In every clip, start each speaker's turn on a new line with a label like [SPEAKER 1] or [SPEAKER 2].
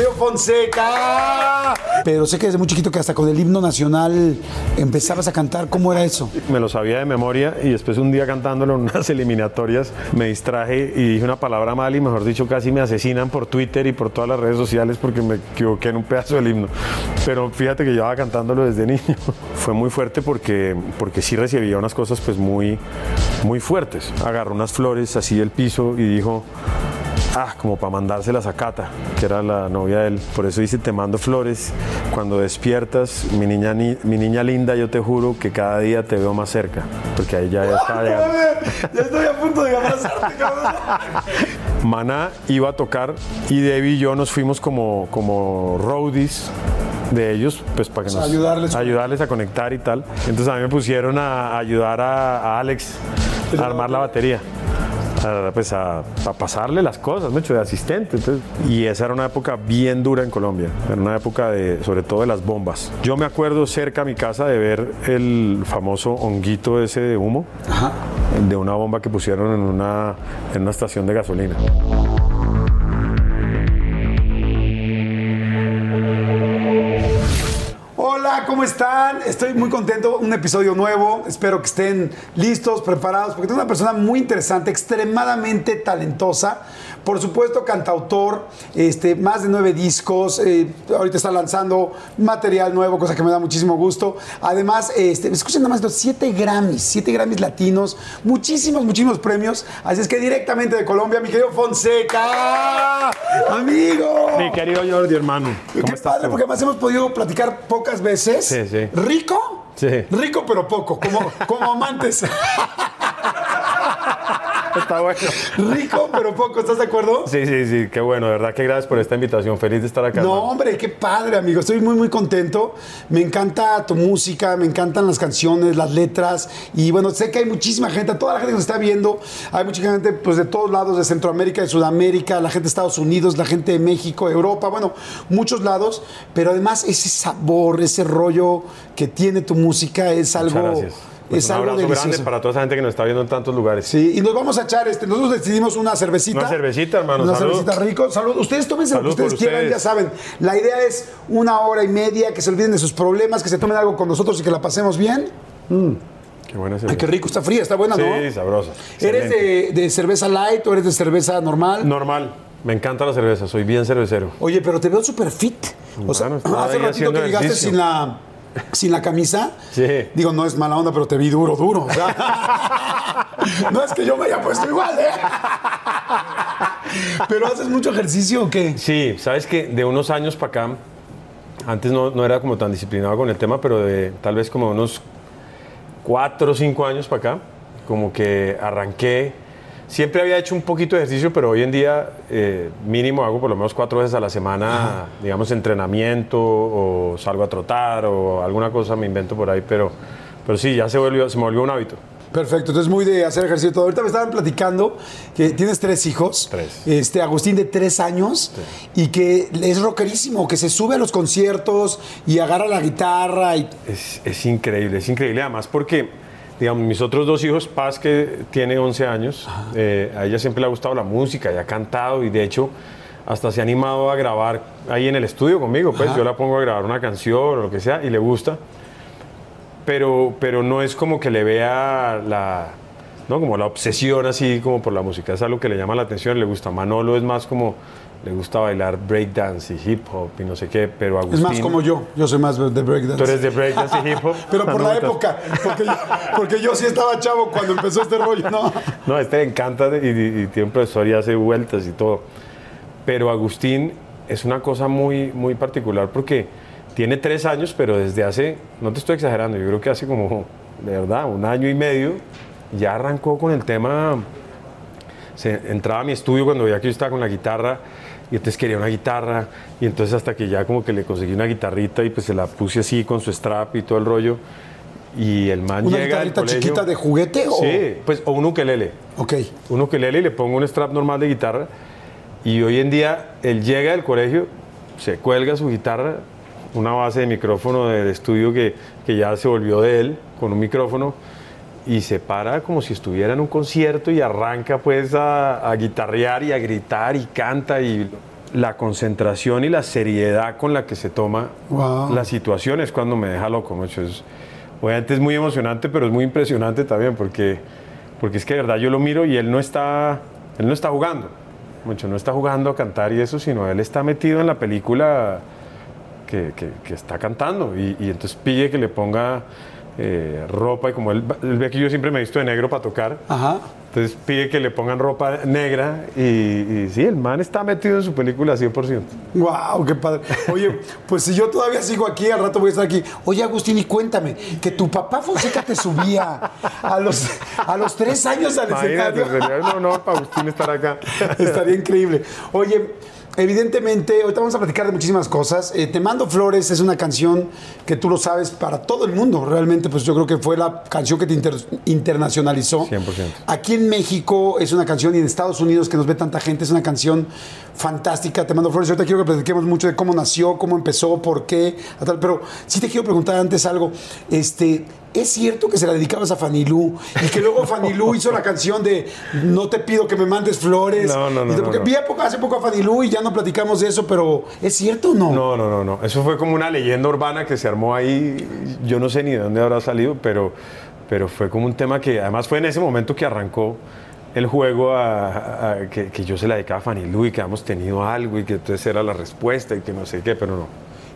[SPEAKER 1] Leo Fonseca. Pero sé que desde muy chiquito que hasta con el himno nacional empezabas a cantar. ¿Cómo era eso?
[SPEAKER 2] Me lo sabía de memoria y después un día cantándolo en unas eliminatorias me distraje y dije una palabra mal y mejor dicho casi me asesinan por Twitter y por todas las redes sociales porque me equivoqué en un pedazo del himno. Pero fíjate que llevaba cantándolo desde niño. Fue muy fuerte porque, porque sí recibía unas cosas pues muy, muy fuertes. Agarró unas flores así del piso y dijo ah, como para mandárselas a Cata, que era la novia de él. Por eso dice, te mando flores. Cuando despiertas, mi niña, ni- mi niña linda, yo te juro que cada día te veo más cerca. Porque ahí ya, ya estaba llegando.
[SPEAKER 1] Ya estoy a punto de abrazarte, cabrón.
[SPEAKER 2] Maná iba a tocar y Debbie y yo nos fuimos como, como roadies de ellos, pues para que
[SPEAKER 1] sea,
[SPEAKER 2] nos
[SPEAKER 1] ayudarles.
[SPEAKER 2] ayudarles a conectar y tal. Entonces a mí me pusieron a, a ayudar a, a Alex a armar la batería. A, pues a, a pasarle las cosas, mucho de asistente. entonces- y esa era una época bien dura en Colombia. Era una época de, sobre todo de las bombas. Yo me acuerdo cerca a mi casa de ver el famoso honguito ese de humo de una bomba que pusieron en una, en una estación de gasolina.
[SPEAKER 1] ¿Cómo están? Estoy muy contento, un episodio nuevo. Espero que estén listos, preparados, porque tengo una persona muy interesante, extremadamente talentosa. Por supuesto, cantautor, este, más de nueve discos. eh, ahorita está lanzando material nuevo, cosa que me da muchísimo gusto. Además, este, escuchen nada más los siete Grammys, siete Grammys latinos, muchísimos, muchísimos premios. Así es que directamente de Colombia, mi querido Fonseca, amigo.
[SPEAKER 2] Mi querido Jordi, hermano. ¿Cómo
[SPEAKER 1] Qué
[SPEAKER 2] estás
[SPEAKER 1] padre,
[SPEAKER 2] tú?
[SPEAKER 1] porque además hemos podido platicar pocas veces.
[SPEAKER 2] Sí, sí.
[SPEAKER 1] ¿Rico?
[SPEAKER 2] Sí.
[SPEAKER 1] Rico, pero poco, como, como amantes.
[SPEAKER 2] Está bueno.
[SPEAKER 1] Rico, pero poco, ¿estás de acuerdo?
[SPEAKER 2] Sí, sí, sí, qué bueno, de verdad que gracias por esta invitación. Feliz de estar acá.
[SPEAKER 1] No, hombre, qué padre, amigo. Estoy muy, muy contento. Me encanta tu música, me encantan las canciones, las letras. Y bueno, sé que hay muchísima gente, toda la gente que nos está viendo. Hay mucha gente pues, de todos lados, de Centroamérica, de Sudamérica, la gente de Estados Unidos, la gente de México, Europa, bueno, muchos lados. Pero además, ese sabor, ese rollo que tiene tu música es algo.
[SPEAKER 2] Pues
[SPEAKER 1] Es
[SPEAKER 2] un
[SPEAKER 1] algo
[SPEAKER 2] abrazo
[SPEAKER 1] delicioso.
[SPEAKER 2] grande para toda esa gente que nos está viendo en tantos lugares.
[SPEAKER 1] Sí, y nos vamos a echar, este, nosotros decidimos una cervecita.
[SPEAKER 2] Una cervecita, hermano,
[SPEAKER 1] Una
[SPEAKER 2] salud.
[SPEAKER 1] cervecita rico. Salud. Ustedes tómense lo que
[SPEAKER 2] Salud
[SPEAKER 1] ustedes quieran,
[SPEAKER 2] ustedes.
[SPEAKER 1] ya saben. La idea es una hora y media, que se olviden de sus problemas, que se tomen algo con nosotros y que la pasemos bien.
[SPEAKER 2] Qué buena
[SPEAKER 1] Ay,
[SPEAKER 2] cerveza.
[SPEAKER 1] qué rico, está fría, está buena, ¿no?
[SPEAKER 2] Sí, sabrosa.
[SPEAKER 1] ¿Eres de, de cerveza light o eres de cerveza normal?
[SPEAKER 2] Normal. Me encanta la cerveza, soy bien cervecero.
[SPEAKER 1] Oye, pero te veo súper fit. O sea, hace ratito que llegaste
[SPEAKER 2] ejercicio.
[SPEAKER 1] sin la, sin la camisa.
[SPEAKER 2] Sí.
[SPEAKER 1] Digo, no es mala onda, pero te vi duro, duro. o sea, no es que yo me haya puesto igual, ¿eh? ¿Pero haces mucho ejercicio o qué?
[SPEAKER 2] Sí, sabes que de unos años para acá, antes no, no era como tan disciplinado con el tema, pero de tal vez como unos cuatro o cinco años para acá, como que arranqué. Siempre había hecho un poquito de ejercicio, pero hoy en día eh, mínimo hago por lo menos cuatro veces a la semana, digamos, entrenamiento o salgo a trotar o alguna cosa me invento por ahí, pero, pero sí, ya se, volvió, se me volvió un hábito.
[SPEAKER 1] Perfecto, entonces muy de hacer ejercicio todo. Ahorita me estaban platicando que tienes tres hijos.
[SPEAKER 2] Tres.
[SPEAKER 1] Este, Agustín de tres años y que es rockerísimo, que se sube a los conciertos y agarra la guitarra y
[SPEAKER 2] Es, es increíble, es increíble. Además, porque, digamos, mis otros dos hijos, Paz, que tiene 11 años, eh, a ella siempre le ha gustado la música y ha cantado y de hecho hasta se ha animado a grabar ahí en el estudio conmigo. Pues yo la pongo a grabar una canción o lo que sea y le gusta. Pero, pero no es como que le vea la, ¿no? como la obsesión así como por la música. Es algo que le llama la atención, le gusta. Manolo es más como, le gusta bailar breakdance y hip hop y no sé qué, pero
[SPEAKER 1] es
[SPEAKER 2] Agustín...
[SPEAKER 1] más como yo. Yo soy más de breakdance.
[SPEAKER 2] Tú eres de breakdance y hip hop.
[SPEAKER 1] Pero por
[SPEAKER 2] No,
[SPEAKER 1] la
[SPEAKER 2] no,
[SPEAKER 1] época, porque yo, porque yo sí estaba chavo cuando empezó este rollo, ¿no?
[SPEAKER 2] No, este le encanta y, y- y tiene un profesor y hace vueltas y todo. Pero Agustín es una cosa muy, muy particular porque tiene tres años, pero desde hace, no te estoy exagerando, yo creo que hace como, de verdad, un año y medio, ya arrancó con el tema. Se entraba a mi estudio cuando veía que yo estaba con la guitarra y entonces quería una guitarra y entonces hasta que ya como que le conseguí una guitarrita y pues se la puse así con su strap y todo el rollo y el man
[SPEAKER 1] ¿Una
[SPEAKER 2] llega
[SPEAKER 1] guitarrita
[SPEAKER 2] colegio.
[SPEAKER 1] chiquita de juguete o...?
[SPEAKER 2] Sí, pues o un ukelele.
[SPEAKER 1] Ok.
[SPEAKER 2] Un ukelele y le pongo un strap normal de guitarra y hoy en día él llega del colegio, se cuelga su guitarra, una base de micrófono del estudio que, que ya se volvió de él con un micrófono y se para como si estuviera en un concierto y arranca pues a, a guitarrear y a gritar y canta y la concentración y la seriedad con la que se toma
[SPEAKER 1] Wow.
[SPEAKER 2] la situación es cuando me deja loco, mucho. Es, obviamente es muy emocionante, pero es muy impresionante también porque, porque es que de verdad yo lo miro y él no está, él no está jugando, mucho, no está jugando a cantar y eso, sino él está metido en la película que, que- que está cantando y, y entonces pide que le ponga eh, ropa y como él, él ve que yo siempre me he visto de negro para tocar,
[SPEAKER 1] Ajá.
[SPEAKER 2] entonces pide que le pongan ropa negra y, y sí, el man está metido en su película 100%.
[SPEAKER 1] Wow, qué padre. Oye, pues si yo todavía sigo aquí, al rato voy a estar aquí. Oye, Agustín, y cuéntame, que tu papá Fonseca te subía a los, a los tres años al escenario.
[SPEAKER 2] sería un honor para Agustín estar acá.
[SPEAKER 1] Estaría increíble. Oye, evidentemente, ahorita vamos a platicar de muchísimas cosas. Eh, Te mando flores es una canción que tú lo sabes para todo el mundo. Realmente, pues yo creo que fue la canción que te inter- internacionalizó.
[SPEAKER 2] 100%.
[SPEAKER 1] Aquí en México es una canción y en Estados Unidos que nos ve tanta gente es una canción fantástica. Te mando flores. Ahorita quiero que platiquemos mucho de cómo nació, cómo empezó, por qué, a tal. Pero sí te quiero preguntar antes algo. Este, ¿es cierto que se la dedicabas a Fanny Lu y que luego Fanny Lu hizo la canción de No te pido que me mandes flores?
[SPEAKER 2] No, no, no,
[SPEAKER 1] porque
[SPEAKER 2] no, no.
[SPEAKER 1] vi hace poco a Fanny Lu y ya no platicamos de eso, pero ¿es cierto o no?
[SPEAKER 2] No, no, no, no. Eso fue como una leyenda urbana que se armó ahí. Yo no sé ni de dónde habrá salido, pero, pero fue como un tema que además fue en ese momento que arrancó el juego a, a- que, que yo se la dedicaba a Fanny Lu y que habíamos tenido algo y que entonces era la respuesta y que no sé qué, pero no.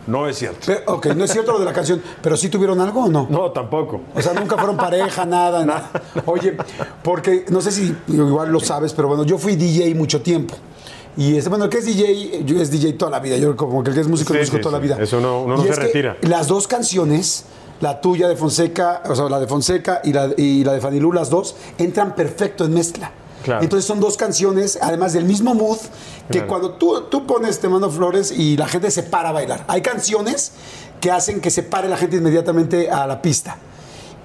[SPEAKER 2] No es cierto.
[SPEAKER 1] Pero, ok, no es cierto lo de la canción, pero sí tuvieron algo o no?
[SPEAKER 2] No, tampoco.
[SPEAKER 1] O sea, nunca fueron pareja, nada, nada. Oye, porque no sé si igual lo sabes, pero bueno, yo fui DJ mucho tiempo. Y este, bueno, el que es DJ, yo es DJ toda la vida. Yo como que el que es músico
[SPEAKER 2] Sí,
[SPEAKER 1] músico
[SPEAKER 2] sí,
[SPEAKER 1] toda
[SPEAKER 2] sí.
[SPEAKER 1] la vida.
[SPEAKER 2] Eso no- uno no
[SPEAKER 1] Y
[SPEAKER 2] se
[SPEAKER 1] es que
[SPEAKER 2] retira.
[SPEAKER 1] Las dos canciones, la tuya de Fonseca, o sea, la de Fonseca y la, y la de Fanny Lu, las dos, entran perfecto en mezcla.
[SPEAKER 2] Claro.
[SPEAKER 1] Entonces son dos canciones, además del mismo mood, que
[SPEAKER 2] Claro.
[SPEAKER 1] cuando tú, tú pones Te mando flores y la gente se para a bailar. Hay canciones que hacen que se pare la gente inmediatamente a la pista.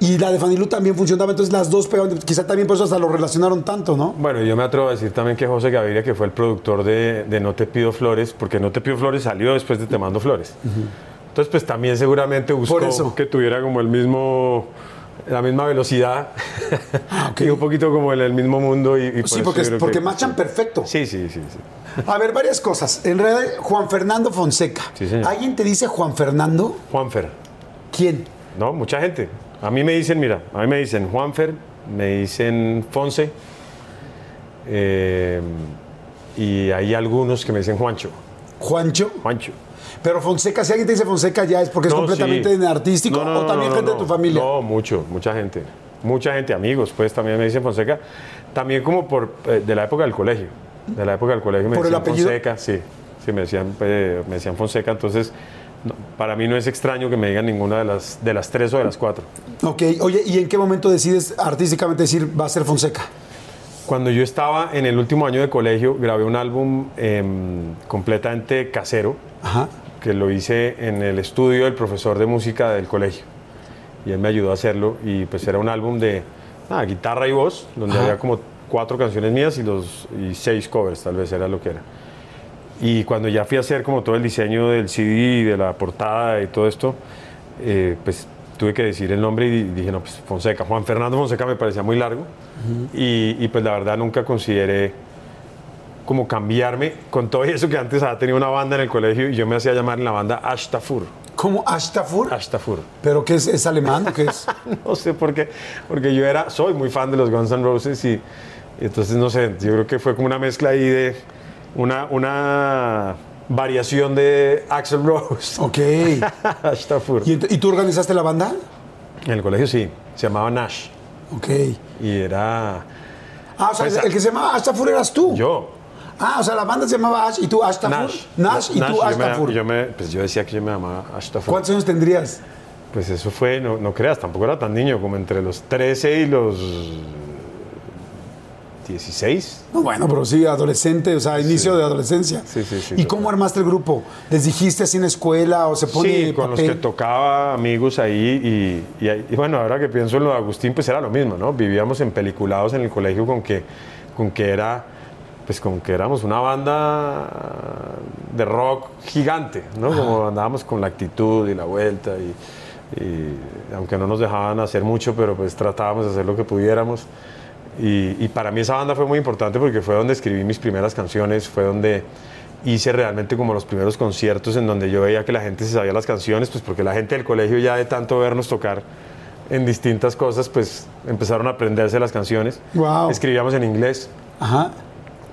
[SPEAKER 1] Y la de Fanny Lu también funcionaba, entonces las dos pegaban, quizá también por eso hasta lo relacionaron tanto, ¿no?
[SPEAKER 2] Bueno, yo me atrevo a decir también que José Gaviria, que fue el productor de, de No Te Pido Flores, porque No Te Pido Flores salió después de Te Mando Flores. Entonces, pues también seguramente buscó que tuviera como el mismo, la misma velocidad y un poquito como en el mismo mundo. Y, y por
[SPEAKER 1] sí, porque, porque
[SPEAKER 2] que-
[SPEAKER 1] machan perfecto.
[SPEAKER 2] Sí, sí, sí. sí.
[SPEAKER 1] A ver, varias cosas. En realidad, Juan Fernando Fonseca.
[SPEAKER 2] Sí, señor.
[SPEAKER 1] ¿Alguien te dice Juan Fernando?
[SPEAKER 2] Juanfer.
[SPEAKER 1] ¿Quién?
[SPEAKER 2] No, mucha gente. A mí me dicen, mira, a mí me dicen Juanfer, me dicen Fonse, eh, y hay algunos que me dicen Juancho.
[SPEAKER 1] ¿Juancho?
[SPEAKER 2] Juancho.
[SPEAKER 1] Pero Fonseca, si alguien te dice Fonseca ya es porque es
[SPEAKER 2] No,
[SPEAKER 1] completamente
[SPEAKER 2] sí.
[SPEAKER 1] artístico
[SPEAKER 2] No, no,
[SPEAKER 1] o también gente de tu familia.
[SPEAKER 2] No, mucho, mucha gente. Mucha gente, amigos, pues también me dicen Fonseca. También como por eh, de la época del colegio. De la época del colegio me
[SPEAKER 1] ¿Por el
[SPEAKER 2] decían? Fonseca, sí. Sí, me decían, eh, me decían Fonseca. Entonces, para mí no es extraño que me digan ninguna de las, de las tres o de las cuatro.
[SPEAKER 1] Ok, oye, ¿y en qué momento decides artísticamente decir va a ser Fonseca?
[SPEAKER 2] Cuando yo estaba en el último año de colegio, grabé un álbum em, completamente casero,
[SPEAKER 1] Ajá.
[SPEAKER 2] que lo hice en el estudio del profesor de música del colegio. Y él me ayudó a hacerlo. Y pues era un álbum de nada, guitarra y voz, donde
[SPEAKER 1] Ajá.
[SPEAKER 2] había como cuatro canciones mías y, los, y seis covers, tal vez era lo que era. Y cuando ya fui a hacer como todo el diseño del CD, de la portada y todo esto, eh, pues tuve que decir el nombre y dije, no, pues Fonseca. Juan Fernando Fonseca me parecía muy largo. y, y, pues la verdad nunca consideré como cambiarme con todo eso que antes había tenido una banda en el colegio y yo me hacía llamar en la banda Ashtafur.
[SPEAKER 1] ¿Cómo? ¿Ashtafur?
[SPEAKER 2] Ashtafur.
[SPEAKER 1] ¿Pero qué es? ¿Es alemán o qué es?
[SPEAKER 2] No sé por qué, porque yo era, soy muy fan de los Guns N' Roses y, y entonces no sé, yo creo que fue como una mezcla ahí de una, una variación de Axel Rose.
[SPEAKER 1] ok.
[SPEAKER 2] Ashtafur.
[SPEAKER 1] ¿Y, ent- y tú organizaste la banda?
[SPEAKER 2] En el colegio sí, se llamaba Nash
[SPEAKER 1] Ok.
[SPEAKER 2] y era
[SPEAKER 1] Ah, o sea,
[SPEAKER 2] Pues,
[SPEAKER 1] el que se llamaba Ashtafur eras tú.
[SPEAKER 2] yo.
[SPEAKER 1] Ah, o sea, la banda se llamaba Ash y tú Ashtafur.
[SPEAKER 2] Nash.
[SPEAKER 1] Nash y tú
[SPEAKER 2] yo me-
[SPEAKER 1] Ashtafur.
[SPEAKER 2] yo, me, pues yo decía que yo me llamaba Ashtafur.
[SPEAKER 1] ¿Cuántos años tendrías?
[SPEAKER 2] Pues eso fue, no, no creas, tampoco era tan niño, como entre los 13 y los 16.
[SPEAKER 1] No, bueno, pero sí, adolescente, o sea, inicio de adolescencia.
[SPEAKER 2] Sí, sí, sí,
[SPEAKER 1] ¿Y cómo armaste el grupo? ¿Les dijiste así en la escuela o se pone
[SPEAKER 2] Sí, con los que
[SPEAKER 1] papel?
[SPEAKER 2] tocaba amigos ahí y, y y bueno, ahora que pienso en lo de Agustín, pues era lo mismo, ¿no? Vivíamos en peliculados en el colegio con que, con que era, pues con que éramos una banda de rock gigante, ¿no? Como andábamos con la actitud y la vuelta y, y aunque no nos dejaban hacer mucho, pero pues tratábamos de hacer lo que pudiéramos. Y, y para mí esa banda fue muy importante porque fue donde escribí mis primeras canciones, fue donde hice realmente como los primeros conciertos en donde yo veía que la gente se sabía las canciones, pues porque la gente del colegio ya de tanto vernos tocar en distintas cosas, pues empezaron a aprenderse las canciones.
[SPEAKER 1] Guau.
[SPEAKER 2] Escribíamos en inglés
[SPEAKER 1] Ajá.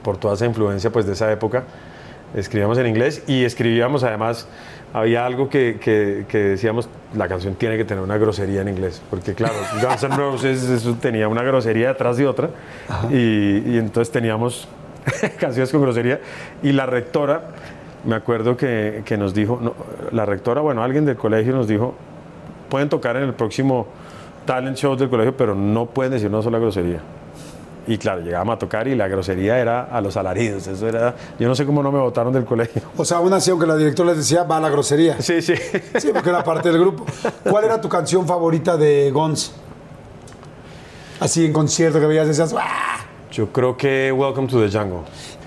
[SPEAKER 2] Por toda esa influencia pues de esa época. Escribíamos en inglés y escribíamos además, había algo que, que- que decíamos, la canción tiene que tener una grosería en inglés, porque claro, Guns N' Roses eso tenía una grosería detrás de otra y, y entonces teníamos canciones con grosería y la rectora, me acuerdo que, que nos dijo, no, la rectora, bueno, alguien del colegio nos dijo, pueden tocar en el próximo talent show del colegio, pero no pueden decir una sola grosería. Y claro, llegábamos a tocar y la grosería era a los alaridos. Eso era. Yo no sé cómo no me votaron del colegio.
[SPEAKER 1] O sea, aún así, aunque la directora les decía, va a la grosería.
[SPEAKER 2] Sí, sí.
[SPEAKER 1] Sí, porque era parte del grupo. ¿Cuál era tu canción favorita de Guns? Así en concierto que veías, decías, ¡ah!
[SPEAKER 2] Yo creo que Welcome to the Jungle.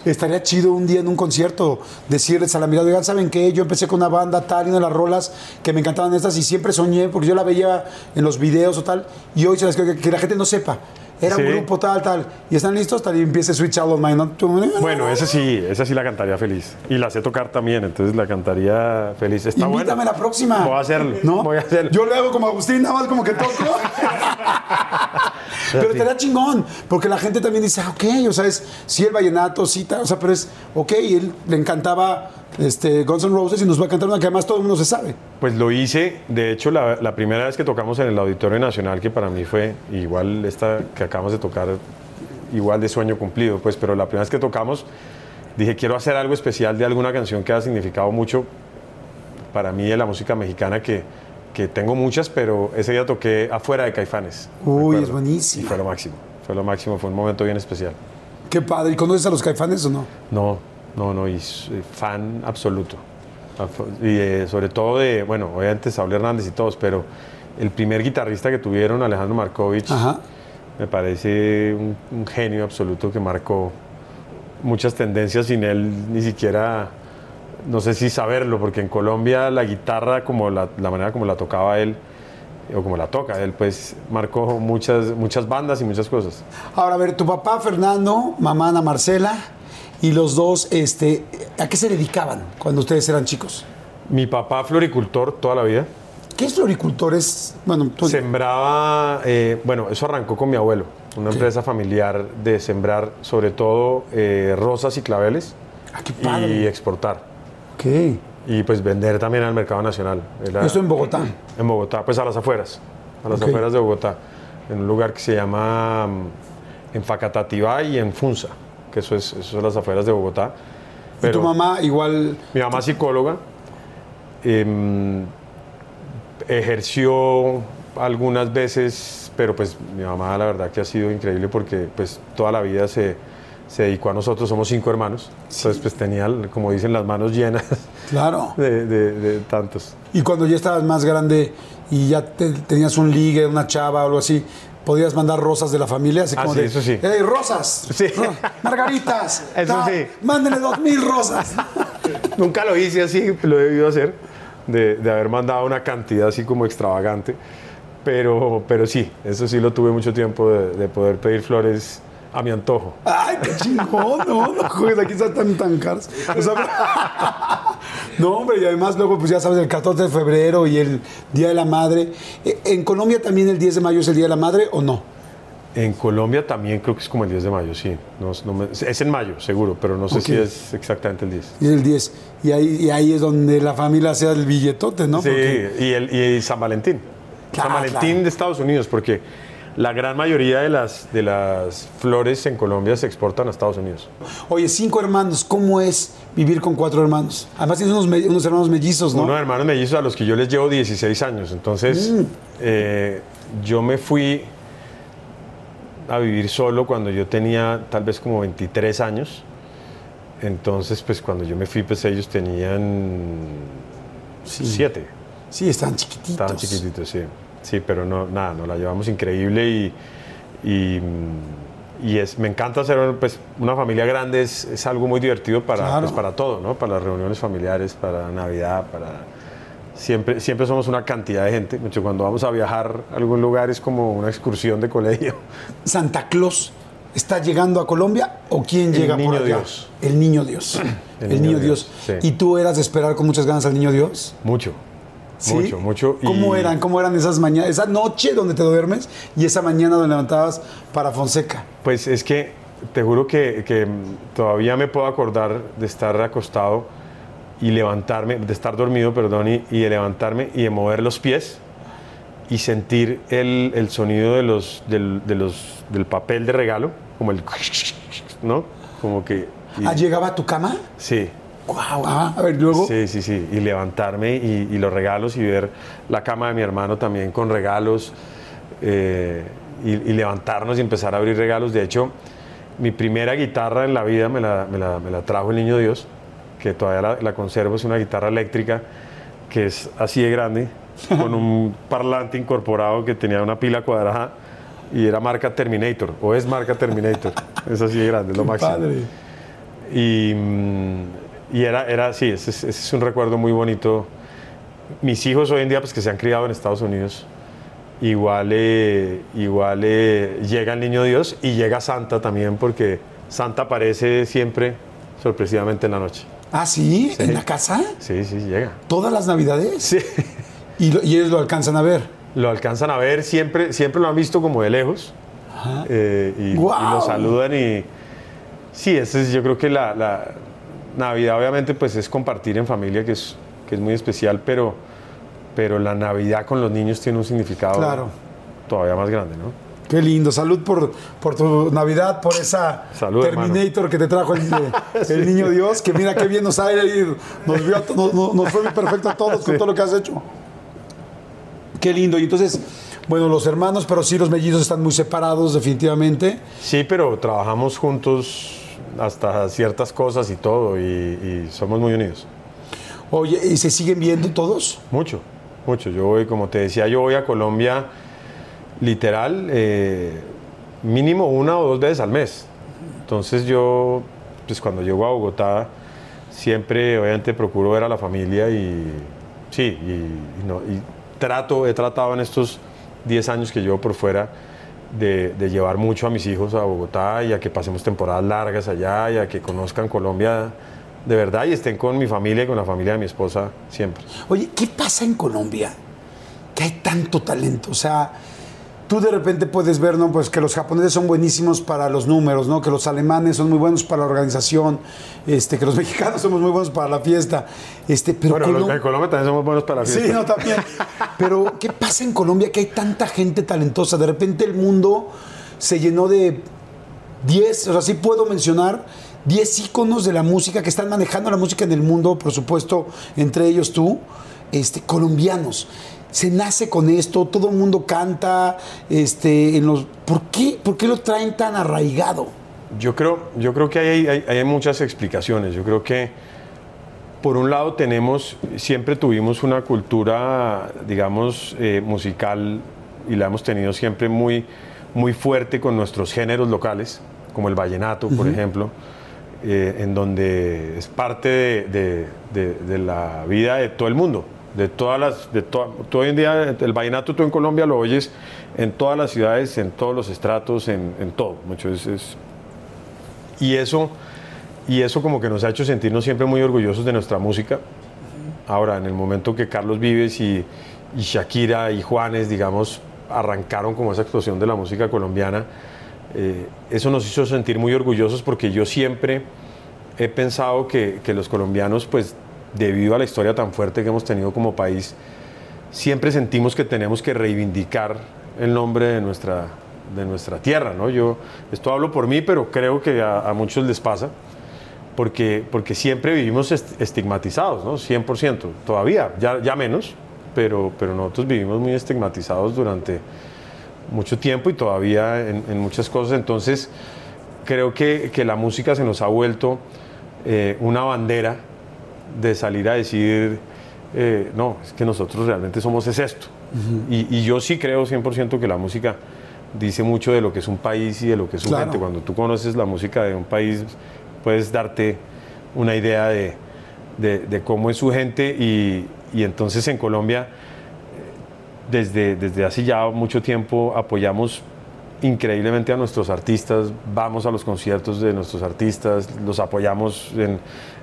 [SPEAKER 1] Estaría chido un día en un concierto decirles a la mirada, oigan, ¿saben qué? Yo empecé con una banda tal y una de las rolas que me encantaban estas y siempre soñé, porque yo la veía en los videos o tal, y hoy se las que, que la gente no sepa. Era un grupo tal, tal. Y están listos, tal y empieza Switch Out of Mine. ¿no?
[SPEAKER 2] Bueno, esa sí, esa sí la cantaría feliz. Y la sé tocar también, entonces la cantaría feliz. Está
[SPEAKER 1] Invítame
[SPEAKER 2] buena.
[SPEAKER 1] la próxima.
[SPEAKER 2] Voy a hacerlo.
[SPEAKER 1] ¿No?
[SPEAKER 2] Voy a hacerlo.
[SPEAKER 1] Yo le hago como Agustín, nada más como que toco. pero estaría chingón, porque la gente también dice, ah, ok, o sea, es sí el vallenato, sí, tal, o sea, pero es, ok, y él le encantaba este, Guns N' Roses y nos va a cantar una que además todo el mundo se sabe.
[SPEAKER 2] Pues lo hice, de hecho, la, la primera vez que tocamos en el Auditorio Nacional, que para mí fue igual esta que acabamos de tocar, igual de sueño cumplido, pues, pero la primera vez que tocamos, dije, quiero hacer algo especial de alguna canción que ha significado mucho para mí de la música mexicana, que, que tengo muchas, pero ese día toqué afuera de Caifanes.
[SPEAKER 1] Uy, es buenísima.
[SPEAKER 2] Y fue lo máximo, fue lo máximo, fue un momento bien especial.
[SPEAKER 1] Qué padre. ¿Y conoces a los caifanes o no?
[SPEAKER 2] No, no, no, y soy fan absoluto. Af- Y eh, sobre todo de, bueno, obviamente Saúl Hernández y todos, pero el primer guitarrista que tuvieron, Alejandro Markovich,
[SPEAKER 1] Ajá.
[SPEAKER 2] me parece un, un genio absoluto que marcó muchas tendencias sin él ni siquiera, no sé si saberlo, porque en Colombia la guitarra, como la, la manera como la tocaba él, o como la toca él, pues marcó muchas, muchas bandas y muchas cosas.
[SPEAKER 1] Ahora, a ver, tu papá Fernando, mamá Ana Marcela, y los dos, este, ¿a qué se dedicaban cuando ustedes eran chicos?
[SPEAKER 2] Mi papá floricultor toda la vida.
[SPEAKER 1] ¿Qué es floricultor? Es, bueno, tú,
[SPEAKER 2] Sembraba, eh, bueno, eso arrancó con mi abuelo, una empresa familiar de sembrar sobre todo eh, rosas y claveles
[SPEAKER 1] Ah, qué
[SPEAKER 2] y
[SPEAKER 1] padre.
[SPEAKER 2] exportar.
[SPEAKER 1] Ok.
[SPEAKER 2] Y pues vender también al mercado nacional. Era
[SPEAKER 1] Eso en Bogotá.
[SPEAKER 2] en Bogotá, pues a las afueras, a las afueras de Bogotá, en un lugar que se llama mm, en Facatativá y en Funza, que eso es, eso las afueras de Bogotá.
[SPEAKER 1] y tu mamá igual,
[SPEAKER 2] Mi mamá psicóloga, em, ejerció algunas veces, pero pues mi mamá la verdad que ha sido increíble porque pues toda la vida se, se dedicó a nosotros, somos cinco hermanos, entonces pues tenía, como dicen, las manos llenas
[SPEAKER 1] claro.
[SPEAKER 2] de, de- de tantos.
[SPEAKER 1] Y cuando ya estabas más grande y ya te- tenías un ligue, una chava o algo así, podías mandar rosas de la familia, así
[SPEAKER 2] Ah,
[SPEAKER 1] como
[SPEAKER 2] sí,
[SPEAKER 1] de,
[SPEAKER 2] eso sí.
[SPEAKER 1] "Ey, rosas,
[SPEAKER 2] Sí.
[SPEAKER 1] margaritas,
[SPEAKER 2] Eso sí.
[SPEAKER 1] mándenle dos mil rosas.
[SPEAKER 2] Nunca lo hice así, lo he debido hacer, de, de haber mandado una cantidad así como extravagante, pero, pero sí, eso sí lo tuve mucho tiempo de, de poder pedir flores a mi antojo.
[SPEAKER 1] Ay, qué chingón, no, no juegues, aquí están tan, tan caros. O sea, no, hombre, y además luego, pues ya sabes, el 14 de febrero y el Día de la Madre. Eh, ¿En Colombia también el 10 de mayo es el Día de la Madre o no?
[SPEAKER 2] En Colombia también creo que es como el 10 de mayo, sí. No, no me- es en mayo, seguro, pero no sé si es exactamente el 10.
[SPEAKER 1] Y el 10. Y ahí, y ahí es donde la familia sea el billetote, ¿no?
[SPEAKER 2] Sí,
[SPEAKER 1] Porque-
[SPEAKER 2] y, el, y San Valentín.
[SPEAKER 1] Claro,
[SPEAKER 2] San Valentín
[SPEAKER 1] claro.
[SPEAKER 2] de Estados Unidos, porque la gran mayoría de las, de las flores en Colombia se exportan a Estados Unidos.
[SPEAKER 1] Oye, cinco hermanos, ¿cómo es vivir con cuatro hermanos? Además tienes unos, me- unos hermanos mellizos, ¿no?
[SPEAKER 2] Unos hermanos mellizos a los que yo les llevo 16 años. Entonces,
[SPEAKER 1] Mm.
[SPEAKER 2] eh, yo me fui a vivir solo cuando yo tenía tal vez como 23 años. Entonces, pues cuando yo me fui, pues ellos tenían
[SPEAKER 1] Sí.
[SPEAKER 2] siete.
[SPEAKER 1] Sí, están chiquititos.
[SPEAKER 2] Estaban chiquititos, sí. Sí, pero no, nada, nos la llevamos increíble y, y, y es, me encanta hacer pues, una familia grande, es, es algo muy divertido para,
[SPEAKER 1] Claro.
[SPEAKER 2] pues, para todo, ¿no? Para las reuniones familiares, para Navidad, para... Siempre, siempre somos una cantidad de gente. Mucho cuando vamos a viajar a algún lugar es como una excursión de colegio.
[SPEAKER 1] ¿Santa Claus está llegando a Colombia o quién llega por allá?
[SPEAKER 2] Dios.
[SPEAKER 1] El niño Dios. El, niño, Dios.
[SPEAKER 2] sí.
[SPEAKER 1] ¿Y tú eras de esperar con muchas ganas al niño Dios?
[SPEAKER 2] Mucho.
[SPEAKER 1] ¿Sí?
[SPEAKER 2] Mucho, mucho. y-
[SPEAKER 1] ¿Cómo eran? ¿Cómo eran esas mañanas? Esa noche donde te duermes y esa mañana donde levantabas para Fonseca.
[SPEAKER 2] Pues es que te juro que, que, todavía me puedo acordar de estar acostado y levantarme, de estar dormido, perdón, y, y de levantarme y de mover los pies y sentir el, el sonido de los, del, de los, del papel de regalo, como el... ¿no? Como que... y-
[SPEAKER 1] Ah, ¿Llegaba a tu cama?
[SPEAKER 2] sí,
[SPEAKER 1] Guau, ah, a ver, luego.
[SPEAKER 2] Sí, sí, sí. Y levantarme y, y los regalos y ver la cama de mi hermano también con regalos eh, y, y levantarnos y empezar a abrir regalos. De hecho, mi primera guitarra en la vida me la, me la- me la trajo el Niño Dios, que todavía la, la conservo. Es una guitarra eléctrica que es así de grande, con un parlante incorporado que tenía una pila cuadrada y era marca Terminator, o es marca Terminator. es así de grande, es lo máximo.
[SPEAKER 1] padre.
[SPEAKER 2] Y, y era, era, sí, ese, es- ese es un recuerdo muy bonito. Mis hijos hoy en día, pues que se han criado en Estados Unidos, igual, eh, igual eh, llega el niño Dios y llega Santa también, porque Santa aparece siempre sorpresivamente en la noche.
[SPEAKER 1] Ah, ¿sí? ¿En la casa?
[SPEAKER 2] Sí, sí, llega.
[SPEAKER 1] ¿Todas las navidades?
[SPEAKER 2] Sí.
[SPEAKER 1] Y, lo- y ellos lo alcanzan a ver.
[SPEAKER 2] Lo alcanzan a ver, siempre, siempre lo han visto como de lejos. eh, y, y
[SPEAKER 1] ¡Guau!
[SPEAKER 2] lo saludan y... Sí, ese es, yo creo que la, la Navidad obviamente pues es compartir en familia, que es, que es muy especial, pero, pero la Navidad con los niños tiene un significado
[SPEAKER 1] Claro.
[SPEAKER 2] todavía más grande, ¿no?
[SPEAKER 1] Qué lindo. Salud por, por tu Navidad, por esa
[SPEAKER 2] Salud,
[SPEAKER 1] Terminator que te trajo el, el niño Dios, que mira qué bien nos ha ido. Nos, vio a to- nos, nos- nos fue perfecto a todos con todo lo que has hecho. Qué lindo. Y entonces, bueno, los hermanos, pero sí los mellizos están muy separados, definitivamente.
[SPEAKER 2] Sí, pero trabajamos juntos hasta ciertas cosas y todo, y, y somos muy unidos.
[SPEAKER 1] Oye, ¿y se siguen viendo todos?
[SPEAKER 2] Mucho, mucho. Yo voy, como te decía, yo voy a Colombia literal eh, mínimo una o dos veces al mes. Entonces yo, pues cuando llego a Bogotá, siempre obviamente procuro ver a la familia y sí, y, y no, y trato, he tratado en estos 10 años que llevo por fuera de, llevar mucho a mis hijos a Bogotá y a que pasemos temporadas largas allá y a que conozcan Colombia de verdad y estén con mi familia y con la familia de mi esposa siempre.
[SPEAKER 1] Oye, ¿qué pasa en Colombia? Que hay tanto talento. O sea, tú de repente puedes ver, ¿no? Pues que los japoneses son buenísimos para los números, ¿no? Que los alemanes son muy buenos para la organización, este, que los mexicanos somos muy buenos para la fiesta. Este, pero
[SPEAKER 2] Bueno, los de Colombia también somos buenos para la fiesta.
[SPEAKER 1] Sí, no, también. Pero, ¿qué pasa en Colombia que hay tanta gente talentosa? De repente el mundo se llenó de 10, o sea, sí puedo mencionar 10 íconos de la música que están manejando la música en el mundo, por supuesto, entre ellos tú, este, colombianos. Se nace con esto, todo el mundo canta, este, en los, ¿por qué, ¿por qué lo traen tan arraigado?
[SPEAKER 2] Yo creo, yo creo que hay, hay- hay muchas explicaciones. Yo creo que, por un lado, tenemos, siempre tuvimos una cultura, digamos, eh, musical y la hemos tenido siempre muy, muy fuerte con nuestros géneros locales, como el vallenato, por ejemplo, eh, en donde es parte de, de- de- de la vida de todo el mundo. De todas las, de to- hoy en día el vallenato tú en Colombia lo oyes en todas las ciudades, en todos los estratos, en, en todo. Mucho es- es, y eso, y eso como que nos ha hecho sentirnos siempre muy orgullosos de nuestra música. Ahora, en el momento que Carlos Vives y, y Shakira y Juanes, digamos, arrancaron como esa explosión de la música colombiana, eh, eso nos hizo sentir muy orgullosos porque yo siempre he pensado que, que los colombianos, pues debido a la historia tan fuerte que hemos tenido como país, siempre sentimos que tenemos que reivindicar el nombre de nuestra, de nuestra tierra. ¿no? Yo, esto hablo por mí, pero creo que a, muchos les pasa, porque, porque siempre vivimos est- estigmatizados, ¿no? 100%, todavía, ya, ya menos, pero, pero nosotros vivimos muy estigmatizados durante, mucho tiempo y todavía en, muchas cosas. Entonces, creo que, que, la música se nos ha vuelto eh, una bandera de salir a decir, eh, no, es que nosotros realmente somos es esto. y, y, yo sí creo 100% que la música dice mucho de lo que es un país y de lo que es su gente. Cuando tú conoces la música de un país, puedes darte una idea de, de, cómo es su gente y, y entonces en Colombia desde, desde hace ya mucho tiempo apoyamos increíblemente a nuestros artistas, vamos a los conciertos de nuestros artistas, los apoyamos en,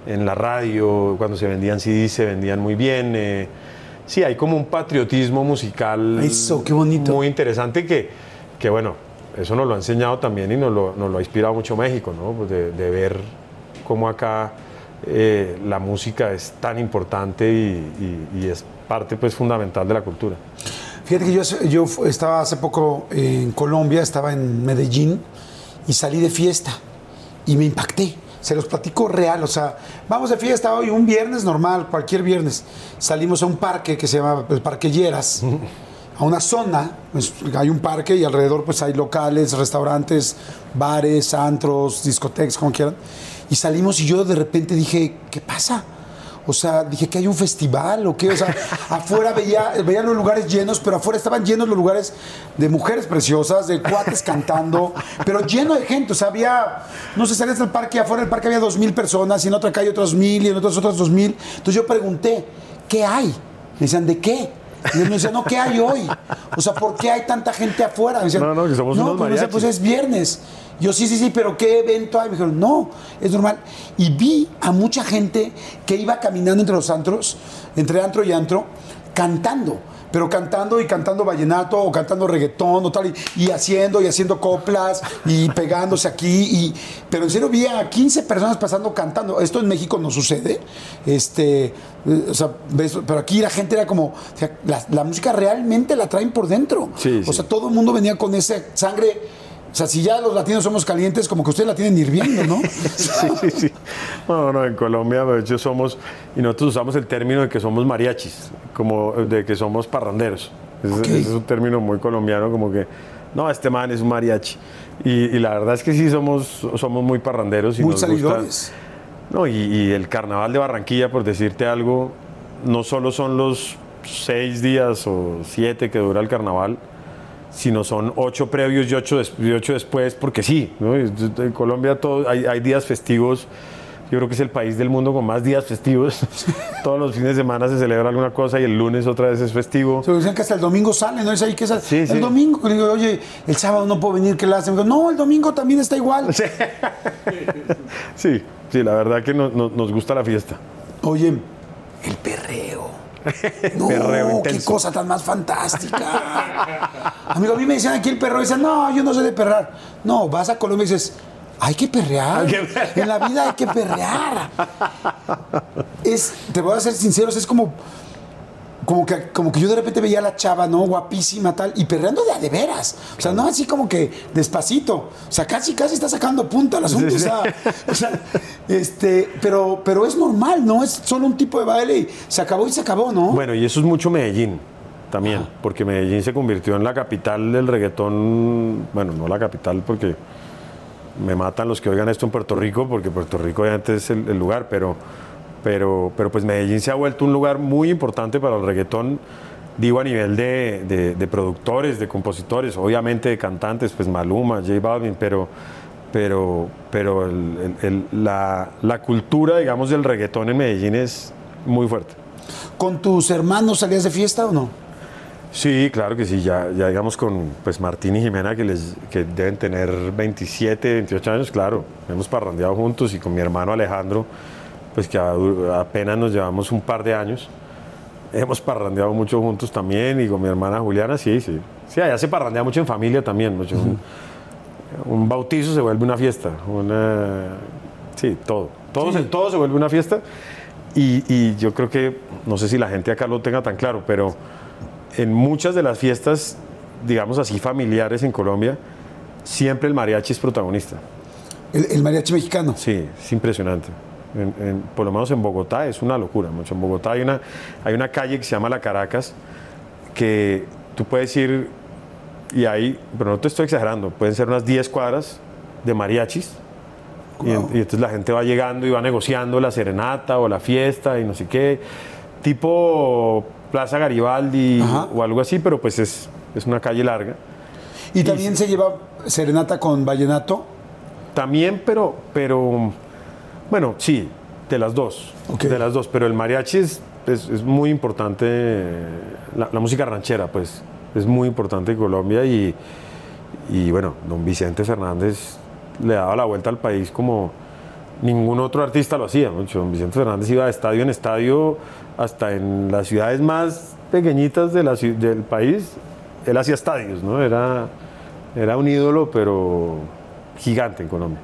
[SPEAKER 2] en la radio, cuando se vendían CDs se vendían muy bien. Eh, sí, hay como un patriotismo musical
[SPEAKER 1] eso, qué bonito.
[SPEAKER 2] muy interesante que, que, bueno, eso nos lo ha enseñado también y nos lo, nos lo ha inspirado mucho México, ¿no? Pues de, de, ver cómo acá eh, la música es tan importante y, y, y es parte pues fundamental de la cultura.
[SPEAKER 1] Fíjate que yo, yo estaba hace poco en Colombia, estaba en Medellín y salí de fiesta y me impacté. Se los platico real, o sea, vamos de fiesta hoy, un viernes normal, cualquier viernes. Salimos a un parque que se llama el Parque Lleras, a una zona, pues, hay un parque y alrededor pues hay locales, restaurantes, bares, antros, discotecas, como quieran. Y salimos y yo de repente dije, ¿qué pasa? O sea, dije que hay un festival o qué. O sea, afuera veía, veía los lugares llenos, pero afuera estaban llenos los lugares de mujeres preciosas, de cuates cantando, pero lleno de gente. O sea, había, no sé, salías del parque, afuera del parque había dos mil personas, y en otra calle otros mil, y en otras otras dos mil. Entonces yo pregunté, ¿qué hay? Me decían, ¿de qué? Y él me decía, no, ¿qué hay hoy? O sea, ¿por qué hay tanta gente afuera? Me
[SPEAKER 2] no, no, que somos unos
[SPEAKER 1] pues, pues es viernes. Yo, sí, sí, sí, pero ¿qué evento hay? Me dijeron, no, es normal. Y vi a mucha gente que iba caminando entre los antros, entre antro y antro, cantando pero cantando y cantando vallenato o cantando reggaetón o tal, y, haciendo y haciendo coplas y pegándose aquí. Y, pero en serio vi a 15 personas pasando cantando. Esto en México no sucede. Este, o sea, pero aquí la gente era como, la, música realmente la traen por dentro. o sea, todo el mundo venía con esa sangre o sea, si ya los latinos somos calientes, como que ustedes la tienen hirviendo, ¿no?
[SPEAKER 2] sí, sí, sí. No, no, en Colombia, de hecho, somos, y nosotros usamos el término de que somos mariachis, como de que somos parranderos. Ese, es un término muy colombiano, como que, no, este man es un mariachi. Y, la verdad es que sí somos, somos muy parranderos. Y
[SPEAKER 1] muy salidores.
[SPEAKER 2] no, y, y el carnaval de Barranquilla, por decirte algo, no solo son los seis días o siete que dura el carnaval, sino son ocho previos y ocho, ocho después, porque sí, en Colombia todo, hay, días festivos. Yo creo que es el país del mundo con más días festivos. Todos los fines de semana se celebra alguna cosa y el lunes otra vez es festivo.
[SPEAKER 1] Se dicen que hasta el domingo sale, ¿no? Es ahí que es el domingo. digo, oye, el sábado no puedo venir, ¿qué la hacen? no, el domingo también está igual.
[SPEAKER 2] Sí, sí, la verdad que nos gusta la fiesta.
[SPEAKER 1] Oye, el perreo. No, qué cosa tan más fantástica. Amigo, a mí me decían aquí el perro, y dicen, no, yo no sé de perrar. No, vas a Colombia y dices, hay que perrear. En la vida hay que perrear. Es, te voy a ser sincero, es como como que, como que yo de repente veía a la chava, ¿no? Guapísima, tal, y perreando de a de veras. O sea, no así como que despacito. O sea, casi, casi está sacando punta el asunto. O, sea, o, sea, este, pero, pero es normal, ¿no? Es solo un tipo de baile y se acabó y se acabó, ¿no?
[SPEAKER 2] Bueno, y eso es mucho Medellín también, porque Medellín se convirtió en la capital del reggaetón. Bueno, no la capital porque me matan los que oigan esto en Puerto Rico, porque Puerto Rico obviamente es el lugar, pero pero, pero pues Medellín se ha vuelto un lugar muy importante para el reggaetón, digo a nivel de, de, productores, de compositores, obviamente de cantantes, pues Maluma, J Balvin, pero, pero, pero la, la, cultura, digamos, del reggaetón en Medellín es muy fuerte.
[SPEAKER 1] ¿Con tus hermanos salías de fiesta o no?
[SPEAKER 2] Sí, claro que sí, ya, ya digamos con pues Martín y Jimena que, les, que deben tener 27, 28 años, claro, hemos parrandeado juntos y con mi hermano Alejandro pues que apenas nos llevamos un par de años. Hemos parrandeado mucho juntos también y con mi hermana Juliana, sí, sí. Sí, allá se parrandea mucho en familia también. Mucho. un, bautizo se vuelve una fiesta. Una, sí, todo. Todo, Se, todo se vuelve una fiesta. Y, y, yo creo que, no sé si la gente acá lo tenga tan claro, pero en muchas de las fiestas, digamos así, familiares en Colombia, siempre el mariachi es protagonista.
[SPEAKER 1] ¿El, el mariachi mexicano?
[SPEAKER 2] Sí, es impresionante por lo menos en Bogotá, es una locura. Mucho. En Bogotá hay una, hay una calle que se llama La Caracas, que tú puedes ir y ahí, pero no te estoy exagerando, pueden ser unas 10 cuadras de mariachis. Y, en- y entonces la gente va llegando y va negociando la serenata o la fiesta y no sé qué. Tipo Plaza Garibaldi
[SPEAKER 1] Ajá.
[SPEAKER 2] o algo así, pero pues es, es una calle larga.
[SPEAKER 1] Y también se lleva serenata con vallenato.
[SPEAKER 2] También, pero, pero, bueno, sí, de las dos. De las dos, pero el mariachi es, es- es muy importante, la, la música ranchera, pues, es muy importante en Colombia y, y bueno, don Vicente Fernández le daba la vuelta al país como ningún otro artista lo hacía. Don Vicente Fernández iba de estadio en estadio, hasta en las ciudades más pequeñitas de la ciu- del país, él hacía estadios, ¿no? Era, era un ídolo, pero gigante en Colombia.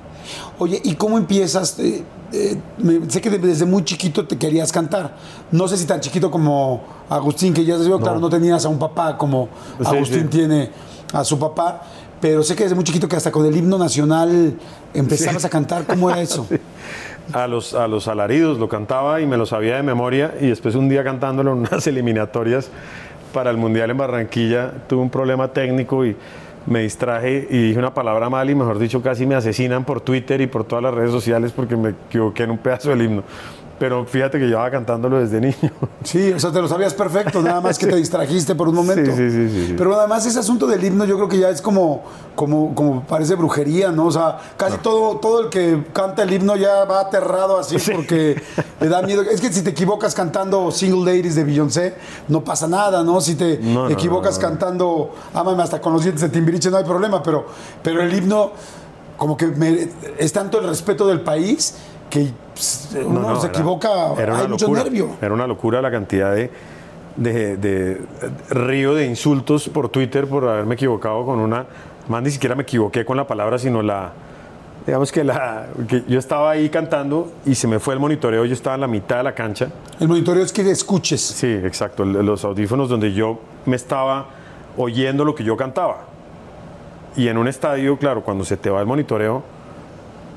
[SPEAKER 1] Oye, ¿y cómo empiezas? Eh, eh, me- sé que de- desde muy chiquito te querías cantar. No sé si tan chiquito como Agustín, que ya se vio, claro, no tenías a un papá como
[SPEAKER 2] Sí,
[SPEAKER 1] Agustín
[SPEAKER 2] sí.
[SPEAKER 1] tiene a su papá, pero sé que desde muy chiquito que hasta con el himno nacional empezabas a cantar. ¿Cómo era eso?
[SPEAKER 2] A los, a los alaridos lo cantaba y me lo sabía de memoria y después un día cantándolo en unas eliminatorias para el Mundial en Barranquilla tuve un problema técnico y me distraje y dije una palabra mal y mejor dicho casi me asesinan por Twitter y por todas las redes sociales porque me equivoqué en un pedazo del himno. Pero fíjate que llevaba cantándolo desde niño.
[SPEAKER 1] Sí, o sea, te lo sabías perfecto, nada más que te distrajiste por un momento.
[SPEAKER 2] Sí, sí, sí, sí.
[SPEAKER 1] Pero además ese asunto del himno yo creo que ya es como, como, como parece brujería, ¿no? O sea, casi todo, todo el que canta el himno ya va aterrado así porque le da miedo. Es que si te equivocas cantando Single Ladies de Beyoncé, no pasa nada, ¿no? Si te
[SPEAKER 2] No,
[SPEAKER 1] equivocas
[SPEAKER 2] no, no.
[SPEAKER 1] cantando Ámame hasta con los dientes de Timbiriche, no hay problema, pero, pero el himno, como que me- es tanto el respeto del país que pues, uno
[SPEAKER 2] No, no,
[SPEAKER 1] se
[SPEAKER 2] era-
[SPEAKER 1] equivoca,
[SPEAKER 2] era una
[SPEAKER 1] hay mucho
[SPEAKER 2] locura.
[SPEAKER 1] nervio.
[SPEAKER 2] Era una locura la cantidad de, de, de río de insultos por Twitter por haberme equivocado con una. Más ni siquiera me equivoqué con la palabra, sino la. Digamos que, la, que yo estaba ahí cantando y se me fue el monitoreo, yo estaba en la mitad de la cancha.
[SPEAKER 1] El monitoreo es que escuches.
[SPEAKER 2] Sí, exacto, los audífonos donde yo me estaba oyendo lo que yo cantaba. Y en un estadio, claro, cuando se te va el monitoreo,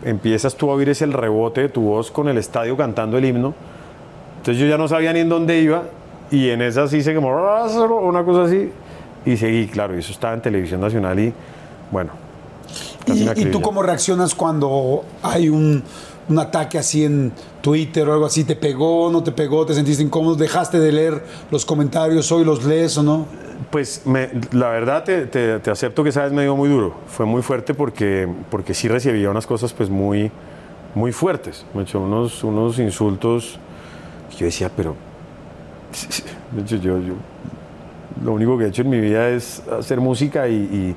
[SPEAKER 2] empiezas tú a oír ese el rebote de tu voz con el estadio cantando el himno. Entonces yo ya no sabía ni en dónde iba y en esa sí hice como una cosa así y seguí, claro, y eso estaba en televisión nacional y bueno.
[SPEAKER 1] ¿Y, tú cómo reaccionas cuando hay un, un ataque así en Twitter o algo así? ¿Te pegó, no te pegó, te sentiste incómodo? ¿Dejaste de leer los comentarios? ¿Hoy los lees o no?
[SPEAKER 2] Pues me- la verdad te, acepto que esa vez me dio muy duro. Fue muy fuerte porque, porque sí recibía unas cosas pues muy, muy fuertes. Me unos, unos insultos. Yo decía, pero... Yo, yo lo único que he hecho en mi vida es hacer música y,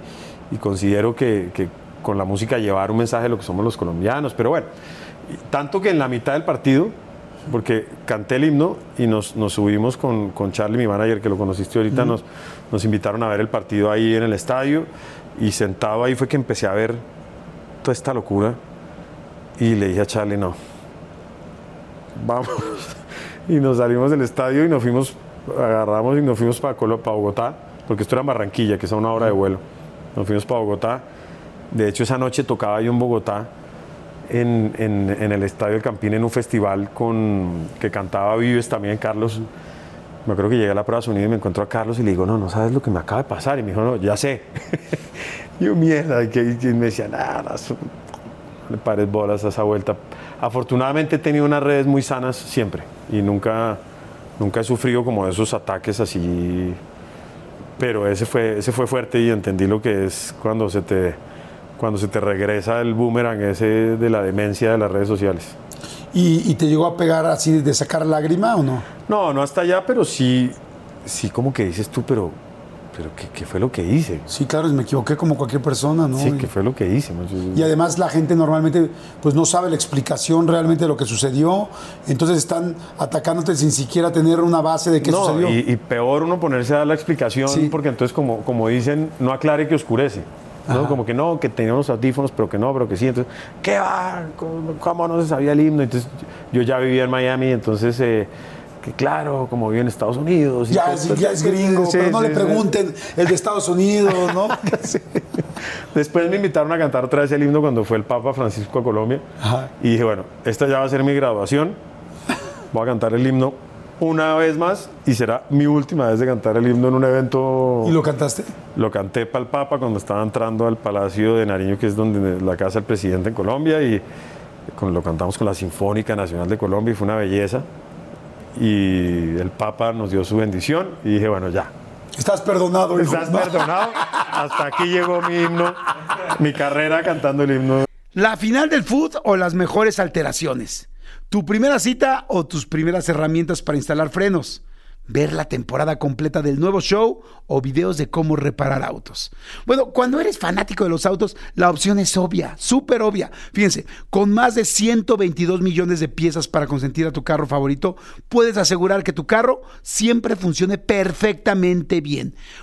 [SPEAKER 2] considero que, que con la música llevar un mensaje de lo que somos los colombianos. Pero bueno, tanto que en la mitad del partido, porque canté el himno y nos, nos subimos con, con Charlie, mi manager, que lo conociste ahorita, nos, nos invitaron a ver el partido ahí en el estadio y sentado ahí fue que empecé a ver toda esta locura y le dije a Charlie, no, vamos. Y nos salimos del estadio y nos fuimos, agarramos y nos fuimos para, Bogotá, porque esto era en Barranquilla, que es a una hora de vuelo. Nos fuimos para Bogotá. De hecho, esa noche tocaba yo en Bogotá, en, en- en el Estadio del Campín, en un festival con, que cantaba Vives también, Carlos. Me acuerdo que llegué a la prueba de sonido y me encontró a Carlos y le digo, no, no sabes lo que me acaba de pasar. Y me dijo, no, ya sé. yo, mierda. Y, que, y me decía, nada, le pares bolas a esa vuelta. Afortunadamente he tenido unas redes muy sanas siempre y nunca, nunca he sufrido como esos ataques así. Pero ese fue, ese fue fuerte y entendí lo que es cuando se te, cuando se te regresa el boomerang ese de la demencia de las redes sociales.
[SPEAKER 1] ¿Y, y te llegó a pegar así de sacar lágrima o no?
[SPEAKER 2] No, no hasta allá, pero sí, sí como que dices tú, pero, pero ¿qué, qué fue lo que hice?
[SPEAKER 1] Sí, claro, me equivoqué como cualquier persona, ¿no?
[SPEAKER 2] Sí, ¿qué fue lo que hice?
[SPEAKER 1] Y además la gente normalmente pues no sabe la explicación realmente de lo que sucedió, entonces están atacándote sin siquiera tener una base de qué
[SPEAKER 2] no,
[SPEAKER 1] sucedió.
[SPEAKER 2] y, y peor uno ponerse a dar la explicación,
[SPEAKER 1] Sí.
[SPEAKER 2] porque entonces, como, como dicen, no aclare que oscurece. ¿No? Como que no, que teníamos audífonos, pero que no, pero que sí. Entonces, ¿qué va? ¿Cómo, cómo no se sabía el himno? Entonces, yo ya vivía en Miami, entonces, eh, que claro, como viví en Estados Unidos. y
[SPEAKER 1] ya,
[SPEAKER 2] todo-
[SPEAKER 1] ya es gringo,
[SPEAKER 2] Sí,
[SPEAKER 1] pero no
[SPEAKER 2] sí,
[SPEAKER 1] le pregunten el de Estados Unidos, ¿no?
[SPEAKER 2] Después me invitaron a cantar otra vez el himno cuando fue el Papa Francisco a Colombia.
[SPEAKER 1] Ajá.
[SPEAKER 2] Y dije, bueno, esta ya va a ser mi graduación. Voy a cantar el himno una vez más y será mi última vez de cantar el himno en un evento.
[SPEAKER 1] ¿Y lo cantaste?
[SPEAKER 2] Lo canté para el Papa cuando estaba entrando al Palacio de Nariño, que es donde la casa del presidente en Colombia, y con- lo cantamos con la Sinfónica Nacional de Colombia y fue una belleza. Y el Papa nos dio su bendición y dije, bueno, ya,
[SPEAKER 1] Estás perdonado, hijo.
[SPEAKER 2] estás perdonado. Hasta aquí llegó mi himno, mi carrera cantando el himno.
[SPEAKER 1] La final del food o las mejores alteraciones. Tu primera cita o tus primeras herramientas para instalar frenos. Ver la temporada completa del nuevo show o videos de cómo reparar autos. Bueno, cuando eres fanático de los autos, la opción es obvia, súper obvia. Fíjense, con más de 122 millones de piezas para consentir a tu carro favorito, puedes asegurar que tu carro siempre funcione perfectamente bien.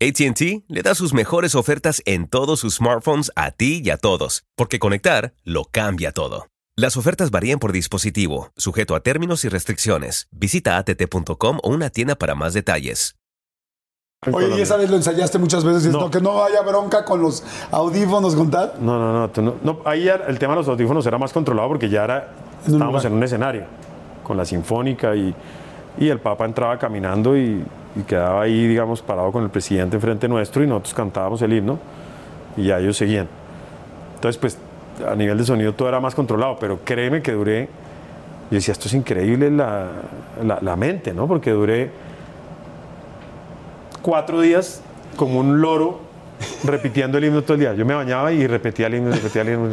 [SPEAKER 3] ATT le da sus mejores ofertas en todos sus smartphones a ti y a todos, porque conectar lo cambia todo. Las ofertas varían por dispositivo, sujeto a términos y restricciones. Visita att.com o una tienda para más detalles.
[SPEAKER 1] Oye, ¿y esa vez lo ensayaste muchas veces? y
[SPEAKER 2] No.
[SPEAKER 1] no. que no haya bronca con los audífonos, con tal.
[SPEAKER 2] No, no, no, no, no, Ahí ya el tema de los audífonos era más controlado porque ya era,
[SPEAKER 1] En un
[SPEAKER 2] estábamos
[SPEAKER 1] lugar.
[SPEAKER 2] en un escenario con la sinfónica y, y el Papa entraba caminando y, y quedaba ahí, digamos, parado con el presidente enfrente nuestro y nosotros cantábamos el himno y ya ellos seguían. Entonces, pues a nivel de sonido todo era más controlado, pero créeme que duré, yo decía, esto es increíble la, la- mente, ¿no? Porque duré cuatro días como un loro repitiendo el himno todo el día. Yo me bañaba y repetía el himno, repetía el himno,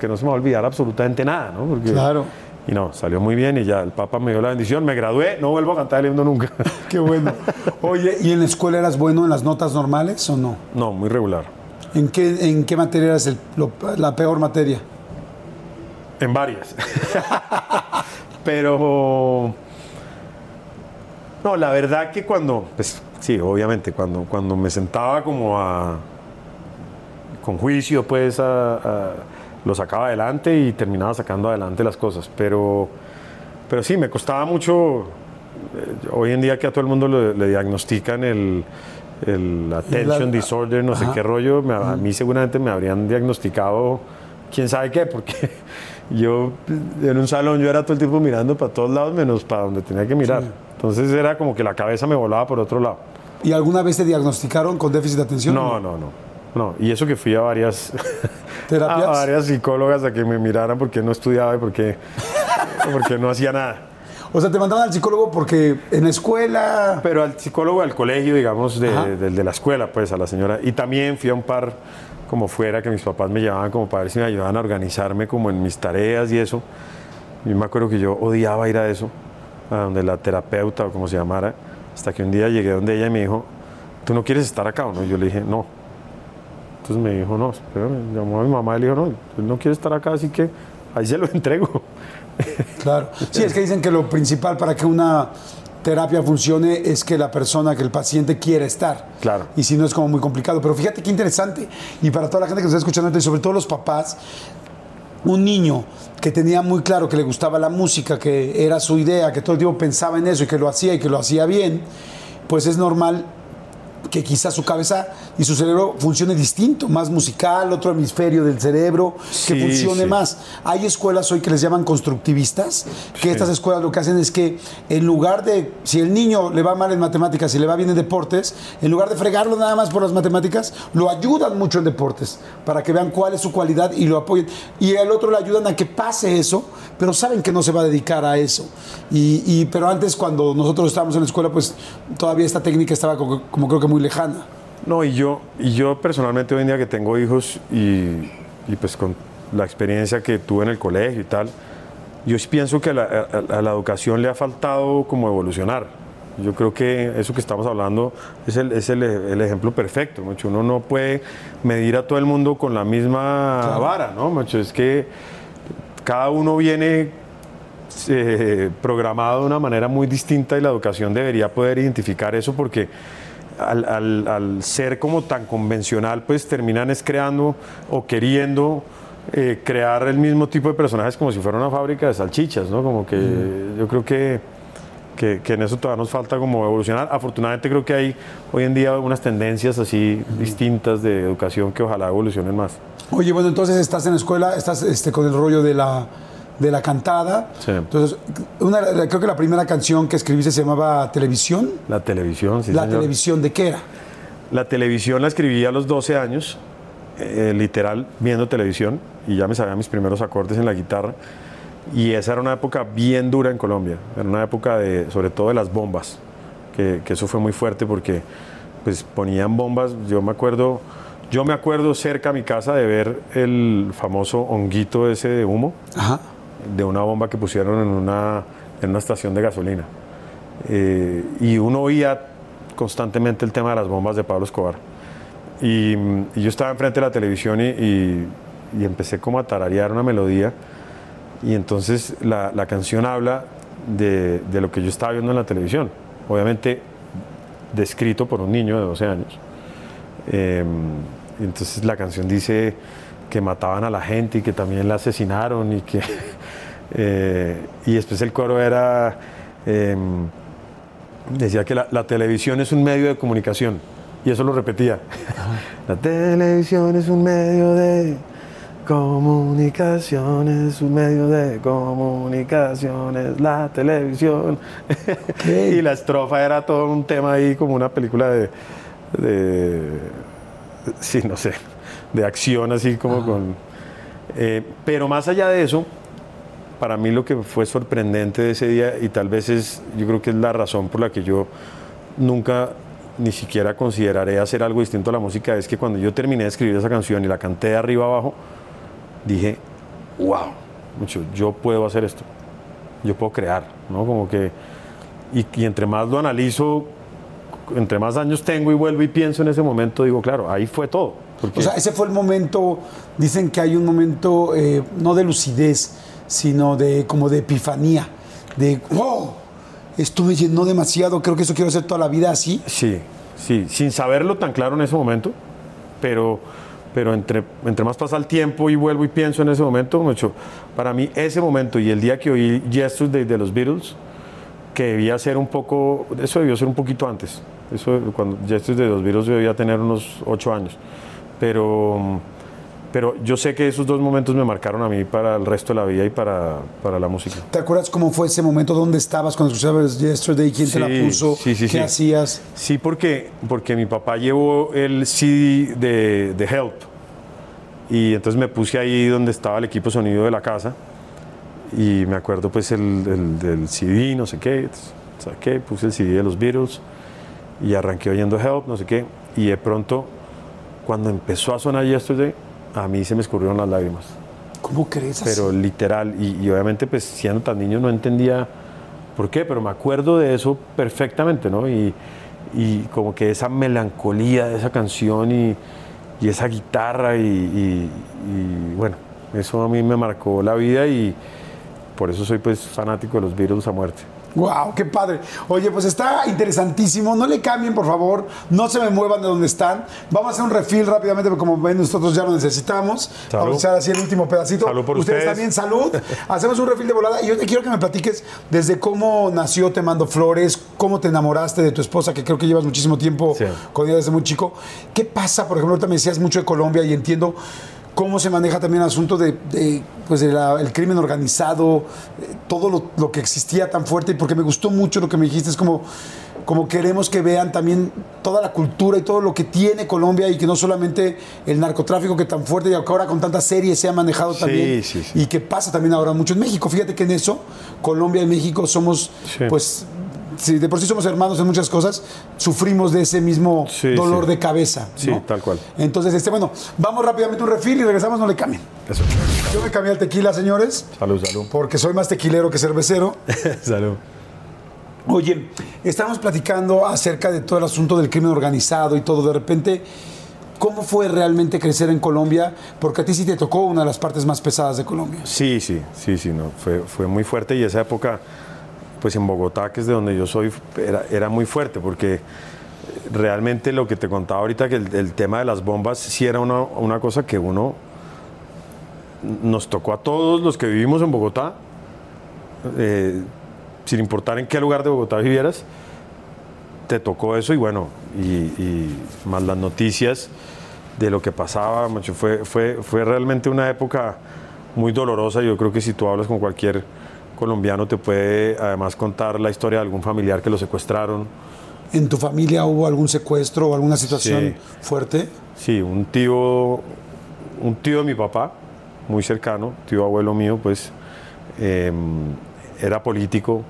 [SPEAKER 2] que no se me va a olvidar absolutamente nada, ¿no? Porque-
[SPEAKER 1] Claro.
[SPEAKER 2] Y no, salió muy bien y ya el Papa me dio la bendición, me gradué, no vuelvo a cantar el himno nunca.
[SPEAKER 1] Qué bueno. Oye, ¿y en la escuela eras bueno en las notas normales o no?
[SPEAKER 2] No, muy regular.
[SPEAKER 1] ¿En qué, en qué materia eras el- lo- la peor materia?
[SPEAKER 2] En varias. Pero. No, la verdad que cuando. Pues sí, obviamente, cuando, cuando me sentaba como a. Con juicio, pues a- a- lo sacaba adelante y terminaba sacando adelante las cosas. Pero. Pero sí, me costaba mucho. eh, Hoy en día que a todo el mundo le, le diagnostican el, el attention
[SPEAKER 1] La-
[SPEAKER 2] disorder, no sé
[SPEAKER 1] Ajá.
[SPEAKER 2] qué rollo, me- a mí seguramente me habrían diagnosticado quién sabe qué, porque yo en un salón yo era todo el tiempo mirando para todos lados menos para donde tenía que mirar. Entonces era como que la cabeza me volaba por otro lado.
[SPEAKER 1] ¿Y alguna vez te diagnosticaron con déficit de atención?
[SPEAKER 2] No, no, no. No, y eso que fui a varias,
[SPEAKER 1] ¿Terapias?
[SPEAKER 2] a varias psicólogas a que me miraran porque no estudiaba y porque, porque no hacía nada.
[SPEAKER 1] O sea, te mandaban al psicólogo porque en la escuela.
[SPEAKER 2] Pero al psicólogo del colegio, digamos, de- del de la escuela, pues a la señora. Y también fui a un par como fuera que mis papás me llevaban como para ver si me ayudaban a organizarme como en mis tareas y eso. Y me acuerdo que yo odiaba ir a eso, a donde la terapeuta o como se llamara, hasta que un día llegué donde ella y me dijo, ¿tú no quieres estar acá o no? Y yo le dije, no. Entonces me dijo, no, espérame, llamó a mi mamá y le dijo, no, él no quiere estar acá, así que ahí se lo entrego.
[SPEAKER 1] Claro. Sí, es que dicen que lo principal para que una terapia funcione es que la persona, que el paciente quiera estar.
[SPEAKER 2] Claro.
[SPEAKER 1] Y si no es como muy complicado. Pero fíjate qué interesante. Y para toda la gente que nos está escuchando, y sobre todo los papás, un niño que tenía muy claro que le gustaba la música, que era su idea, que todo el tiempo pensaba en eso y que lo hacía y que lo hacía bien, pues es normal que quizás su cabeza y su cerebro funcione distinto, más musical, otro hemisferio del cerebro, que funcione
[SPEAKER 2] sí.
[SPEAKER 1] más. Hay escuelas hoy que les llaman constructivistas, que estas escuelas lo que hacen es que en lugar de, si el niño le va mal en matemáticas y le va bien en deportes, en lugar de fregarlo nada más por las matemáticas, lo ayudan mucho en deportes, para que vean cuál es su cualidad y lo apoyen. Y al otro le ayudan a que pase eso, pero saben que no se va a dedicar a eso. Y, y- pero antes, cuando nosotros estábamos en la escuela, pues todavía esta técnica estaba como, como creo que muy lejana.
[SPEAKER 2] No, y yo, y yo personalmente hoy en día que tengo hijos y, y pues con la experiencia que tuve en el colegio y tal, yo pienso que a la, a- a la educación le ha faltado como evolucionar. Yo creo que eso que estamos hablando es el, es el, el ejemplo perfecto. Macho. Uno no puede medir a todo el mundo con la misma vara, ¿no? Macho? Es que cada uno viene eh, programado de una manera muy distinta y la educación debería poder identificar eso porque al, al- al ser como tan convencional, pues terminan es creando o queriendo eh, crear el mismo tipo de personajes como si fuera una fábrica de salchichas, ¿no? Como que yo creo que, que, que en eso todavía nos falta como evolucionar. Afortunadamente creo que hay hoy en día unas tendencias así distintas de educación que ojalá evolucionen más.
[SPEAKER 1] Oye, bueno, entonces estás en la escuela, estás este, con el rollo de la, de la cantada.
[SPEAKER 2] Sí.
[SPEAKER 1] Entonces, una, creo que la primera canción que escribiste se llamaba Televisión.
[SPEAKER 2] La televisión, sí,
[SPEAKER 1] la
[SPEAKER 2] señor.
[SPEAKER 1] televisión, ¿de qué era?
[SPEAKER 2] La televisión la escribí a los 12 años, eh, literal, viendo televisión, y ya me sabía mis primeros acordes en la guitarra. Y esa era una época bien dura en Colombia, era una época de, sobre todo de las bombas, que, que eso fue muy fuerte porque pues ponían bombas, yo me acuerdo, yo me acuerdo cerca a mi casa de ver el famoso honguito ese de humo,
[SPEAKER 1] Ajá.
[SPEAKER 2] De una bomba que pusieron en una, en una estación de gasolina. Eh, y uno oía constantemente el tema de las bombas de Pablo Escobar. Y, y yo estaba enfrente de la televisión y, y- y empecé como a tararear una melodía. Y entonces la, la canción habla de, de lo que yo estaba viendo en la televisión. Obviamente descrito por un niño de 12 años. Eh, entonces la canción dice que mataban a la gente y que también la asesinaron y que... eh, y después el coro era... eh, decía que la, la televisión es un medio de comunicación. Y eso lo repetía. La televisión es un medio de comunicación, es un medio de comunicaciones, la televisión. y la estrofa era todo un tema ahí como una película de, de sí, no sé, de acción así como con... eh, pero más allá de eso, para mí lo que fue sorprendente de ese día y tal vez es, yo creo que es la razón por la que yo nunca ni siquiera consideraré hacer algo distinto a la música, es que cuando yo terminé de escribir esa canción y la canté de arriba abajo, dije, wow, mucho, yo puedo hacer esto, yo puedo crear, ¿no? Como que, y, y entre más lo analizo, entre más años tengo y vuelvo y pienso en ese momento, digo, claro, ahí fue todo. Porque,
[SPEAKER 1] O sea, ese fue el momento, dicen que hay un momento eh, no de lucidez, sino de como de epifanía, de wow, esto me llenó demasiado, creo que eso quiero hacer toda la vida así.
[SPEAKER 2] Sí, sí, sin saberlo tan claro en ese momento, pero, pero entre, entre más pasa el tiempo y vuelvo y pienso en ese momento, mucho, para mí ese momento y el día que oí Yesterday de los Beatles, que debía ser un poco, eso debió ser un poquito antes, eso cuando Yesterday de los Beatles debía tener unos ocho años, pero, pero yo sé que esos dos momentos me marcaron a mí para el resto de la vida y para, para la música.
[SPEAKER 1] ¿Te acuerdas cómo fue ese momento? ¿Dónde estabas cuando escuchabas Yesterday? ¿Quién te la
[SPEAKER 2] Sí,
[SPEAKER 1] puso?
[SPEAKER 2] sí, sí,
[SPEAKER 1] ¿Qué
[SPEAKER 2] sí.
[SPEAKER 1] hacías?
[SPEAKER 2] Sí, porque, porque mi papá llevó el CD de, de Help. Y entonces me puse ahí donde estaba el equipo sonido de la casa. Y me acuerdo pues el, el- del CD, no sé qué. Saqué, puse el CD de los Beatles. Y arranqué oyendo Help, no sé qué. Y de pronto, cuando empezó a sonar Yesterday, a mí se me escurrieron las lágrimas
[SPEAKER 1] ¿Cómo crees así?
[SPEAKER 2] pero literal, y, y obviamente pues siendo tan niño no entendía por qué, pero me acuerdo de eso perfectamente, ¿no? Y, y como que esa melancolía de esa canción y, y esa guitarra y, bueno, eso a mí me marcó la vida y por eso soy pues fanático de los Beatles a muerte.
[SPEAKER 1] Wow, qué padre. Oye, pues está interesantísimo. No le cambien, por favor. No se me muevan de donde están. Vamos a hacer un refill rápidamente, porque como ven, nosotros ya lo necesitamos.
[SPEAKER 2] Salud.
[SPEAKER 1] Vamos a echar así el último pedacito.
[SPEAKER 2] Salud por
[SPEAKER 1] ustedes.
[SPEAKER 2] ustedes.
[SPEAKER 1] también, salud. Hacemos un refill de volada. Y yo te quiero que me platiques desde cómo nació Te Mando Flores, cómo te enamoraste de tu esposa, que creo que llevas muchísimo tiempo
[SPEAKER 2] Sí.
[SPEAKER 1] con ella desde muy chico. ¿Qué pasa, por ejemplo, ahorita me decías mucho de Colombia y entiendo cómo se maneja también el asunto de, de, pues de la- el crimen organizado, eh, todo lo, lo que existía tan fuerte, y porque me gustó mucho lo que me dijiste, es como, como queremos que vean también toda la cultura y todo lo que tiene Colombia y que no solamente el narcotráfico que tan fuerte y que ahora con tantas series se ha manejado
[SPEAKER 2] Sí,
[SPEAKER 1] también
[SPEAKER 2] sí, sí.
[SPEAKER 1] y que pasa también ahora mucho en México. Fíjate que en eso, Colombia y México somos pues si de por sí somos hermanos en muchas cosas, sufrimos de ese mismo
[SPEAKER 2] Sí,
[SPEAKER 1] dolor
[SPEAKER 2] sí.
[SPEAKER 1] de cabeza.
[SPEAKER 2] Sí,
[SPEAKER 1] ¿no?
[SPEAKER 2] tal cual.
[SPEAKER 1] Entonces, este, bueno, vamos rápidamente a un refil y regresamos, no le cambien.
[SPEAKER 2] Eso.
[SPEAKER 1] Yo me cambié al tequila, señores,
[SPEAKER 2] Salud, salud.
[SPEAKER 1] porque soy más tequilero que cervecero.
[SPEAKER 2] salud.
[SPEAKER 1] Oye, estamos platicando acerca de todo el asunto del crimen organizado y todo. De repente, ¿cómo fue realmente crecer en Colombia? Porque a ti sí te tocó una de las partes más pesadas de Colombia.
[SPEAKER 2] Sí, sí, sí, sí, no, fue, fue muy fuerte y esa época, pues en Bogotá, que es de donde yo soy, era, muy fuerte porque realmente lo que te contaba ahorita, que el, el tema de las bombas sí era una, una cosa que uno nos tocó a todos los que vivimos en Bogotá, eh, sin importar en qué lugar de Bogotá vivieras, te tocó eso y bueno, y, y más las noticias de lo que pasaba, macho, fue, fue, fue realmente una época muy dolorosa. Yo creo que si tú hablas con cualquier colombiano te puede además contar la historia de algún familiar que lo secuestraron.
[SPEAKER 1] ¿En tu familia hubo algún secuestro o alguna situación
[SPEAKER 2] Sí.
[SPEAKER 1] fuerte?
[SPEAKER 2] Sí, un tío, un tío de mi papá, muy cercano, tío abuelo mío, pues eh, era político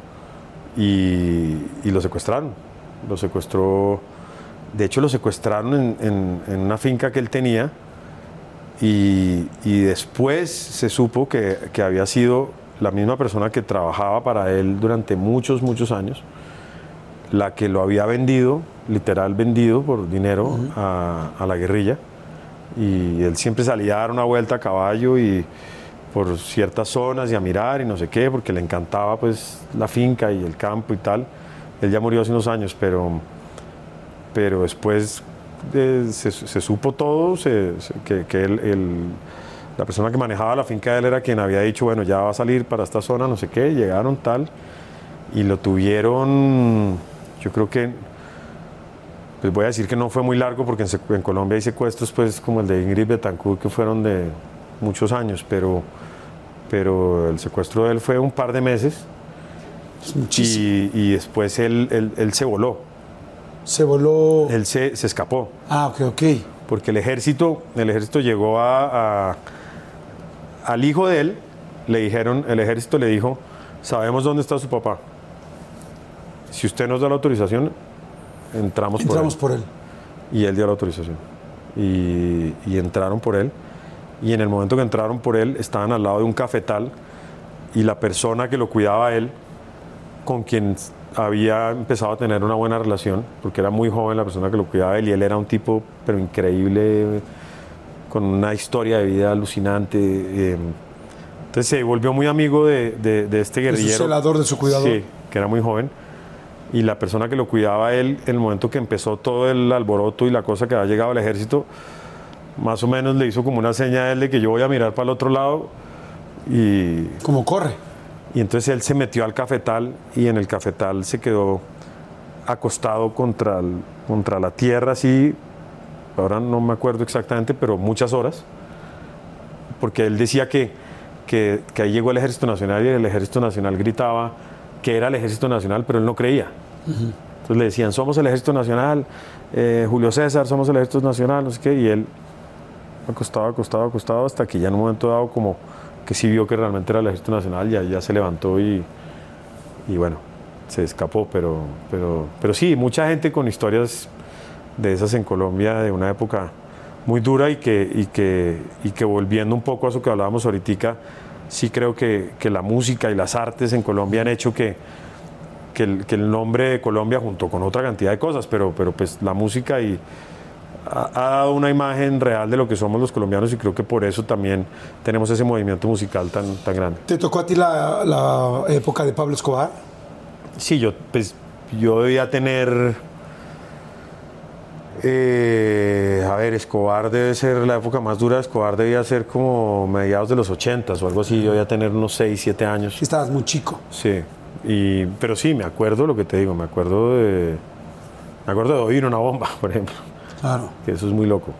[SPEAKER 2] y, y lo secuestraron. Lo secuestró, de hecho lo secuestraron en, en- en una finca que él tenía y, y después se supo que, que había sido la misma persona que trabajaba para él durante muchos, muchos años la que lo había vendido, literal vendido por dinero a, a la guerrilla. Y él siempre salía a dar una vuelta a caballo y por ciertas zonas y a mirar y no sé qué, porque le encantaba pues la finca y el campo y tal. Él ya murió hace unos años, pero, pero después eh, se, se supo todo, se- se- que, que él- él- la persona que manejaba la finca de él era quien había dicho, bueno, ya va a salir para esta zona, no sé qué, llegaron tal, y lo tuvieron, yo creo que, pues voy a decir que no fue muy largo, porque en, Colombia hay secuestros, pues como el de Ingrid Betancourt, que fueron de muchos años, pero, pero el secuestro de él fue un par de meses, y, y después él, él- él se voló,
[SPEAKER 1] Se voló.
[SPEAKER 2] él se, se escapó,
[SPEAKER 1] Ah, ok, ok.
[SPEAKER 2] porque el ejército, el ejército llegó a, a- al hijo de él, le dijeron, el ejército le dijo, sabemos dónde está su papá. Si usted nos da la autorización, entramos,
[SPEAKER 1] Entramos
[SPEAKER 2] por él.
[SPEAKER 1] por él.
[SPEAKER 2] Y él dio la autorización. Y, y entraron por él. Y en el momento que entraron por él, estaban al lado de un cafetal y la persona que lo cuidaba a él, con quien había empezado a tener una buena relación, porque era muy joven la persona que lo cuidaba a él y él era un tipo, pero increíble, con una historia de vida alucinante. eh, entonces se volvió muy amigo de, de- de este
[SPEAKER 1] De su
[SPEAKER 2] guerrillero.
[SPEAKER 1] celador, de su cuidador.
[SPEAKER 2] Sí, que era muy joven. Y la persona que lo cuidaba él, en el momento que empezó todo el alboroto y la cosa que había llegado al ejército, más o menos le hizo como una seña a él de que yo voy a mirar para el otro lado. Y,
[SPEAKER 1] Como corre.
[SPEAKER 2] y entonces él se metió al cafetal y en el cafetal se quedó acostado contra, el- contra la tierra, así, ahora no me acuerdo exactamente, pero muchas horas, porque él decía que, que, que ahí llegó el Ejército Nacional y el Ejército Nacional gritaba que era el Ejército Nacional, pero él no creía. Entonces le decían, somos el Ejército Nacional, eh, Julio César, somos el Ejército Nacional, no sé qué, y él acostado, acostado, acostado, hasta que ya en un momento dado como que sí vio que realmente era el Ejército Nacional, ya, ya se levantó y, y bueno, se escapó, pero, pero, pero sí, mucha gente con historias de esas en Colombia de una época muy dura y que, y que, y que volviendo un poco a eso que hablábamos ahorita, sí creo que, que la música y las artes en Colombia han hecho que, que, el, que el nombre de Colombia junto con otra cantidad de cosas, pero, pero pues la música y ha, ha dado una imagen real de lo que somos los colombianos y creo que por eso también tenemos ese movimiento musical tan, tan grande.
[SPEAKER 1] ¿Te tocó a ti la, la época de Pablo Escobar?
[SPEAKER 2] Sí, yo, pues, yo debía tener. Eh, a ver, Escobar debe ser la época más dura. Escobar debía ser como mediados de los 80 o algo así. Yo debía tener unos 6, 7 años.
[SPEAKER 1] Sí, estabas muy chico.
[SPEAKER 2] Sí. Y, pero sí, me acuerdo lo que te digo. Me acuerdo de. Me acuerdo de oír una bomba, por ejemplo.
[SPEAKER 1] Claro.
[SPEAKER 2] Que eso es muy loco.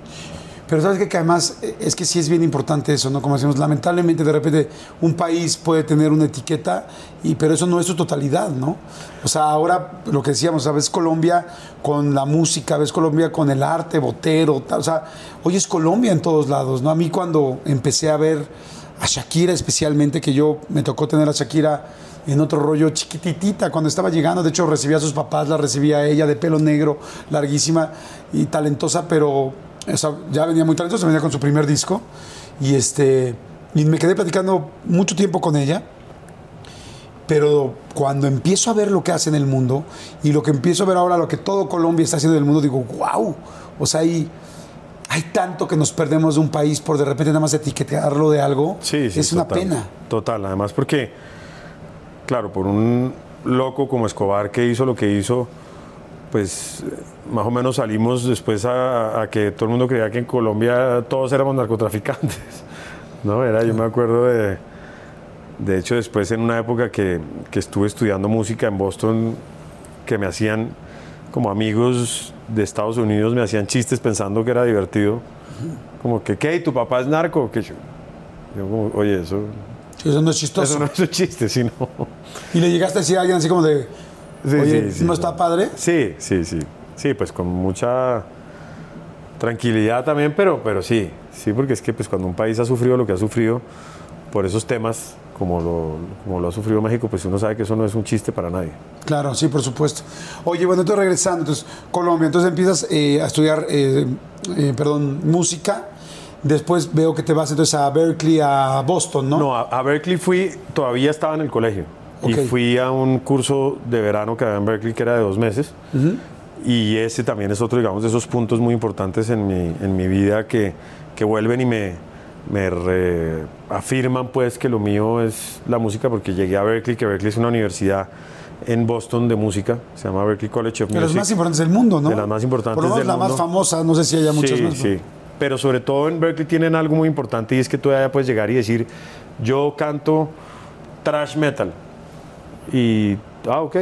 [SPEAKER 1] Pero sabes que además eh, es que sí es bien importante eso, ¿no? Como decimos, lamentablemente de repente un país puede tener una etiqueta, y, pero eso no es su totalidad, ¿no? O sea, ahora lo que decíamos, ¿sabes? Colombia con la música, ves Colombia con el arte, botero, tal, o sea, hoy es Colombia en todos lados, ¿no? A mí cuando empecé a ver a Shakira especialmente, que yo me tocó tener a Shakira en otro rollo chiquititita cuando estaba llegando. De hecho, recibía a sus papás, la recibía a ella de pelo negro, larguísima y talentosa, pero ya venía muy talentosa, venía con su primer disco. Y, este, y me quedé platicando mucho tiempo con ella. Pero cuando empiezo a ver lo que hace en el mundo y lo que empiezo a ver ahora, lo que todo Colombia está haciendo en el mundo, digo, wow. O sea, hay, hay tanto que nos perdemos de un país por de repente nada más etiquetarlo de algo.
[SPEAKER 2] Sí, sí,
[SPEAKER 1] es una pena.
[SPEAKER 2] Total, además porque, claro, por un loco como Escobar que hizo lo que hizo, pues más o menos salimos después a, a que todo el mundo creía que en Colombia todos éramos narcotraficantes. ¿no? Era, yo me acuerdo de, de hecho, después en una época que, que estuve estudiando música en Boston, que me hacían como amigos de Estados Unidos, me hacían chistes pensando que era divertido. Como que, ¿qué? ¿Tu papá es narco? Que yo, yo como, oye, eso,
[SPEAKER 1] Eso no es chistoso.
[SPEAKER 2] eso no es un chiste, sino...
[SPEAKER 1] Y le llegaste a decir a alguien así como de,
[SPEAKER 2] Sí,
[SPEAKER 1] oye,
[SPEAKER 2] sí, sí.
[SPEAKER 1] ¿no está padre?
[SPEAKER 2] Sí, sí, sí. Sí, pues con mucha tranquilidad también, pero, pero sí, sí, porque es que pues cuando un país ha sufrido lo que ha sufrido por esos temas, como lo, como lo ha sufrido México, pues uno sabe que eso no es un chiste para nadie.
[SPEAKER 1] Claro, sí, por supuesto. Oye, bueno, entonces regresando, entonces, Colombia, entonces empiezas eh, a estudiar, eh, eh, perdón, música. Después veo que te vas entonces a Berkeley, a Boston, ¿no?
[SPEAKER 2] No, a, a Berkeley fui, todavía estaba en el colegio. Y fui a un curso de verano que había en Berkeley que era de dos meses. Y ese también es otro, digamos, de esos puntos muy importantes en mi, en mi vida que, que vuelven y me, me afirman pues que lo mío es la música porque llegué a Berkeley, que Berkeley es una universidad en Boston de música, se llama Berkeley College of
[SPEAKER 1] de las
[SPEAKER 2] Music.
[SPEAKER 1] más importantes del mundo, ¿no?
[SPEAKER 2] De las más importantes
[SPEAKER 1] Por lo menos
[SPEAKER 2] del
[SPEAKER 1] la más
[SPEAKER 2] mundo.
[SPEAKER 1] famosa, no sé si haya muchas
[SPEAKER 2] sí,
[SPEAKER 1] más.
[SPEAKER 2] Sí, pero sobre todo en Berkeley tienen algo muy importante y es que tú allá puedes llegar y decir, yo canto trash metal. Y, ah, ok.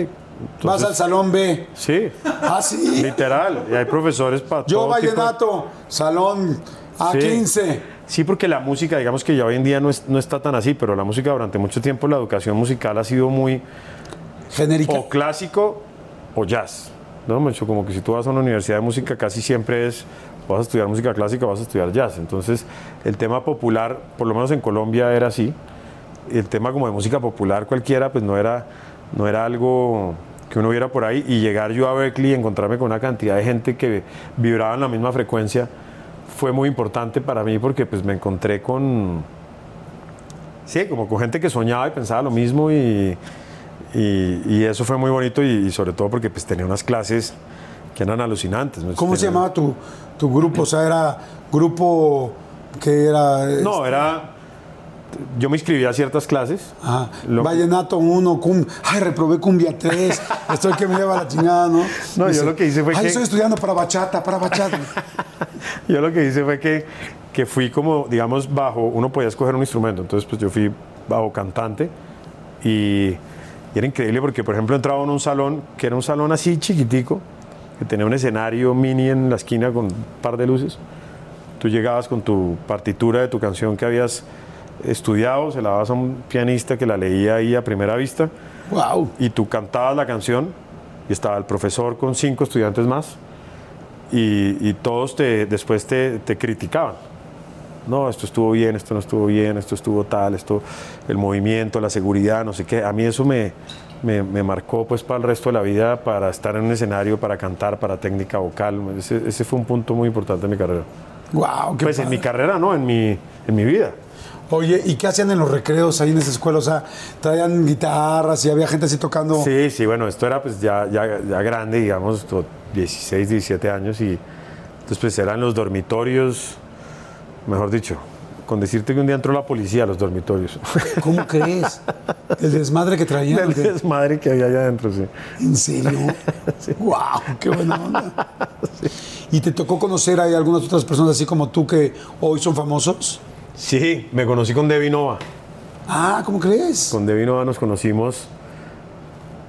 [SPEAKER 1] Vas al salón B.
[SPEAKER 2] Sí,
[SPEAKER 1] Ah, sí.
[SPEAKER 2] literal. Y hay profesores para
[SPEAKER 1] Yo
[SPEAKER 2] todo tipo
[SPEAKER 1] vallenato, salón A15.
[SPEAKER 2] Sí, porque la música, digamos que ya hoy en día no, es- no está tan así, pero la música durante mucho tiempo, la educación musical ha sido muy
[SPEAKER 1] Genérica.
[SPEAKER 2] o clásico o jazz. ¿no? Mucho como que si tú vas a una universidad de música casi siempre es vas a estudiar música clásica, vas a estudiar jazz. Entonces, el tema popular, por lo menos en Colombia era así. El tema como de música popular cualquiera, pues no era, no era algo que uno viera por ahí. Y llegar yo a Berkeley y encontrarme con una cantidad de gente que vibraba en la misma frecuencia fue muy importante para mí porque pues me encontré con, sí, como con gente que soñaba y pensaba lo mismo y, y, y eso fue muy bonito y, y sobre todo porque pues tenía unas clases que eran alucinantes. ¿no?
[SPEAKER 1] ¿Cómo se llamaba tu, tu grupo? O sea, era grupo que era.
[SPEAKER 2] No, era, yo me inscribí a ciertas clases.
[SPEAKER 1] Ajá.
[SPEAKER 2] Lo-
[SPEAKER 1] Vallenato 1, cum... ay, reprobé cumbia 3, estoy que me lleva la chingada, ¿no?
[SPEAKER 2] No, yo lo que hice fue
[SPEAKER 1] ay,
[SPEAKER 2] que-
[SPEAKER 1] estoy estudiando para bachata, para bachata.
[SPEAKER 2] Yo lo que hice fue que, que fui como, digamos, bajo, uno podía escoger un instrumento, entonces pues yo fui bajo cantante y, y era increíble porque, por ejemplo, entraba en un salón, que era un salón así chiquitico, que tenía un escenario mini en la esquina con un par de luces. Tú llegabas con tu partitura de tu canción que habías estudiado, se la dabas a un pianista que la leía ahí a primera vista
[SPEAKER 1] wow.
[SPEAKER 2] y tú cantabas la canción y estaba el profesor con cinco estudiantes más y, y todos te, después te, te criticaban. No, esto estuvo bien, esto no estuvo bien, esto estuvo tal, esto, el movimiento, la seguridad, no sé qué. A mí eso me, me, me marcó pues para el resto de la vida, para estar en un escenario, para cantar, para técnica vocal. Ese, ese fue un punto muy importante en mi carrera.
[SPEAKER 1] Wow, qué
[SPEAKER 2] Pues en
[SPEAKER 1] padre.
[SPEAKER 2] mi carrera, no, en mi, en mi vida.
[SPEAKER 1] Oye, ¿y qué hacían en los recreos ahí en esa escuela? O sea, traían guitarras y había gente así tocando.
[SPEAKER 2] Sí, sí, bueno, esto era pues ya, ya, ya grande, digamos, to- 16, 17 años y entonces pues eran los dormitorios, mejor dicho, con decirte que un día entró la policía a los dormitorios.
[SPEAKER 1] ¿Cómo crees? El desmadre que traían.
[SPEAKER 2] El desmadre que había allá adentro, sí.
[SPEAKER 1] ¿En serio? ¡Wow! ¡Qué buena onda! ¿Y te tocó conocer a algunas otras personas así como tú que hoy son famosos?
[SPEAKER 2] Sí, me conocí con Debbie Nova.
[SPEAKER 1] Ah, ¿cómo crees?
[SPEAKER 2] Con Debbie Nova nos conocimos.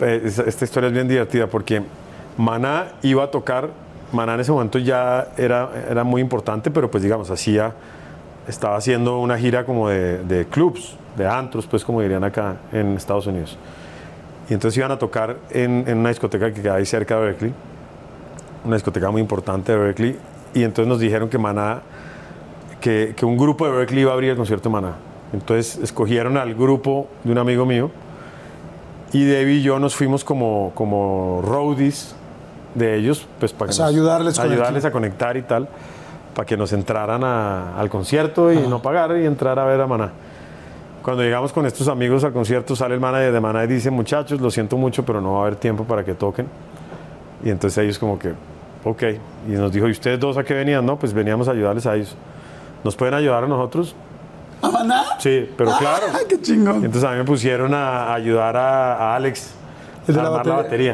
[SPEAKER 2] Eh, esta- Esta historia es bien divertida porque Maná iba a tocar, Maná en ese momento ya era, era muy importante, pero pues digamos, hacía, estaba haciendo una gira como de, de clubs, de antros, pues como dirían acá en Estados Unidos. Y entonces iban a tocar en, en una discoteca que queda ahí cerca de Berkeley, una discoteca muy importante de Berkeley, y entonces nos dijeron que Maná que, que un grupo de Berkeley iba a abrir el concierto de Maná. Entonces escogieron al grupo de un amigo mío Y Debbie y yo nos fuimos como, como roadies de ellos, pues para
[SPEAKER 1] O sea, ayudarles el
[SPEAKER 2] ayudarles
[SPEAKER 1] clip.
[SPEAKER 2] a conectar y tal, para que nos entraran a- al concierto y no pagar y entrar a ver a Maná. Cuando llegamos con estos amigos al concierto, sale el manager de Maná y dice, muchachos, lo siento mucho, pero no va a haber tiempo para que toquen. Y entonces ellos como que, ok. Y nos dijo, ¿y ustedes dos a qué venían? No, pues veníamos a ayudarles a ellos. ¿Nos pueden ayudar a nosotros?
[SPEAKER 1] ¿A Maná?
[SPEAKER 2] Sí, pero claro.
[SPEAKER 1] ¡Ay, qué chingón!
[SPEAKER 2] Entonces a mí me pusieron a ayudar a, a Alex a armar la
[SPEAKER 1] batería.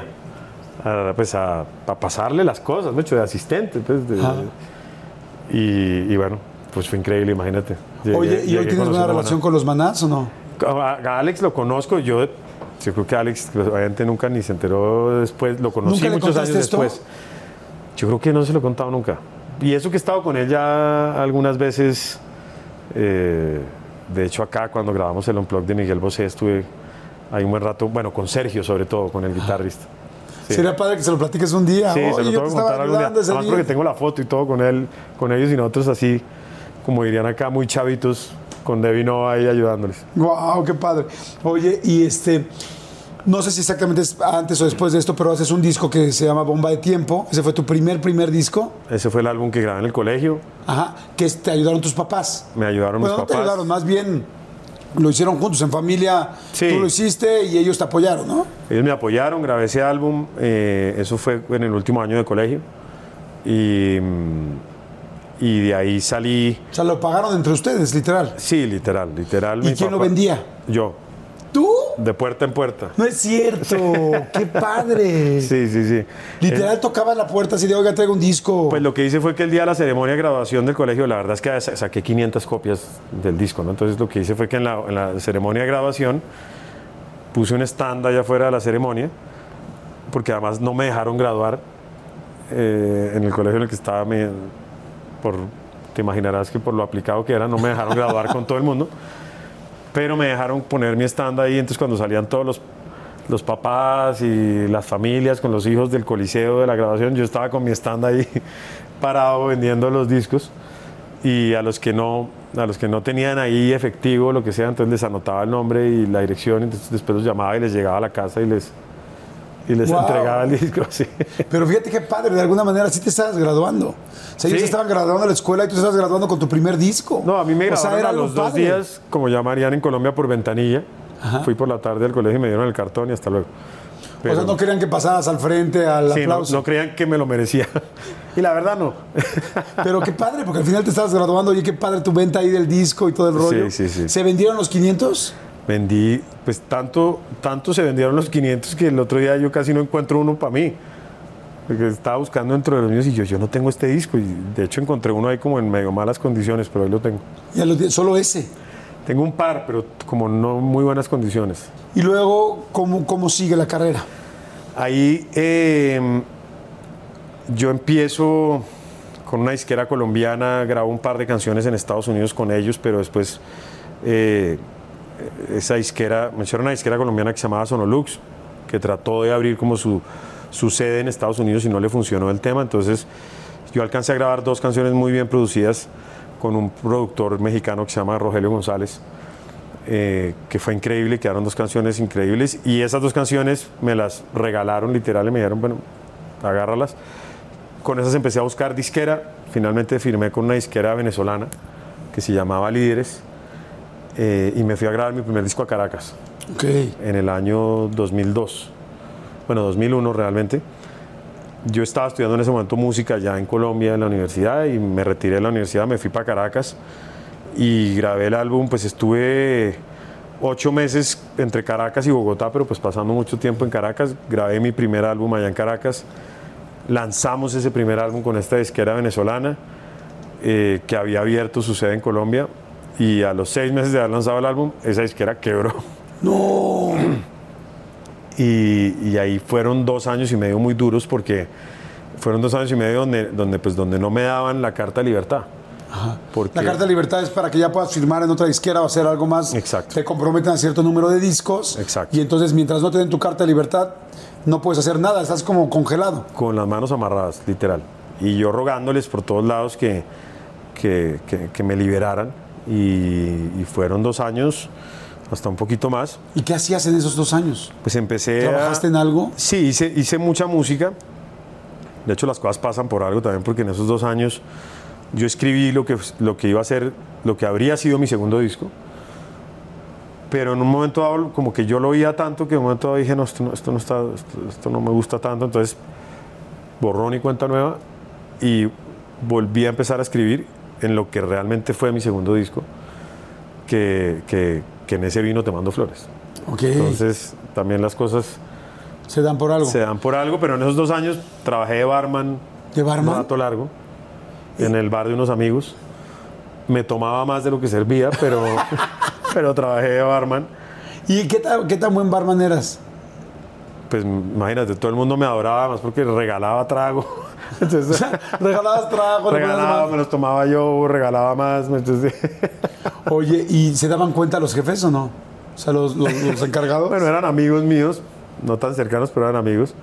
[SPEAKER 2] batería. A, pues a, a pasarle las cosas, hecho de asistente. pues, de- y, y bueno, pues fue increíble, imagínate. Llegué-
[SPEAKER 1] Oye, ¿y hoy tienes buena relación
[SPEAKER 2] Maná.
[SPEAKER 1] con los manás o no?
[SPEAKER 2] A, Alex lo conozco, yo, yo creo que Alex obviamente nunca ni se enteró después, lo conocí
[SPEAKER 1] ¿Nunca le
[SPEAKER 2] muchos años
[SPEAKER 1] esto?
[SPEAKER 2] después. Yo creo que no se lo he contado nunca. Y eso que he estado con él ya algunas veces, eh, de hecho acá cuando grabamos el Unplug de Miguel Bosé estuve ahí un buen rato, bueno, con Sergio sobre todo, con el guitarrista. Sí.
[SPEAKER 1] Sería padre que se lo platiques un día.
[SPEAKER 2] Sí, se
[SPEAKER 1] Oye,
[SPEAKER 2] lo tengo
[SPEAKER 1] te
[SPEAKER 2] que contar algún día. Además porque tengo la foto y todo con él, con ellos y nosotros así, como dirían acá, muy chavitos, con Debbie Nova ahí ayudándoles.
[SPEAKER 1] Wow, qué padre. Oye, y este, no sé si exactamente es antes o después de esto, pero haces un disco que se llama Bomba de Tiempo. Ese fue tu primer, primer disco.
[SPEAKER 2] Ese fue el álbum que grabé en el colegio.
[SPEAKER 1] Ajá, que te ayudaron tus papás.
[SPEAKER 2] Me ayudaron
[SPEAKER 1] Bueno,
[SPEAKER 2] mis
[SPEAKER 1] no te ayudaron, más bien lo hicieron juntos, en familia.
[SPEAKER 2] Sí.
[SPEAKER 1] Tú lo hiciste y ellos te apoyaron, ¿no?
[SPEAKER 2] Ellos me apoyaron, grabé ese álbum, eh, eso fue en el último año de colegio. Y, mm, y de ahí salí,
[SPEAKER 1] O sea, lo pagaron entre ustedes, literal.
[SPEAKER 2] sí, literal, literal.
[SPEAKER 1] ¿Y quién lo vendía?
[SPEAKER 2] Yo,
[SPEAKER 1] ¿Tú?
[SPEAKER 2] de puerta en puerta.
[SPEAKER 1] No es cierto. ¡Qué padre!
[SPEAKER 2] Sí, sí, sí.
[SPEAKER 1] Literal tocaba la puerta así de, oiga, traigo un disco.
[SPEAKER 2] Pues lo que hice fue que el día de la ceremonia de graduación del colegio, la verdad es que sa- saqué 500 copias del disco, ¿no? Entonces lo que hice fue que en la, en la ceremonia de graduación puse un stand allá afuera de la ceremonia, porque además no me dejaron graduar eh, en el colegio en el que estaba, me- por, te imaginarás que por lo aplicado que era, no me dejaron graduar con todo el mundo, pero me dejaron poner mi stand ahí, entonces cuando salían todos los los papás y las familias con los hijos del coliseo de la grabación, yo estaba con mi stand ahí parado vendiendo los discos y a los que no a los que no tenían ahí efectivo lo que sea, entonces les anotaba el nombre y la dirección, entonces después los llamaba y les llegaba a la casa y les y les
[SPEAKER 1] Wow.
[SPEAKER 2] entregaba el disco así.
[SPEAKER 1] Pero fíjate qué padre, de alguna manera sí te estabas graduando. O sea, ellos
[SPEAKER 2] Sí.
[SPEAKER 1] estaban graduando a la escuela y tú estabas graduando con tu primer disco.
[SPEAKER 2] No, a mí me
[SPEAKER 1] O sea,
[SPEAKER 2] a los dos
[SPEAKER 1] padre.
[SPEAKER 2] días, como llamarían en Colombia, por ventanilla. Fui por la tarde al colegio y me dieron el cartón y hasta luego.
[SPEAKER 1] O
[SPEAKER 2] Pero-
[SPEAKER 1] sea, no querían que pasaras al frente al
[SPEAKER 2] Sí, no,
[SPEAKER 1] aplauso.
[SPEAKER 2] no creían que me lo merecía. Y la verdad no.
[SPEAKER 1] Pero qué padre, porque al final te estabas graduando. Oye, qué padre tu venta ahí del disco y todo el rollo.
[SPEAKER 2] Sí, sí, sí.
[SPEAKER 1] ¿Se vendieron los 500?
[SPEAKER 2] Vendí, pues tanto, tanto se vendieron los 500 que el otro día yo casi no encuentro uno para mí. Porque estaba buscando dentro de los míos y yo, yo no tengo este disco. Y de hecho encontré uno ahí como en medio malas condiciones, pero ahí lo tengo.
[SPEAKER 1] Ya los di- solo ese.
[SPEAKER 2] Tengo un par, pero como no muy buenas condiciones.
[SPEAKER 1] Y luego, ¿cómo, cómo sigue la carrera?
[SPEAKER 2] Ahí eh, yo empiezo con una disquera colombiana, grabo un par de canciones en Estados Unidos con ellos, pero después eh, esa disquera, me hicieron una disquera colombiana que se llamaba Sonolux, que trató de abrir como su, su sede en Estados Unidos y no le funcionó el tema, entonces yo alcancé a grabar dos canciones muy bien producidas con un productor mexicano que se llama Rogelio González eh, que fue increíble, quedaron dos canciones increíbles. Y esas dos canciones me las regalaron literal y me dijeron, bueno, agárralas. Con esas empecé a buscar disquera, finalmente firmé con una disquera venezolana que se llamaba Líderes eh, y me fui a grabar mi primer disco a Caracas.
[SPEAKER 1] Ok.
[SPEAKER 2] en el año 2002, bueno, 2001 realmente. Yo estaba estudiando en ese momento música ya en Colombia, en la universidad, y me retiré de la universidad, me fui para Caracas y grabé el álbum, pues estuve ocho meses entre Caracas y Bogotá, pero pues pasando mucho tiempo en Caracas, grabé mi primer álbum allá en Caracas, lanzamos ese primer álbum con esta disquera venezolana eh, que había abierto su sede en Colombia y a los seis meses de haber lanzado el álbum, esa disquera quebró.
[SPEAKER 1] No.
[SPEAKER 2] Y, y ahí fueron dos años y medio muy duros porque fueron dos años y medio donde, donde, pues, donde no me daban la carta de libertad. Porque,
[SPEAKER 1] La carta de libertad es para que ya puedas firmar en otra disquera o hacer algo más.
[SPEAKER 2] Exacto.
[SPEAKER 1] Te comprometen a cierto número de discos.
[SPEAKER 2] Exacto.
[SPEAKER 1] Y entonces, mientras no te den tu carta de libertad, no puedes hacer nada. Estás como congelado.
[SPEAKER 2] con las manos amarradas, literal. Y yo rogándoles por todos lados que, que, que- que me liberaran. Y, y fueron dos años hasta un poquito más.
[SPEAKER 1] ¿Y qué hacías en esos dos años?
[SPEAKER 2] Pues empecé
[SPEAKER 1] ¿Trabajaste
[SPEAKER 2] a...
[SPEAKER 1] en algo?
[SPEAKER 2] Sí, hice, hice mucha música. De hecho, las cosas pasan por algo también, porque en esos dos años yo escribí lo que, lo que iba a ser, lo que habría sido mi segundo disco. Pero en un momento dado, como que yo lo oía tanto que en un momento dado dije, no, esto no, esto no, está, esto, esto no me gusta tanto. Entonces, borrón y cuenta nueva y volví a empezar a escribir en lo que realmente fue mi segundo disco, que, que, que en ese vino Te Mando Flores. Entonces, también las cosas
[SPEAKER 1] se dan por algo.
[SPEAKER 2] se dan por algo, pero en esos dos años trabajé de barman,
[SPEAKER 1] ¿De barman?
[SPEAKER 2] un rato largo, en el bar de unos amigos. Me tomaba más de lo que servía, pero, pero trabajé de barman.
[SPEAKER 1] ¿Y qué tan, qué tan buen barman eras?
[SPEAKER 2] Pues imagínate, todo el mundo me adoraba más porque regalaba trago. Entonces,
[SPEAKER 1] Regalabas trabajo. le ponías
[SPEAKER 2] regalaba,
[SPEAKER 1] más.
[SPEAKER 2] me los tomaba yo, regalaba más. Entonces,
[SPEAKER 1] Oye, ¿y se daban cuenta los jefes o no? O sea, los, los- los encargados.
[SPEAKER 2] bueno, eran amigos míos, no tan cercanos, pero eran amigos.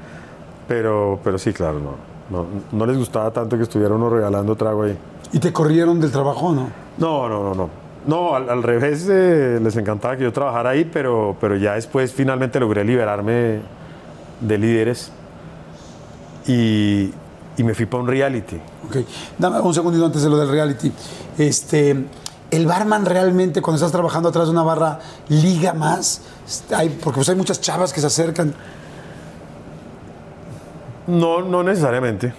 [SPEAKER 2] Pero, pero sí, claro, no, no, no les gustaba tanto que estuviera uno regalando trago ahí.
[SPEAKER 1] ¿Y te corrieron del trabajo o no?
[SPEAKER 2] No, no, no, no. No, al, al revés, eh, les encantaba que yo trabajara ahí, pero, pero ya después finalmente logré liberarme de líderes y, y me fui para un reality.
[SPEAKER 1] Ok. Dame un segundito antes de lo del reality. Este, ¿El barman realmente, cuando estás trabajando atrás de una barra, liga más? Hay, porque pues hay muchas chavas que se acercan.
[SPEAKER 2] No, no necesariamente.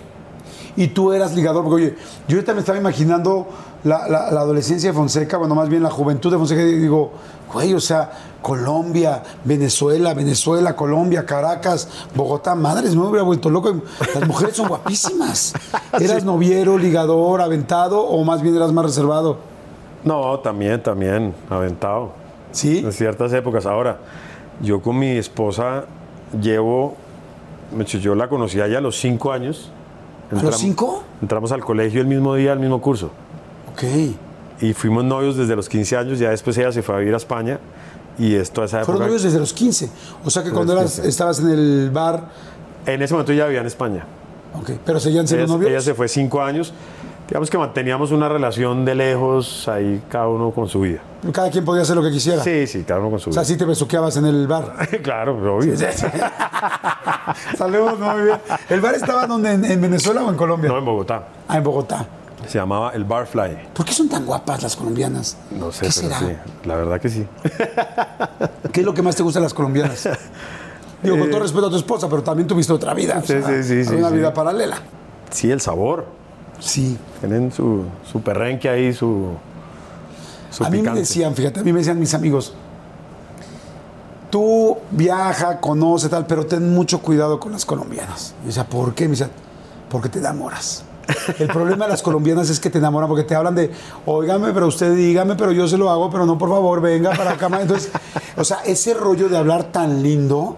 [SPEAKER 1] Y tú eras ligador, porque oye, yo me estaba imaginando la, la- la adolescencia de Fonseca, bueno, más bien la juventud de Fonseca, digo, güey, o sea, Colombia, Venezuela, Venezuela, Colombia, Caracas, Bogotá, madres, me hubiera vuelto loco. Las mujeres son guapísimas. ¿Eras noviero, ligador, aventado o más bien eras más reservado?
[SPEAKER 2] No, también, también, aventado.
[SPEAKER 1] ¿Sí?
[SPEAKER 2] En ciertas épocas. Ahora, yo con mi esposa llevo, yo la conocí allá a los cinco años.
[SPEAKER 1] ¿A los cinco?
[SPEAKER 2] Entramos al colegio el mismo día, al mismo curso.
[SPEAKER 1] Ok.
[SPEAKER 2] Y fuimos novios desde los 15 años, ya después ella se fue a vivir a España. Y esto a esa época.
[SPEAKER 1] Fueron novios desde los 15. O sea que cuando eras,
[SPEAKER 2] 15.
[SPEAKER 1] estabas en el bar,
[SPEAKER 2] En ese momento ella vivía en España.
[SPEAKER 1] ok, pero seguían siendo
[SPEAKER 2] Ella,
[SPEAKER 1] novios.
[SPEAKER 2] ella se fue cinco años. Digamos que manteníamos una relación de lejos, ahí cada uno con su vida.
[SPEAKER 1] Cada quien podía hacer lo que quisiera.
[SPEAKER 2] Sí, sí, cada uno con su
[SPEAKER 1] O sea,
[SPEAKER 2] vida.
[SPEAKER 1] sí te besuqueabas en el bar.
[SPEAKER 2] claro, obvio.
[SPEAKER 1] Saludos, muy bien. ¿El bar estaba donde? ¿En, en Venezuela o en Colombia?
[SPEAKER 2] No, en Bogotá.
[SPEAKER 1] Ah, en Bogotá.
[SPEAKER 2] Se llamaba el Barfly.
[SPEAKER 1] ¿Por qué son tan guapas las colombianas?
[SPEAKER 2] No sé,
[SPEAKER 1] ¿Qué
[SPEAKER 2] pero
[SPEAKER 1] será?
[SPEAKER 2] sí. La verdad que sí.
[SPEAKER 1] ¿Qué es lo que más te gusta de las colombianas? Digo, con todo respeto a tu esposa, pero también tuviste otra vida. o
[SPEAKER 2] Sí,
[SPEAKER 1] sea,
[SPEAKER 2] sí, sí,
[SPEAKER 1] Una vida paralela.
[SPEAKER 2] Sí, el sabor.
[SPEAKER 1] Sí.
[SPEAKER 2] Tienen su, su perrenque ahí, su, su
[SPEAKER 1] a mí me decían, fíjate, a mí me decían mis amigos, tú viaja, conoce tal, pero ten mucho cuidado con las colombianas. Y decía, ¿por qué? Me decían, porque te enamoras. El problema de las colombianas es que te enamoran porque te hablan de, óigame, pero usted dígame, pero yo se lo hago, pero no, por favor, venga para acá. ma". Entonces, o sea, ese rollo de hablar tan lindo,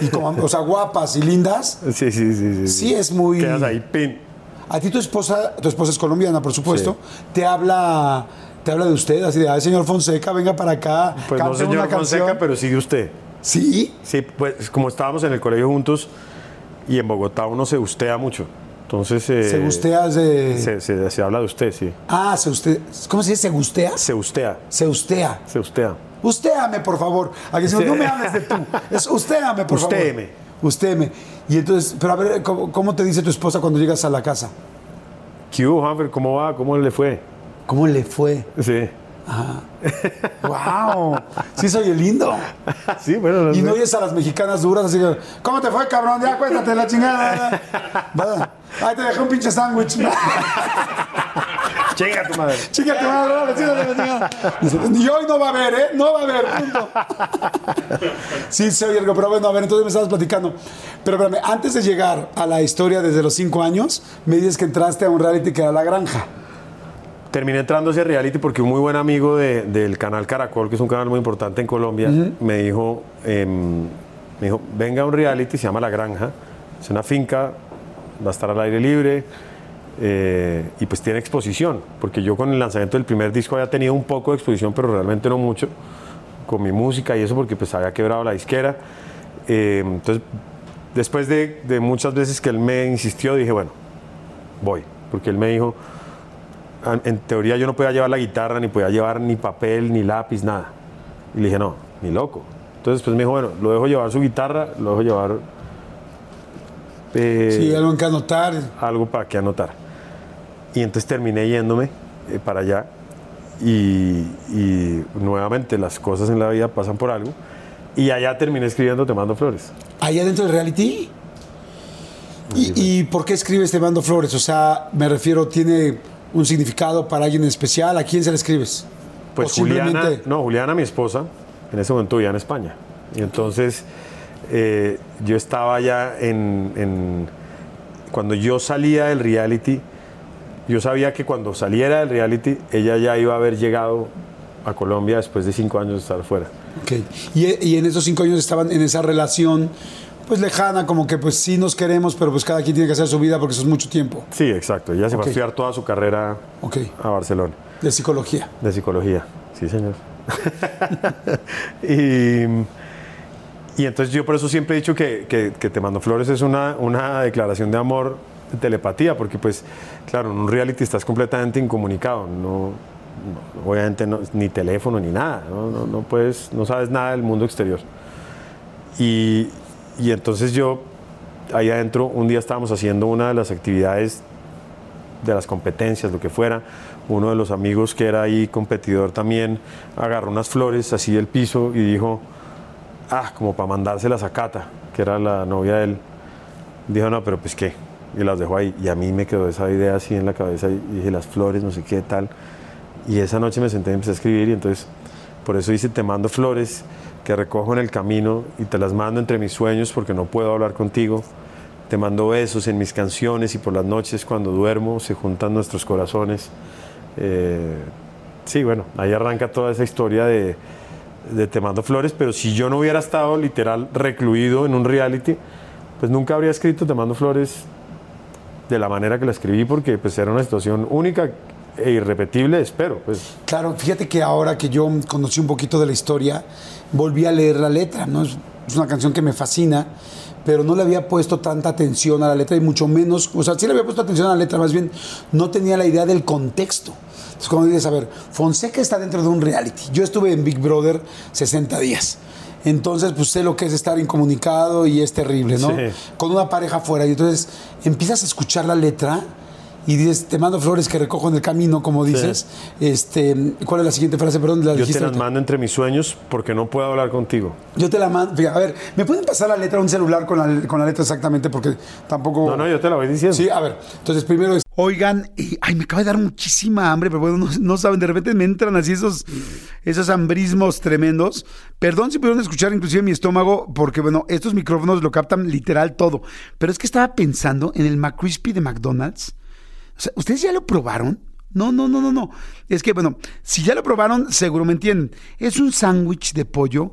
[SPEAKER 1] y como, o sea, guapas y lindas,
[SPEAKER 2] Sí, sí, sí, sí.
[SPEAKER 1] sí es muy...
[SPEAKER 2] Quedas ahí, pin.
[SPEAKER 1] A ti tu esposa, tu esposa es colombiana, por supuesto, te habla, te habla de usted, así de, ay, señor Fonseca, venga para acá,
[SPEAKER 2] Pues no
[SPEAKER 1] una
[SPEAKER 2] señor
[SPEAKER 1] canción.
[SPEAKER 2] Fonseca, pero sigue usted.
[SPEAKER 1] Sí,
[SPEAKER 2] Sí, pues como estábamos en el colegio juntos y en Bogotá uno se gustea mucho. Entonces. eh,
[SPEAKER 1] se gustea de...
[SPEAKER 2] Se, se- se habla de usted, sí.
[SPEAKER 1] Ah, se usted... ¿Cómo se dice? ¿Se gustea?
[SPEAKER 2] Se ustea.
[SPEAKER 1] Se ustea.
[SPEAKER 2] Se ustea.
[SPEAKER 1] Ustéame, por favor. Aquí decimos,
[SPEAKER 2] Sí.
[SPEAKER 1] no me hables de tú. Es ustéame, por favor.
[SPEAKER 2] Ustéeme.
[SPEAKER 1] Y entonces, pero a ver, ¿cómo, cómo te dice tu esposa cuando llegas a la casa?
[SPEAKER 2] ¿Qué hubo, Hanfer? ¿Cómo va? ¿Cómo le fue?
[SPEAKER 1] ¿Cómo le fue?
[SPEAKER 2] Sí.
[SPEAKER 1] ¡Wow! Sí, soy el lindo.
[SPEAKER 2] sí, bueno, no
[SPEAKER 1] Y no oyes a las mexicanas duras así que, ¿cómo te fue, cabrón? Ya cuéntate la chingada. Va. Ay, te dejé un pinche sándwich.
[SPEAKER 2] Chinga tu madre.
[SPEAKER 1] Chica, te madre. Dice, Y hoy no va a haber, ¿eh? No va a haber, punto. Sí, se oye algo, pero bueno, a ver, entonces me estabas platicando. Pero espérame, antes de llegar a la historia desde los cinco años, me dices que entraste a un reality que era La Granja.
[SPEAKER 2] Terminé entrando a ese reality porque un muy buen amigo de- del canal Caracol, que es un canal muy importante en Colombia, me dijo, em, me dijo, venga a un reality, se llama La Granja, es una finca, va a estar al aire libre eh, y pues tiene exposición, porque yo con el lanzamiento del primer disco había tenido un poco de exposición, pero realmente no mucho, con mi música y eso porque pues había quebrado la disquera. Eh, entonces, después de, de muchas veces que él me insistió, dije, bueno, voy, porque él me dijo, "Ah, en teoría yo no podía llevar la guitarra, ni podía llevar ni papel, ni lápiz, nada. Y le dije, no, ni loco. Entonces pues me dijo, bueno, lo dejo llevar su guitarra, lo dejo llevar eh,
[SPEAKER 1] Sí, algo que anotar.
[SPEAKER 2] algo para que anotar. Y entonces terminé yéndome eh, para allá y, y nuevamente las cosas en la vida pasan por algo. Y allá terminé escribiendo Te mando flores.
[SPEAKER 1] Allá dentro del reality. ¿Y, y por qué escribes Te mando flores? O sea, me refiero, ¿tiene un significado para alguien en especial? ¿A quién se le escribes?
[SPEAKER 2] Pues
[SPEAKER 1] ¿O
[SPEAKER 2] Juliana,
[SPEAKER 1] simplemente-
[SPEAKER 2] no, Juliana, mi esposa, en ese momento vivía en España. Y entonces eh, yo estaba ya en, en- Cuando yo salía del reality, yo sabía que cuando saliera del reality, ella ya iba a haber llegado a Colombia después de cinco años de estar fuera.
[SPEAKER 1] Ok. Y, y en esos cinco años estaban en esa relación, pues lejana, como que pues sí nos queremos, pero pues cada quien tiene que hacer su vida porque eso es mucho tiempo.
[SPEAKER 2] Sí, exacto. Ella se
[SPEAKER 1] Ok.
[SPEAKER 2] a estudiar toda su carrera a Barcelona.
[SPEAKER 1] De psicología.
[SPEAKER 2] De psicología, sí señor. y, y entonces yo por eso siempre he dicho que, que- que Te Mando Flores es una, una declaración de amor de telepatía, porque pues claro, en un reality estás completamente incomunicado, no, no- obviamente no- ni teléfono ni nada, ¿no? No, no puedes, no sabes nada del mundo exterior. Y, y entonces yo, ahí adentro, un día estábamos haciendo una de las actividades de las competencias, lo que fuera. Uno de los amigos que era ahí competidor también agarró unas flores así del piso y dijo, ah, como para mandárselas a Cata, que era la novia de él. Dijo, no, pero pues qué. Y las dejó ahí. Y a mí me quedó esa idea así en la cabeza y dije, las flores, no sé qué tal. Y esa noche me senté y empecé a escribir y entonces por eso dice, te mando flores que recojo en el camino y te las mando entre mis sueños porque no puedo hablar contigo. Te mando besos en mis canciones y por las noches cuando duermo se juntan nuestros corazones. Eh, sí, bueno, ahí arranca toda esa historia de, de Te mando flores, pero si yo no hubiera estado literal recluido en un reality, pues nunca habría escrito Te mando flores de la manera que la escribí porque pues era una situación única e irrepetible, espero. Pues.
[SPEAKER 1] Claro, fíjate que ahora que yo conocí un poquito de la historia, volví a leer la letra, ¿no? Es, es una canción que me fascina, pero no le había puesto tanta atención a la letra y mucho menos, o sea, sí le había puesto atención a la letra, más bien no tenía la idea del contexto. Entonces, cuando dices, a ver, Fonseca está dentro de un reality. Yo estuve en Big Brother 60 días. Entonces, pues sé lo que es estar incomunicado y es terrible, ¿no?
[SPEAKER 2] Sí.
[SPEAKER 1] Con una pareja afuera. Y entonces empiezas a escuchar la letra y dices, te mando flores que recojo en el camino, como dices. Este, ¿Cuál es la siguiente frase? Perdón, la
[SPEAKER 2] Yo te las mando entre mis sueños porque no puedo hablar contigo.
[SPEAKER 1] Yo te la mando. Fíjate, A ver, ¿me pueden pasar la letra a un celular con la, con la letra exactamente? Porque tampoco.
[SPEAKER 2] No, no, yo te la voy diciendo.
[SPEAKER 1] Sí, a ver. Entonces, primero es. Oigan, y, ay, me acaba de dar muchísima hambre, pero bueno, no, no saben, de repente me entran así esos, esos hambrismos tremendos. Perdón si pudieron escuchar inclusive mi estómago, porque bueno, estos micrófonos lo captan literal todo. Pero es que estaba pensando en el McCrispy de McDonald's. ¿Ustedes ya lo probaron? No, no, no, no, no. Es que, bueno, si ya lo probaron, seguro me entienden. Es un sándwich de pollo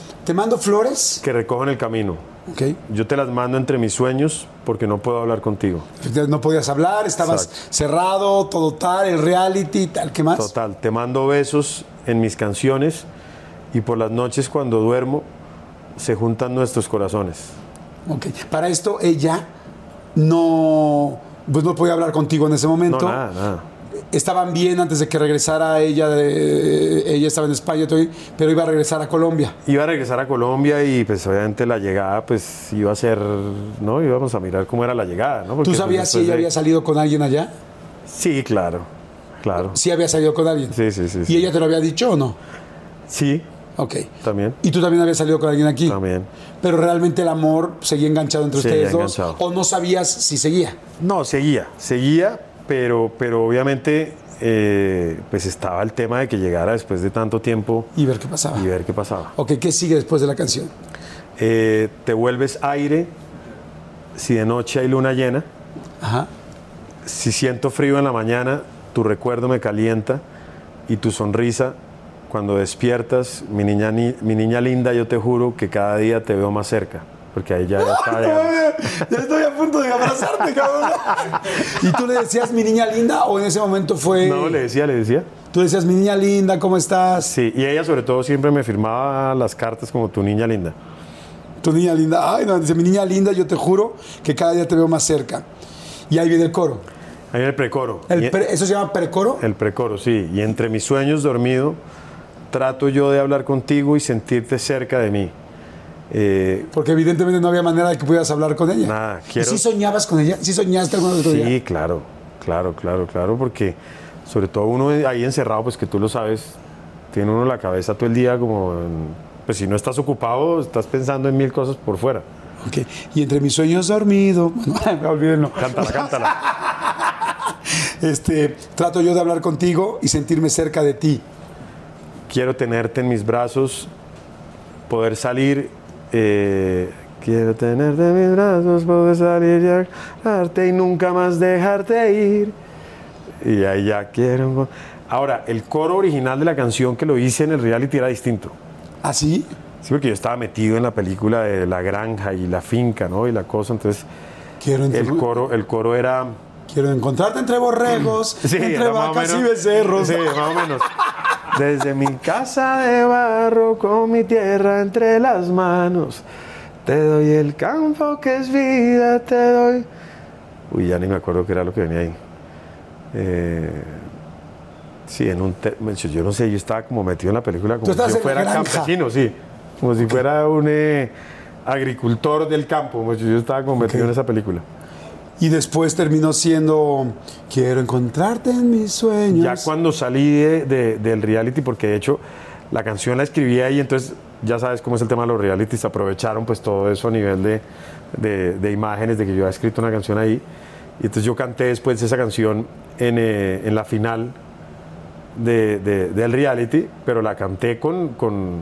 [SPEAKER 1] Te mando flores.
[SPEAKER 2] Que recojo en el camino.
[SPEAKER 1] Ok.
[SPEAKER 2] Yo te las mando entre mis sueños porque no puedo hablar contigo.
[SPEAKER 1] No podías hablar, estabas
[SPEAKER 2] Exacto.
[SPEAKER 1] cerrado, todo tal, el reality, tal, ¿qué más?
[SPEAKER 2] Total, te mando besos en mis canciones y por las noches cuando duermo se juntan nuestros corazones.
[SPEAKER 1] Ok. Para esto ella no, pues no podía hablar contigo en ese
[SPEAKER 2] No,
[SPEAKER 1] momento.
[SPEAKER 2] nada, nada.
[SPEAKER 1] Estaban bien antes de que regresara ella, de- ella estaba en España, pero iba a regresar a Colombia.
[SPEAKER 2] Iba a regresar a Colombia y pues obviamente la llegada pues iba a ser, ¿no? Íbamos a mirar cómo era la llegada, ¿no? Porque,
[SPEAKER 1] ¿Tú
[SPEAKER 2] pues,
[SPEAKER 1] sabías si ella
[SPEAKER 2] de-
[SPEAKER 1] había salido con alguien allá?
[SPEAKER 2] Sí, claro, claro.
[SPEAKER 1] Sí había salido con alguien.
[SPEAKER 2] Sí, sí, sí.
[SPEAKER 1] ¿Y
[SPEAKER 2] sí.
[SPEAKER 1] ella te lo había dicho o no?
[SPEAKER 2] Sí,
[SPEAKER 1] Ok.
[SPEAKER 2] también.
[SPEAKER 1] ¿Y tú también habías salido con alguien aquí?
[SPEAKER 2] También.
[SPEAKER 1] Pero realmente el amor seguía enganchado entre
[SPEAKER 2] Seguía
[SPEAKER 1] ustedes dos.
[SPEAKER 2] enganchado.
[SPEAKER 1] ¿O no sabías si seguía?
[SPEAKER 2] No, seguía, seguía, pero, pero obviamente eh, pues estaba el tema de que llegara después de tanto tiempo
[SPEAKER 1] Y ver qué pasaba.
[SPEAKER 2] y ver qué pasaba.
[SPEAKER 1] Ok, ¿qué sigue después de la canción?
[SPEAKER 2] Eh, te vuelves aire si de noche hay luna llena.
[SPEAKER 1] Ajá.
[SPEAKER 2] Si siento frío en la mañana, tu recuerdo me calienta y tu sonrisa cuando despiertas, mi niña, ni- mi niña linda, yo te juro que cada día te veo más cerca. Porque ahí ya, ya está. ya-
[SPEAKER 1] ya estoy a punto de abrazarte, cabrón. ¿Y tú le decías mi niña linda o en ese momento fue...
[SPEAKER 2] No, le decía, le decía.
[SPEAKER 1] Tú decías mi niña linda, ¿cómo estás?
[SPEAKER 2] Sí, y ella sobre todo siempre me firmaba las cartas como tu niña linda.
[SPEAKER 1] Tu niña linda. Ay, no, dice mi niña linda, yo te juro que cada día te veo más cerca. Y ahí viene el coro.
[SPEAKER 2] Ahí en el precoro.
[SPEAKER 1] El pre- ¿Eso se llama precoro?
[SPEAKER 2] El precoro, sí. Y entre mis sueños dormido, trato yo de hablar contigo y sentirte cerca de mí. Eh,
[SPEAKER 1] Porque evidentemente no había manera de que pudieras hablar con ella.
[SPEAKER 2] Nada,
[SPEAKER 1] ¿Y
[SPEAKER 2] quiero-
[SPEAKER 1] sí soñabas con ella? ¿Sí soñaste alguna vez con ella?
[SPEAKER 2] sí, claro, claro, claro, claro, porque sobre todo uno ahí encerrado, pues que tú lo sabes, tiene uno la cabeza todo el día como, pues si no estás ocupado, estás pensando en mil cosas por fuera.
[SPEAKER 1] Ok. Y entre mis sueños dormido, bueno, olvídenlo.
[SPEAKER 2] Cántala, cántala.
[SPEAKER 1] Este, trato yo de hablar contigo y sentirme cerca de ti.
[SPEAKER 2] Quiero tenerte en mis brazos, poder salir. Eh, quiero tenerte en mis brazos, poder salir y agarrarte y nunca más dejarte ir. Y ahí ya quiero. Ahora, el coro original de la canción que lo hice en el reality era distinto.
[SPEAKER 1] ¿Así?
[SPEAKER 2] Sí, porque yo estaba metido en la película de la granja y la finca, ¿no? Y la cosa, entonces
[SPEAKER 1] Quiero,
[SPEAKER 2] el coro, el coro era.
[SPEAKER 1] quiero encontrarte entre borregos,
[SPEAKER 2] Sí,
[SPEAKER 1] entre vacas y becerros.
[SPEAKER 2] Sí, más o menos. Desde mi casa de barro con mi tierra entre las manos, te doy el campo que es vida, te doy. Uy, ya ni me acuerdo qué era lo que venía ahí. Eh, sí, en un. Yo no sé, yo estaba como metido en la película como si yo fuera campesino, sí. Como si fuera un eh, agricultor del campo. Yo estaba como metido en esa película.
[SPEAKER 1] Y después terminó siendo quiero encontrarte en mis sueños.
[SPEAKER 2] Ya cuando salí de- de- del reality, porque de hecho la canción la escribí ahí, entonces ya sabes cómo es el tema de los realities, aprovecharon pues todo eso a nivel de, de- de imágenes, de que yo había escrito una canción ahí. Y entonces yo canté después esa canción en, eh, en la final de- de- del reality, pero la canté con, con,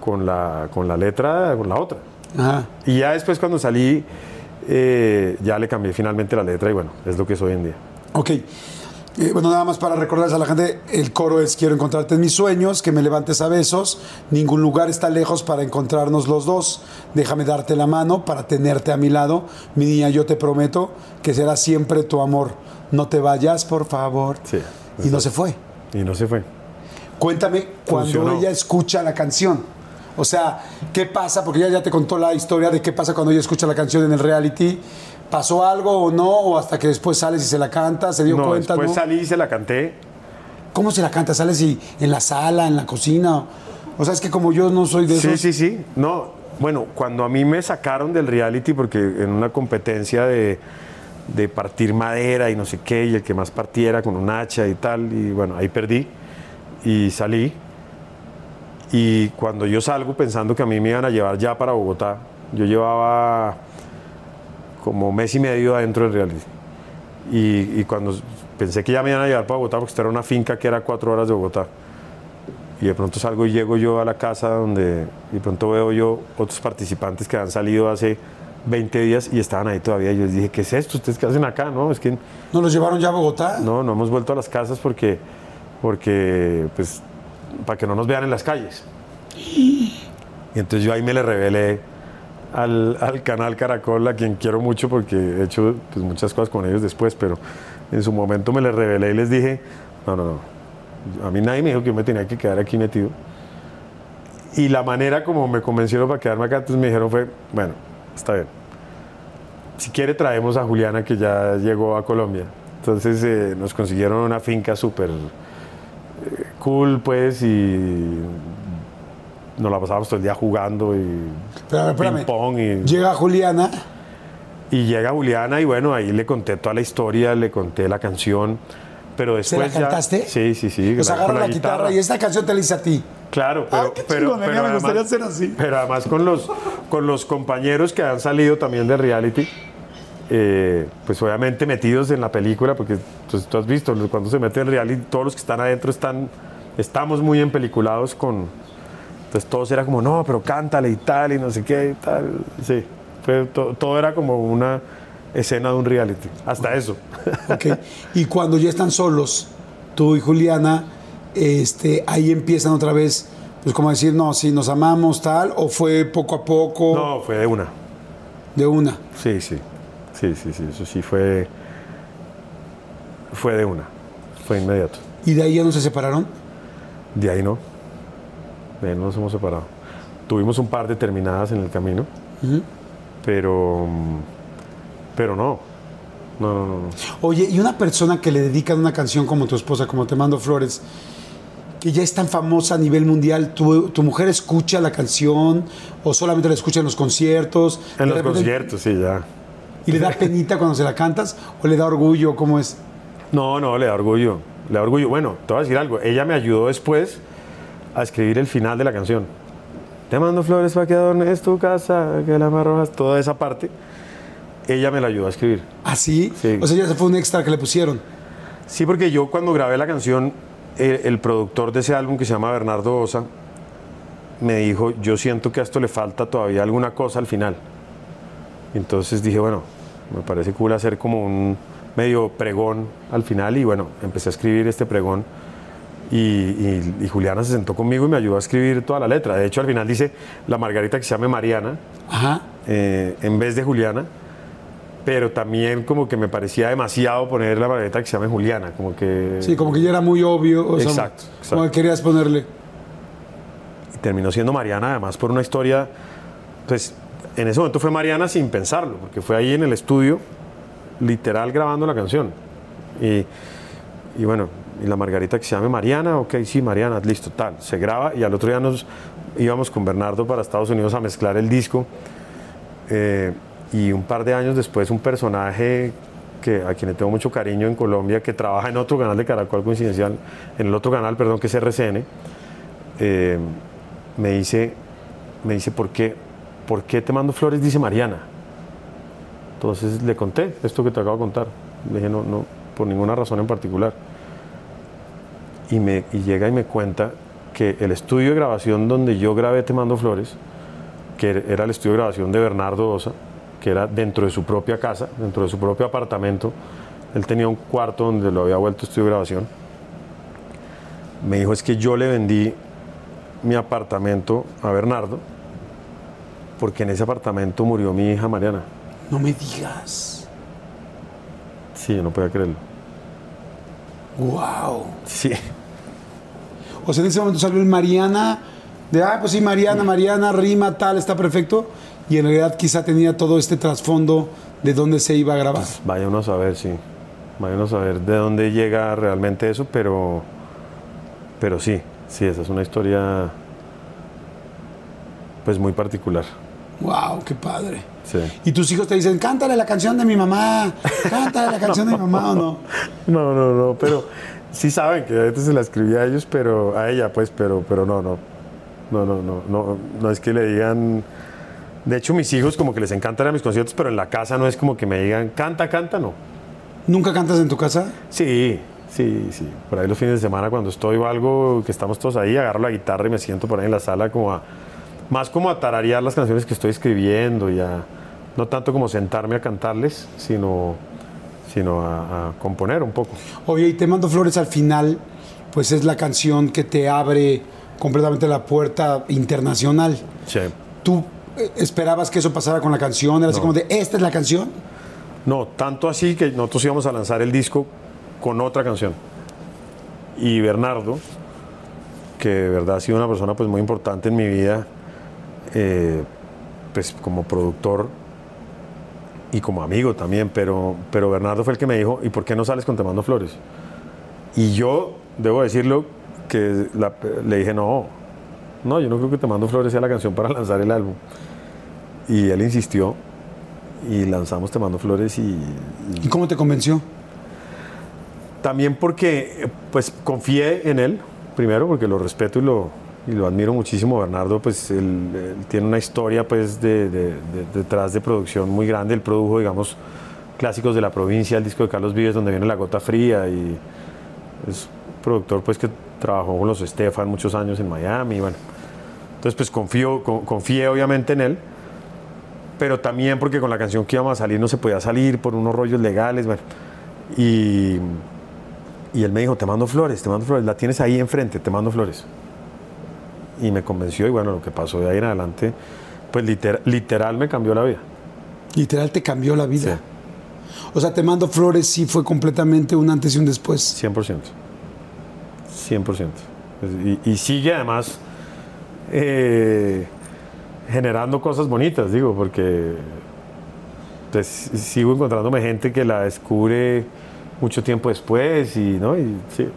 [SPEAKER 2] con, la, con la letra, con la otra.
[SPEAKER 1] Ajá.
[SPEAKER 2] Y ya después cuando salí, eh, ya le cambié finalmente la letra y bueno, es lo que es hoy en día.
[SPEAKER 1] Ok. Eh, bueno, nada más para recordarles a la gente, el coro es quiero encontrarte en mis sueños, que me levantes a besos, ningún lugar está lejos para encontrarnos los dos, déjame darte la mano para tenerte a mi lado, mi niña yo te prometo que será siempre tu amor, no te vayas por favor.
[SPEAKER 2] Sí,
[SPEAKER 1] y no se fue.
[SPEAKER 2] Y no se fue.
[SPEAKER 1] Cuéntame cuando
[SPEAKER 2] Funcionó.
[SPEAKER 1] ella escucha la canción. O sea, ¿qué pasa? Porque ella ya te contó la historia de qué pasa cuando ella escucha la canción en el reality. ¿Pasó algo o no? ¿O hasta que después sales y se la canta? ¿Se dio
[SPEAKER 2] no,
[SPEAKER 1] cuenta?
[SPEAKER 2] después
[SPEAKER 1] no?
[SPEAKER 2] salí y se la canté.
[SPEAKER 1] ¿Cómo se la canta? ¿Sales y en la sala, en la cocina? O sea, es que como yo no soy de
[SPEAKER 2] Sí,
[SPEAKER 1] esos...
[SPEAKER 2] sí, sí. No, bueno, cuando a mí me sacaron del reality, porque en una competencia de, de partir madera y no sé qué, y el que más partiera con un hacha y tal, y bueno, ahí perdí y salí. Y cuando yo salgo pensando que a mí me iban a llevar ya para Bogotá, yo llevaba como mes y medio adentro del reality. Y, y cuando pensé que ya me iban a llevar para Bogotá, porque esta era una finca que era cuatro horas de Bogotá. Y de pronto salgo y llego yo a la casa donde y de pronto veo yo otros participantes que han salido hace 20 días y estaban ahí todavía. Yo les dije, ¿qué es esto? ¿Ustedes qué hacen acá? No, es que
[SPEAKER 1] ¿No los llevaron ya a Bogotá?
[SPEAKER 2] no, no hemos vuelto a las casas porque, porque pues, para que no nos vean en las calles. Y entonces yo ahí me le revelé al, al canal Caracol, a quien quiero mucho porque he hecho pues, muchas cosas con ellos después, pero en su momento me les revelé y les dije, no, no, no, a mí nadie me dijo que yo me tenía que quedar aquí metido. Y la manera como me convencieron para quedarme acá, entonces me dijeron fue, bueno, está bien. Si quiere traemos a Juliana que ya llegó a Colombia. Entonces eh, nos consiguieron una finca súper cool, pues, y nos la pasábamos todo el día jugando y
[SPEAKER 1] espérame.
[SPEAKER 2] ping pong y,
[SPEAKER 1] Llega Juliana.
[SPEAKER 2] y llega Juliana y bueno, ahí le conté toda la historia, le conté la canción, pero
[SPEAKER 1] ¿Se la
[SPEAKER 2] después ya-
[SPEAKER 1] cantaste?
[SPEAKER 2] Sí, sí, sí.
[SPEAKER 1] Pues agarra la, guitarra. y esta canción te la hice a ti.
[SPEAKER 2] Claro, pero,
[SPEAKER 1] Ah, qué
[SPEAKER 2] pero, pero
[SPEAKER 1] me gustaría
[SPEAKER 2] además,
[SPEAKER 1] ser así.
[SPEAKER 2] pero además con los, con los compañeros que han salido también de reality, eh, pues obviamente metidos en la película, porque pues, tú has visto, cuando se mete en reality, todos los que están adentro están, estamos muy empeliculados con... Entonces todos era como, no, pero cántale y tal, y no sé qué y tal. Sí, fue to- todo era como una escena de un reality, hasta eso.
[SPEAKER 1] Ok. y cuando ya están solos, tú y Juliana, este, ahí empiezan otra vez, pues como decir, no, si nos amamos, tal, o fue poco a poco,
[SPEAKER 2] No, fue de una.
[SPEAKER 1] de una.
[SPEAKER 2] Sí, sí. Sí, sí, sí. Eso sí fue. Fue de una. Fue inmediato.
[SPEAKER 1] Y de ahí ya no se separaron.
[SPEAKER 2] De ahí no. De ahí no nos hemos separado. Tuvimos un par de terminadas en el camino. Pero. Pero no. No, no, no. no.
[SPEAKER 1] Oye, y una persona que le dedican una canción como tu esposa, como Te Mando Flores, que ya es tan famosa a nivel mundial, ¿tu, tu mujer escucha la canción o solamente la escucha en los conciertos?
[SPEAKER 2] En los
[SPEAKER 1] repente-
[SPEAKER 2] conciertos, sí, ya.
[SPEAKER 1] ¿Y le da penita cuando se la cantas o le da orgullo? ¿Cómo es?
[SPEAKER 2] No, no, le da orgullo. Le da orgullo. Bueno, te voy a decir algo. Ella me ayudó después a escribir el final de la canción. Te mando flores para que adornes tu casa, que la amarrojas, toda esa parte. Ella me la ayudó a escribir.
[SPEAKER 1] ¿Así?
[SPEAKER 2] Sí.
[SPEAKER 1] O sea, ya se fue un extra que le pusieron.
[SPEAKER 2] Sí, porque yo cuando grabé la canción, eh, el productor de ese álbum que se llama Bernardo Osa me dijo, yo siento que a esto le falta todavía alguna cosa al final. Entonces dije, bueno, me parece cool hacer como un medio pregón al final y bueno, empecé a escribir este pregón y, y- y Juliana se sentó conmigo y me ayudó a escribir toda la letra. De hecho, al final dice la Margarita que se llame Mariana
[SPEAKER 1] Ajá.
[SPEAKER 2] eh, en vez de Juliana, pero también como que me parecía demasiado poner la Margarita que se llame Juliana, como que...
[SPEAKER 1] Sí, como que ya era muy obvio. o sea,
[SPEAKER 2] Exacto, exacto.
[SPEAKER 1] Como que querías ponerle.
[SPEAKER 2] y terminó siendo Mariana, además por una historia, pues en ese momento fue Mariana sin pensarlo, porque fue ahí en el estudio, literal grabando la canción. Y, bueno, y la Margarita que se llame Mariana, ok, sí, Mariana, listo, tal. Se graba y al otro día nos íbamos con Bernardo para Estados Unidos a mezclar el disco. Eh, y un par de años después, un personaje que, a quien tengo mucho cariño en Colombia, que trabaja en otro canal de Caracol coincidencial, en el otro canal, perdón, que es RCN, eh, me dice, me dice, ¿por qué, ¿por qué te mando flores? Dice Mariana. Entonces le conté esto que te acabo de contar. Le dije, no, no, por ninguna razón en particular. Y, me, llega y me cuenta que el estudio de grabación donde yo grabé Te mando flores, que era el estudio de grabación de Bernardo Osa, que era dentro de su propia casa, dentro de su propio apartamento. Él tenía un cuarto donde lo había vuelto estudio de grabación. Me dijo, es que yo le vendí mi apartamento a Bernardo, porque en ese apartamento murió mi hija Mariana.
[SPEAKER 1] No me digas.
[SPEAKER 2] Sí, yo no podía creerlo.
[SPEAKER 1] Wow.
[SPEAKER 2] Sí.
[SPEAKER 1] O sea, en ese momento salió el Mariana, de, ah, pues sí, Mariana, Mariana, rima, tal, está perfecto. Y en realidad quizá tenía todo este trasfondo de dónde se iba a grabar.
[SPEAKER 2] Vaya uno a saber, sí. Vaya uno a saber de dónde llega realmente eso, pero, pero sí, sí, esa es una historia pues muy particular.
[SPEAKER 1] Wow, qué padre.
[SPEAKER 2] Sí.
[SPEAKER 1] Y tus hijos te dicen, cántale la canción de mi mamá, cántale la canción de mi mamá o no.
[SPEAKER 2] No, no, no, pero sí saben que a veces se la escribí a ellos, pero a ella, pues, pero, pero no, no. No, no, no, no, no es que le digan. De hecho, mis hijos como que les encantan a mis conciertos, pero en la casa no es como que me digan, canta, canta, no.
[SPEAKER 1] ¿Nunca cantas en tu casa?
[SPEAKER 2] Sí, sí, sí. Por ahí los fines de semana cuando estoy o algo, que estamos todos ahí, agarro la guitarra y me siento por ahí en la sala como a, más como a tararear las canciones que estoy escribiendo y a, no tanto como sentarme a cantarles, sino, sino a, a componer un poco.
[SPEAKER 1] Oye, y Te Mando Flores al final, pues es la canción que te abre completamente la puerta internacional.
[SPEAKER 2] Sí.
[SPEAKER 1] ¿Tú eh, esperabas que eso pasara con la canción? Era así como de, ¿esta es la canción?
[SPEAKER 2] No, tanto así que nosotros íbamos a lanzar el disco con otra canción. Y Bernardo, que de verdad ha sido una persona pues muy importante en mi vida, eh, pues como productor y como amigo también, pero, pero Bernardo fue el que me dijo, ¿y por qué no sales con Te Mando Flores? Y yo, debo decirlo, que la- le dije, no, no, yo no creo que Te Mando Flores sea la canción para lanzar el álbum. Y él insistió y lanzamos Te Mando Flores y, y
[SPEAKER 1] ¿Y cómo te convenció?
[SPEAKER 2] también porque pues confié en él, primero porque lo respeto y lo, y lo admiro muchísimo. Bernardo pues él, tiene una historia pues de, de- de- detrás de producción muy grande. Él produjo digamos clásicos de la provincia, el disco de Carlos Vives donde viene La Gota Fría y es productor pues que trabajó con los Estefan muchos años en Miami. Bueno, entonces pues confío, con- confié obviamente en él pero también porque con la canción que íbamos a salir no se podía salir por unos rollos legales, bueno. Y, Y él me dijo, te mando flores, te mando flores, la tienes ahí enfrente, te mando flores. Y me convenció y bueno, lo que pasó de ahí en adelante, pues literal, literal me cambió la vida.
[SPEAKER 1] Literal te cambió la vida.
[SPEAKER 2] Sí.
[SPEAKER 1] O sea, te mando flores sí fue completamente un antes y un después.
[SPEAKER 2] 100%. 100%. Y, y sigue además eh, generando cosas bonitas, digo, porque pues, sigo encontrándome gente que la descubre mucho tiempo después y, ¿no? Y, sí,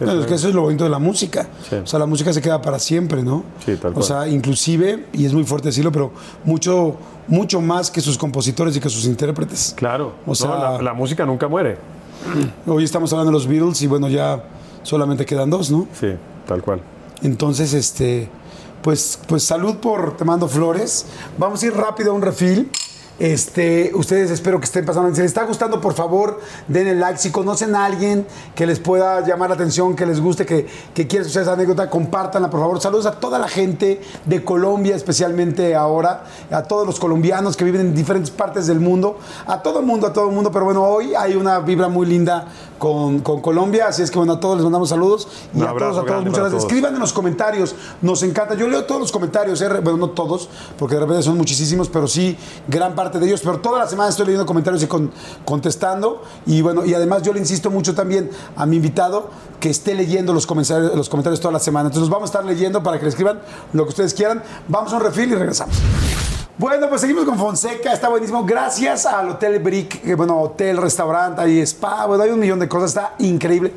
[SPEAKER 1] No, es que eso es lo bonito de la música.
[SPEAKER 2] Sí.
[SPEAKER 1] O sea, la música se queda para siempre, ¿no?
[SPEAKER 2] Sí, tal
[SPEAKER 1] O
[SPEAKER 2] cual.
[SPEAKER 1] sea, inclusive, y es muy fuerte decirlo, pero mucho, mucho más que sus compositores y que sus intérpretes.
[SPEAKER 2] Claro,
[SPEAKER 1] O
[SPEAKER 2] no,
[SPEAKER 1] sea-
[SPEAKER 2] la, la música nunca muere.
[SPEAKER 1] Hoy estamos hablando de los Beatles y bueno, ya solamente quedan dos, ¿no?
[SPEAKER 2] Sí, tal cual.
[SPEAKER 1] Entonces, este, pues, pues salud por Te Mando Flores. Vamos a ir rápido a un refil. Este, ustedes espero que estén pasando. Si les está gustando, por favor, denle like. Si conocen a alguien que les pueda llamar la atención, que les guste, que, que quiera escuchar esa anécdota, compártanla, por favor. Saludos a toda la gente de Colombia, especialmente ahora, a todos los colombianos que viven en diferentes partes del mundo, a todo el mundo, a todo el mundo. Pero bueno, hoy hay una vibra muy linda con, con Colombia, así es que bueno, a todos les mandamos saludos y a todos, a todos, muchas gracias. Escriban en los comentarios, nos encanta. Yo leo todos los comentarios, eh, bueno, no todos, porque de repente son muchísimos, pero sí gran parte de ellos. Pero toda la semana estoy leyendo comentarios y con- contestando. Y bueno, y además yo le insisto mucho también a mi invitado que esté leyendo los comentarios, los comentarios toda la semana. Entonces vamos a estar leyendo para que le escriban lo que ustedes quieran. Vamos a un refil y regresamos. Bueno, pues seguimos con Fonseca, está buenísimo. Gracias al Hotel Brick, que bueno, hotel, restaurante, hay spa, bueno, hay un millón de cosas, está increíble.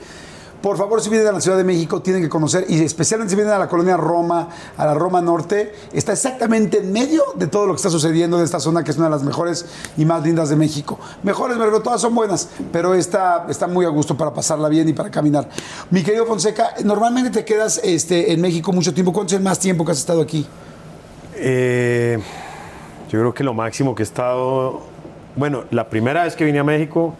[SPEAKER 1] Por favor, si vienen a la Ciudad de México, tienen que conocer, y especialmente si vienen a la colonia Roma, a la Roma Norte, está exactamente en medio de todo lo que está sucediendo de esta zona, que es una de las mejores y más lindas de México. Mejores, me todas son buenas, pero está muy a gusto para pasarla bien y para caminar. Mi querido Fonseca, normalmente te quedas este, en México mucho tiempo. ¿Cuánto es el más tiempo que has estado aquí?
[SPEAKER 2] Eh, yo creo que lo máximo que he estado. Bueno, la primera vez que vine a México,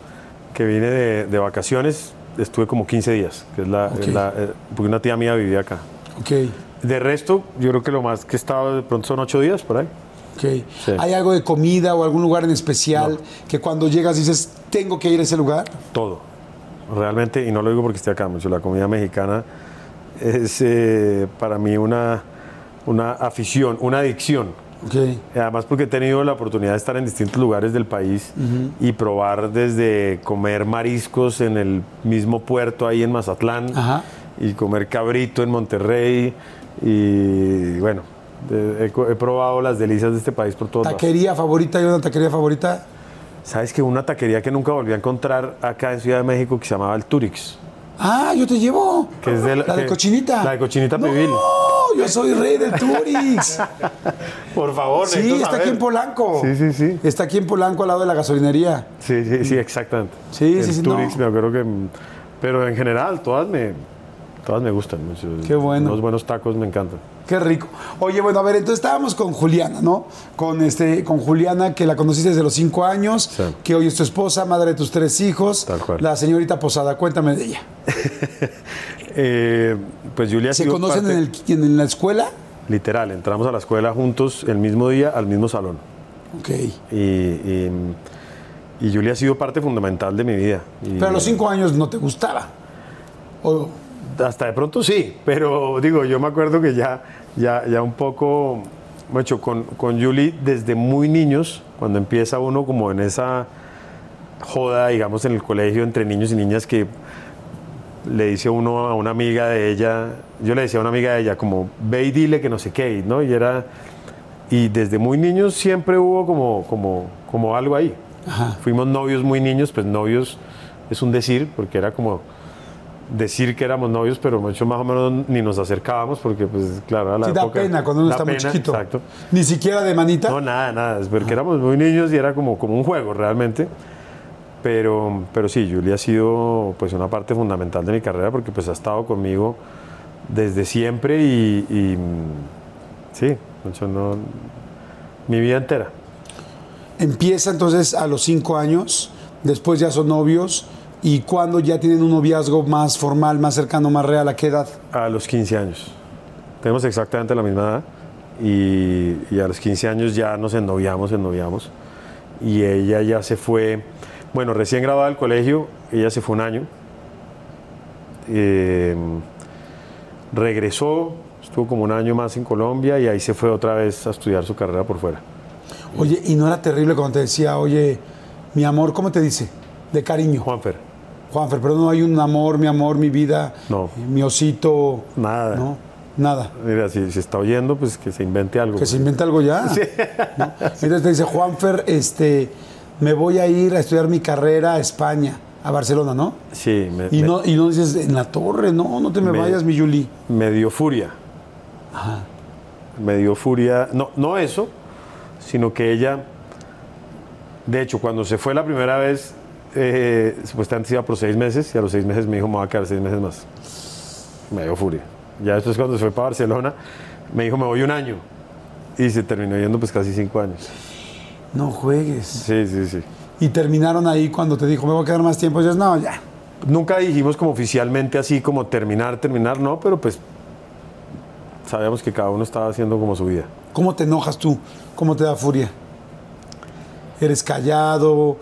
[SPEAKER 2] que vine de vacaciones, estuve como 15 días, que es la,
[SPEAKER 1] Ok.
[SPEAKER 2] es la- eh, porque una tía mía vivía acá.
[SPEAKER 1] Ok.
[SPEAKER 2] De resto, yo creo que lo más que he estado de pronto son 8 días por ahí.
[SPEAKER 1] Ok.
[SPEAKER 2] Sí.
[SPEAKER 1] ¿Hay algo de comida o algún lugar en especial que cuando llegas dices, tengo que ir a ese lugar?
[SPEAKER 2] Todo. Realmente, y no lo digo porque esté acá mucho, la comida mexicana es eh, para mí una, una afición, una adicción. Además porque he tenido la oportunidad de estar en distintos lugares del país y probar desde comer mariscos en el mismo puerto ahí en Mazatlán
[SPEAKER 1] Ajá.
[SPEAKER 2] y comer cabrito en Monterrey y bueno, he, probado las delicias de este país por lados.
[SPEAKER 1] ¿Taquería favorita? ¿Hay una taquería favorita?
[SPEAKER 2] ¿Sabes que una taquería que nunca volví a encontrar acá en Ciudad de México que se llamaba el Turix?
[SPEAKER 1] Ah, yo te llevo.
[SPEAKER 2] Que es de la-
[SPEAKER 1] la de cochinita.
[SPEAKER 2] la de cochinita
[SPEAKER 1] no,
[SPEAKER 2] pibil.
[SPEAKER 1] yo soy rey del Turix.
[SPEAKER 2] Por favor,
[SPEAKER 1] sí, está aquí en Polanco.
[SPEAKER 2] Sí, sí, sí.
[SPEAKER 1] Está aquí en Polanco al lado de la gasolinería.
[SPEAKER 2] Sí, sí, sí, exactamente.
[SPEAKER 1] Sí,
[SPEAKER 2] el
[SPEAKER 1] sí, sí,
[SPEAKER 2] Turix,
[SPEAKER 1] no.
[SPEAKER 2] me acuerdo que. Pero en general, todas me, todas me gustan.
[SPEAKER 1] Qué bueno.
[SPEAKER 2] Los buenos tacos me encantan.
[SPEAKER 1] Qué rico. Oye, bueno, a ver, entonces estábamos con Juliana, ¿no? Con este, con Juliana, que la conociste desde los cinco años,
[SPEAKER 2] Sí.
[SPEAKER 1] que hoy es tu esposa, madre de tus tres hijos.
[SPEAKER 2] Tal cual.
[SPEAKER 1] La señorita Posada, cuéntame de ella.
[SPEAKER 2] Eh, pues Julia ha
[SPEAKER 1] ¿Se conocen
[SPEAKER 2] parte-
[SPEAKER 1] en, el- en la escuela?
[SPEAKER 2] Literal, entramos a la escuela juntos el mismo día al mismo salón.
[SPEAKER 1] Ok.
[SPEAKER 2] Y, y, y Julia ha sido parte fundamental de mi vida. Y
[SPEAKER 1] Pero a los cinco años no te gustaba. O-
[SPEAKER 2] Hasta de pronto sí, pero digo, yo me acuerdo que ya, ya, ya un poco, hecho con, con Julie desde muy niños, cuando empieza uno como en esa joda, digamos, en el colegio entre niños y niñas que le dice uno a una amiga de ella, yo le decía a una amiga de ella como, ve y dile que no sé qué, ¿no? Y era, y desde muy niños siempre hubo como, como, como algo ahí.
[SPEAKER 1] Ajá.
[SPEAKER 2] Fuimos novios muy niños, pues novios es un decir, porque era como decir que éramos novios, pero mucho más o menos ni nos acercábamos, porque pues claro, a la
[SPEAKER 1] Sí, da
[SPEAKER 2] época-
[SPEAKER 1] pena cuando uno
[SPEAKER 2] da
[SPEAKER 1] está muy chiquito.
[SPEAKER 2] Exacto.
[SPEAKER 1] Ni siquiera de manita.
[SPEAKER 2] No, nada, nada, es porque éramos muy niños y era como, como un juego realmente. Pero, pero sí, Julia ha sido pues una parte fundamental de mi carrera porque pues ha estado conmigo desde siempre y, y, sí, mucho no, mi vida entera.
[SPEAKER 1] Empieza entonces a los cinco años, después ya son novios. ¿Y cuando ya tienen un noviazgo más formal, más cercano, más real? ¿A qué edad?
[SPEAKER 2] A los 15 años. Tenemos exactamente la misma edad y, y a los 15 años ya nos ennoviamos, ennoviamos. Y ella ya se fue, bueno, recién graduada del colegio, ella se fue un año eh, regresó, estuvo como un año más en Colombia y ahí se fue otra vez a estudiar su carrera por fuera.
[SPEAKER 1] Oye, ¿y no era terrible cuando te decía, oye, mi amor, ¿cómo te dice? De cariño.
[SPEAKER 2] Juanfer,
[SPEAKER 1] Juanfer, pero no hay un amor, mi amor, mi vida,
[SPEAKER 2] No.
[SPEAKER 1] mi osito.
[SPEAKER 2] Nada.
[SPEAKER 1] No, nada.
[SPEAKER 2] mira, si se está oyendo, pues que se invente algo.
[SPEAKER 1] Que se inventa algo ya. ¿no? Entonces te dice, Juanfer, este, me voy a ir a estudiar mi carrera a España, a Barcelona, ¿no?
[SPEAKER 2] Sí, me,
[SPEAKER 1] Y
[SPEAKER 2] me-
[SPEAKER 1] no, y no dices, en la torre, no, no te me,
[SPEAKER 2] Me-
[SPEAKER 1] vayas, mi Yuli.
[SPEAKER 2] me dio furia. Me dio furia. No, no eso, sino que ella, de hecho, cuando se fue la primera vez, eh, supuestamente iba por seis meses y a los seis meses me dijo, me voy a quedar seis meses más. Me dio furia. Ya después cuando se fue para Barcelona, me dijo, me voy un año. Y se terminó yendo pues casi cinco años.
[SPEAKER 1] No juegues.
[SPEAKER 2] Sí, sí, sí.
[SPEAKER 1] Y terminaron ahí cuando te dijo, me voy a quedar más tiempo. Y dices, no, ya.
[SPEAKER 2] Nunca dijimos como oficialmente así como terminar, terminar, no, pero pues sabíamos que cada uno estaba haciendo como su vida.
[SPEAKER 1] ¿Cómo te enojas tú? ¿Cómo te da furia? ¿Eres callado?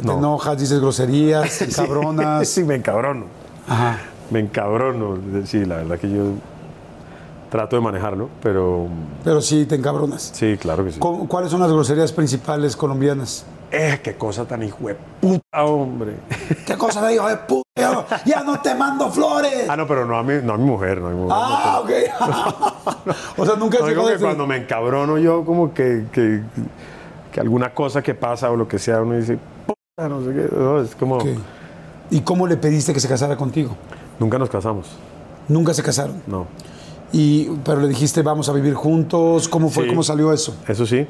[SPEAKER 1] ¿Te
[SPEAKER 2] No.
[SPEAKER 1] enojas? ¿Dices groserías? ¿Te cabronas?
[SPEAKER 2] sí, me encabrono.
[SPEAKER 1] Ajá.
[SPEAKER 2] Me encabrono. Sí, la verdad que yo trato de manejarlo, pero
[SPEAKER 1] Pero sí, te encabronas.
[SPEAKER 2] sí, claro que sí.
[SPEAKER 1] ¿Cómo- ¿Cuáles son las groserías principales colombianas?
[SPEAKER 2] Eh, qué cosa tan hijo de puta, hombre.
[SPEAKER 1] ¿Qué cosa de hijo de puta? Ya- no te mando flores.
[SPEAKER 2] ah, no, pero no a mi, no a mi mujer, no a mi mujer.
[SPEAKER 1] Ah, ok. o sea, nunca
[SPEAKER 2] No,
[SPEAKER 1] llegó
[SPEAKER 2] digo que cuando me encabrono yo como que, que, que alguna cosa que pasa o lo que sea, uno dice, no sé qué. no, es como.
[SPEAKER 1] ¿Y cómo le pediste que se casara contigo?
[SPEAKER 2] nunca nos casamos,
[SPEAKER 1] Nunca se casaron.
[SPEAKER 2] no.
[SPEAKER 1] Y, pero le dijiste, vamos a vivir juntos. ¿Cómo fue?
[SPEAKER 2] Sí.
[SPEAKER 1] ¿Cómo salió eso?
[SPEAKER 2] Eso sí.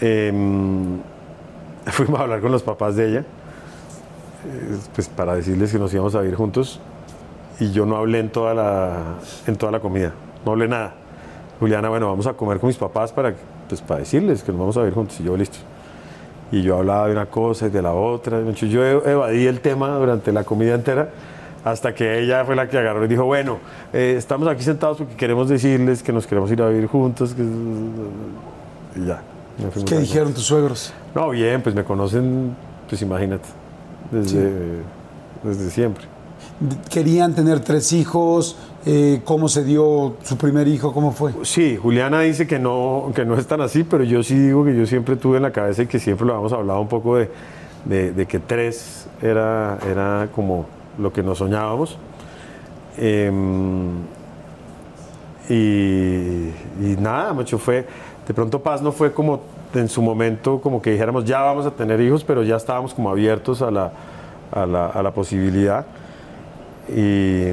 [SPEAKER 2] em, fuimos a hablar con los papás de ella, eh, pues para decirles que nos íbamos a vivir juntos. Y yo no hablé en toda la, en toda la comida, no hablé nada. Juliana, bueno, vamos a comer con mis papás para, pues, para decirles que nos vamos a vivir juntos. Y yo, listo. Y yo hablaba de una cosa y de la otra. Yo evadí el tema durante la comida entera hasta que ella fue la que agarró y dijo, bueno, eh, estamos aquí sentados porque queremos decirles que nos queremos ir a vivir juntos. Que... Y ya.
[SPEAKER 1] ¿Qué dijeron tus suegros?
[SPEAKER 2] No, bien, pues me conocen, pues imagínate, desde, desde siempre.
[SPEAKER 1] ¿Querían tener tres hijos? Eh, ¿Cómo se dio su primer hijo? ¿Cómo fue?
[SPEAKER 2] Sí, Juliana dice que no, que no es tan así, pero yo sí digo que yo siempre tuve en la cabeza y que siempre lo habíamos hablado un poco de, que tres era, era como lo que nos soñábamos. Em, y, nada, mucho fue, de pronto Paz no fue como en su momento como que dijéramos ya vamos a tener hijos, pero ya estábamos como abiertos a la, a la, a la posibilidad. Y,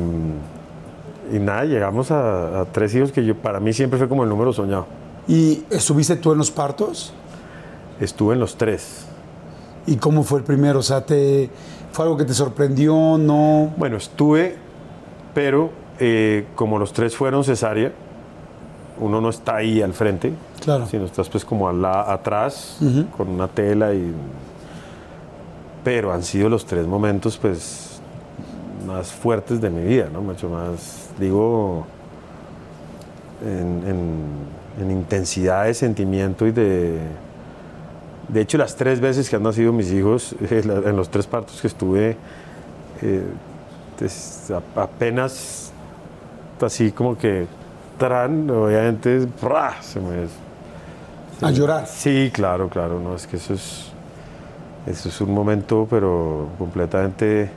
[SPEAKER 2] y nada, llegamos a, a tres hijos que yo, para mí siempre fue como el número soñado.
[SPEAKER 1] ¿Y estuviste tú en los partos?
[SPEAKER 2] Estuve en los tres.
[SPEAKER 1] ¿Y cómo fue el primero? O sea, te, ¿fue algo que te sorprendió? ¿No?
[SPEAKER 2] Bueno, estuve, pero eh, como los tres fueron cesárea, uno no está ahí al frente,
[SPEAKER 1] Claro.
[SPEAKER 2] sino estás pues como la- atrás con una tela y... Pero han sido los tres momentos pues más fuertes de mi vida, ¿no? Mucho más, digo, en, en- en intensidad de sentimiento y de... De hecho, las tres veces que han nacido mis hijos, en los tres partos que estuve, eh, es- apenas así como que tran, obviamente, ¡pra! se me...
[SPEAKER 1] A llorar.
[SPEAKER 2] Sí, claro, claro, no, es que eso es, eso es un momento, pero completamente,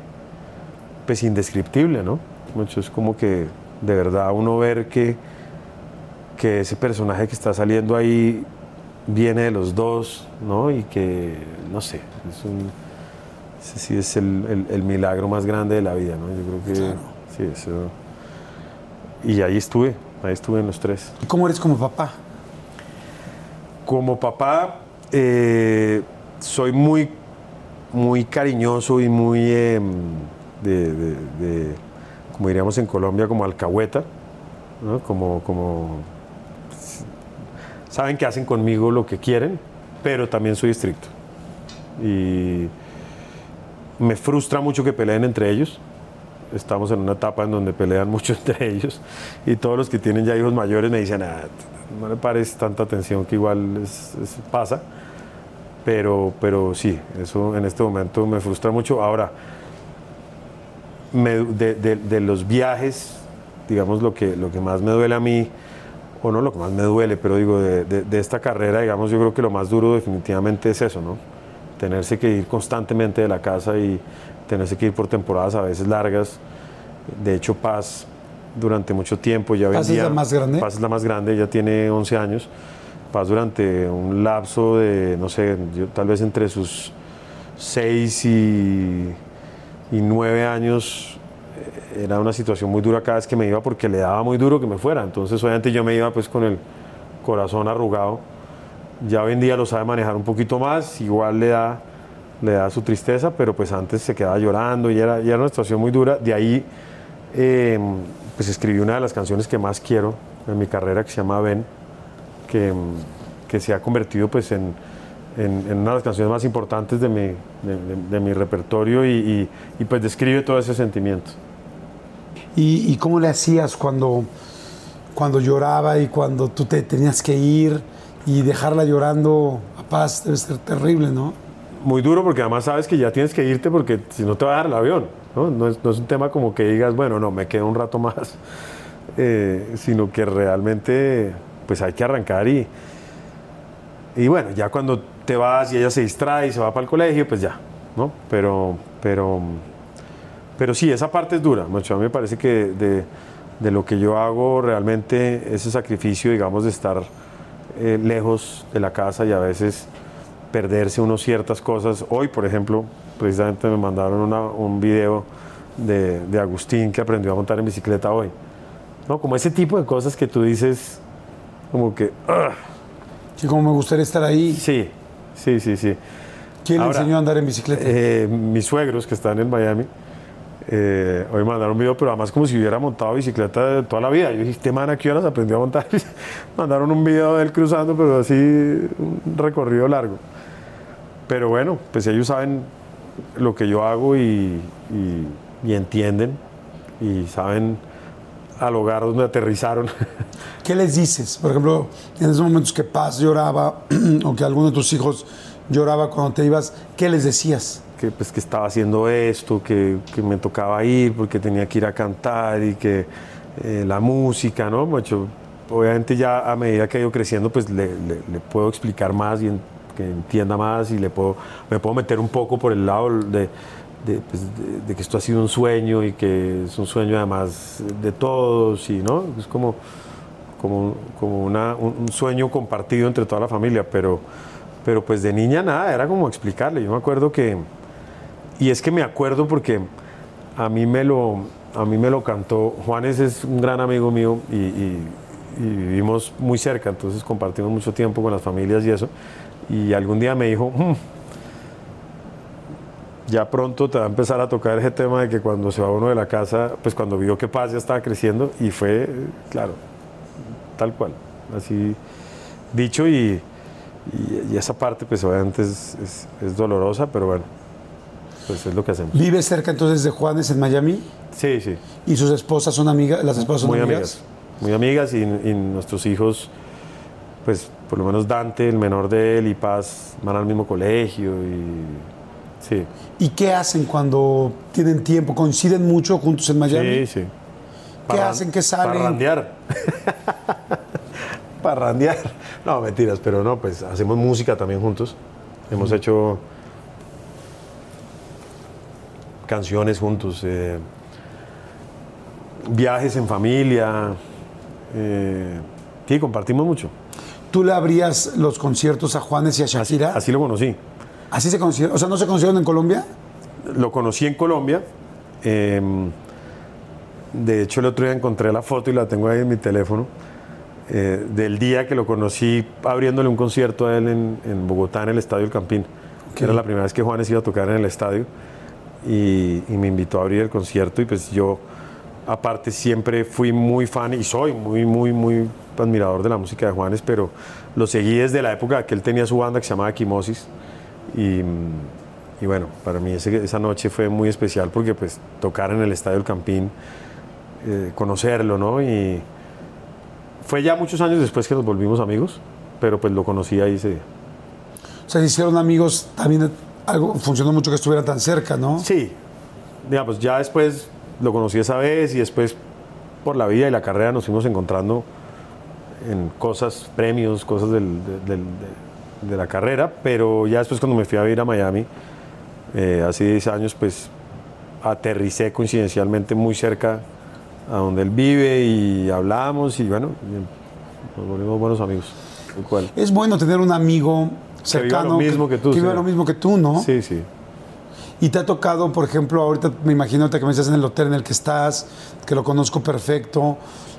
[SPEAKER 2] pues, indescriptible, ¿no? Mucho es como que, de verdad, uno ver que, que ese personaje que está saliendo ahí viene de los dos, ¿no? Y que, no sé, es un, ese sí es el, el- el milagro más grande de la vida, ¿no? Yo creo que, sí, eso... Y ahí estuve, ahí estuve en los tres.
[SPEAKER 1] ¿Y cómo eres como papá?
[SPEAKER 2] Como papá, eh, soy muy, muy cariñoso y muy, eh, de, de- de, como diríamos en Colombia, como alcahueta, ¿no? Como, como, saben que hacen conmigo lo que quieren, pero también soy estricto. Y me frustra mucho que peleen entre ellos. Estamos en una etapa en donde pelean mucho entre ellos y todos los que tienen ya hijos mayores me dicen, "Ah, no le pares tanta atención que igual es- es- pasa. Pero, pero sí, eso en este momento me frustra mucho. Ahora, me- de, de- de los viajes, digamos, lo que, lo que más me duele a mí, o no lo que más me duele, pero digo, de, esta carrera, digamos, yo creo que lo más duro definitivamente es eso, ¿no? Tenerse que ir constantemente de la casa y tenerse que ir por temporadas a veces largas. De hecho, Paz durante mucho tiempo ya
[SPEAKER 1] ¿Paz es la más grande?
[SPEAKER 2] Paz es la más grande, ella tiene 11 años. Paz durante un lapso de, no sé, yo, tal vez entre sus 6 y, y 9 años eh, era una situación muy dura cada vez que me iba porque le daba muy duro que me fuera. Entonces obviamente yo me iba pues con el corazón arrugado. Ya hoy en día lo sabe manejar un poquito más, igual le da, le da su tristeza, pero pues antes se quedaba llorando y era, y era una situación muy dura. De ahí eh, pues escribí una de las canciones que más quiero en mi carrera que se llama Ben, que, que se ha convertido pues en, en- en una de las canciones más importantes de mi, de, de- de mi repertorio y, y- y, pues describe todo ese sentimiento.
[SPEAKER 1] ¿Y, y cómo le hacías cuando, cuando lloraba y cuando tú te tenías que ir y dejarla llorando a paz? Debe ser terrible, ¿no?
[SPEAKER 2] Muy duro porque además sabes que ya tienes que irte porque si no te va a dar el avión. No, no, es, no es un tema como que digas, bueno, no, me quedo un rato más, eh, sino que realmente pues hay que arrancar y, y bueno, ya cuando te vas y ella se distrae y se va para el colegio, pues ya, ¿no? Pero, pero, pero sí, esa parte es dura. Mucho. A mí me parece que de, de lo que yo hago realmente ese sacrificio, digamos, de estar eh, lejos de la casa y a veces perderse uno ciertas cosas. Hoy, por ejemplo, precisamente me mandaron una- un video de, de Agustín que aprendió a montar en bicicleta hoy. ¿No? Como ese tipo de cosas que tú dices, como que, "Ugh".
[SPEAKER 1] Sí, como me gustaría estar ahí.
[SPEAKER 2] sí, sí, sí, sí.
[SPEAKER 1] ¿Quién le
[SPEAKER 2] Ahora,
[SPEAKER 1] enseñó a andar en bicicleta?
[SPEAKER 2] Eh, mis suegros que están en Miami, eh, hoy me mandaron un video, pero además como si hubiera montado bicicleta toda la vida. Yo dije, este man a qué horas aprendió a montar. mandaron un video de él cruzando, pero así un recorrido largo. Pero bueno, pues ellos saben lo que yo hago y, y- y entienden y saben al hogar donde aterrizaron.
[SPEAKER 1] ¿Qué les dices? Por ejemplo, en esos momentos que Paz lloraba o que alguno de tus hijos lloraba cuando te ibas, ¿qué les decías?
[SPEAKER 2] que, pues, que estaba haciendo esto, que, que me tocaba ir porque tenía que ir a cantar y que eh, la música, ¿no? Mucho, obviamente ya a medida que he ido creciendo, pues le, le- le puedo explicar más y en- que entienda más y le puedo, me puedo meter un poco por el lado de, de, pues, de- de que esto ha sido un sueño y que es un sueño además de todos y, ¿no? Es como, como, como una- un, sueño compartido entre toda la familia, pero, pero pues de niña nada, era como explicarle. Yo me acuerdo que, y es que me acuerdo porque a mí me lo, a mí me lo cantó, Juanes es un gran amigo mío y, y- y vivimos muy cerca, entonces compartimos mucho tiempo con las familias y eso, y algún día me dijo, "Mm, ya pronto te va a empezar a tocar ese tema de que cuando se va uno de la casa, pues cuando vio que Paz ya estaba creciendo, y fue, claro, tal cual, así dicho y, y- y esa parte pues obviamente es, es- es dolorosa, pero bueno, pues es lo que hacemos.
[SPEAKER 1] ¿Vive cerca entonces de Juanes en Miami?
[SPEAKER 2] Sí, sí,
[SPEAKER 1] ¿Y sus esposas son amigas? ¿Las esposas son
[SPEAKER 2] muy
[SPEAKER 1] amigas?
[SPEAKER 2] amigas, muy amigas y, y nuestros hijos, pues por lo menos Dante, el menor de él y Paz van al mismo colegio y sí,
[SPEAKER 1] ¿Y qué hacen cuando tienen tiempo? ¿Coinciden mucho juntos en Miami?
[SPEAKER 2] sí, sí.
[SPEAKER 1] ¿Qué
[SPEAKER 2] Parran-
[SPEAKER 1] hacen? ¿Qué salen?
[SPEAKER 2] Parrandear. Parrandear. No, mentiras, pero no, pues hacemos música también juntos. Hemos hecho canciones juntos, eh, viajes en familia. eh, sí, compartimos mucho.
[SPEAKER 1] ¿Tú le abrías los conciertos a Juanes y a
[SPEAKER 2] Así,
[SPEAKER 1] Shakira?
[SPEAKER 2] así lo conocí.
[SPEAKER 1] ¿Así se conocieron? O sea, ¿no se conocieron en Colombia?
[SPEAKER 2] Lo conocí en Colombia. eh, de hecho, el otro día encontré la foto y la tengo ahí en mi teléfono. eh, del día que lo conocí abriéndole un concierto a él en, en Bogotá, en el Estadio El Campín. que Era la primera vez que Juanes iba a tocar en el estadio. Y, y me invitó a abrir el concierto. Y pues yo, aparte, siempre fui muy fan y soy muy, muy, muy admirador de la música de Juanes, pero lo seguí desde la época que él tenía su banda que se llamaba Quimosis. Y, y bueno, para mí ese- esa noche fue muy especial porque pues tocar en el Estadio El Campín, eh, conocerlo, ¿no? Y fue ya muchos años después que nos volvimos amigos, pero pues lo conocí ahí ese día.
[SPEAKER 1] O sea, se hicieron amigos, también algo funcionó mucho que estuvieran tan cerca, ¿no?
[SPEAKER 2] Sí, digamos, ya después lo conocí esa vez y después por la vida y la carrera nos fuimos encontrando en cosas, premios, cosas del- del- de, de la carrera, pero ya después cuando me fui a vivir a Miami, eh, hace 10 años, pues aterricé coincidencialmente muy cerca a donde él vive y hablamos y bueno, nos volvimos buenos amigos. cual.
[SPEAKER 1] Es bueno tener un amigo cercano
[SPEAKER 2] lo mismo que tú,
[SPEAKER 1] que lo mismo que tú, ¿no?
[SPEAKER 2] Sí, sí.
[SPEAKER 1] Y te ha tocado, por ejemplo, ahorita me imagino que me estás en el hotel en el que estás, que lo conozco perfecto.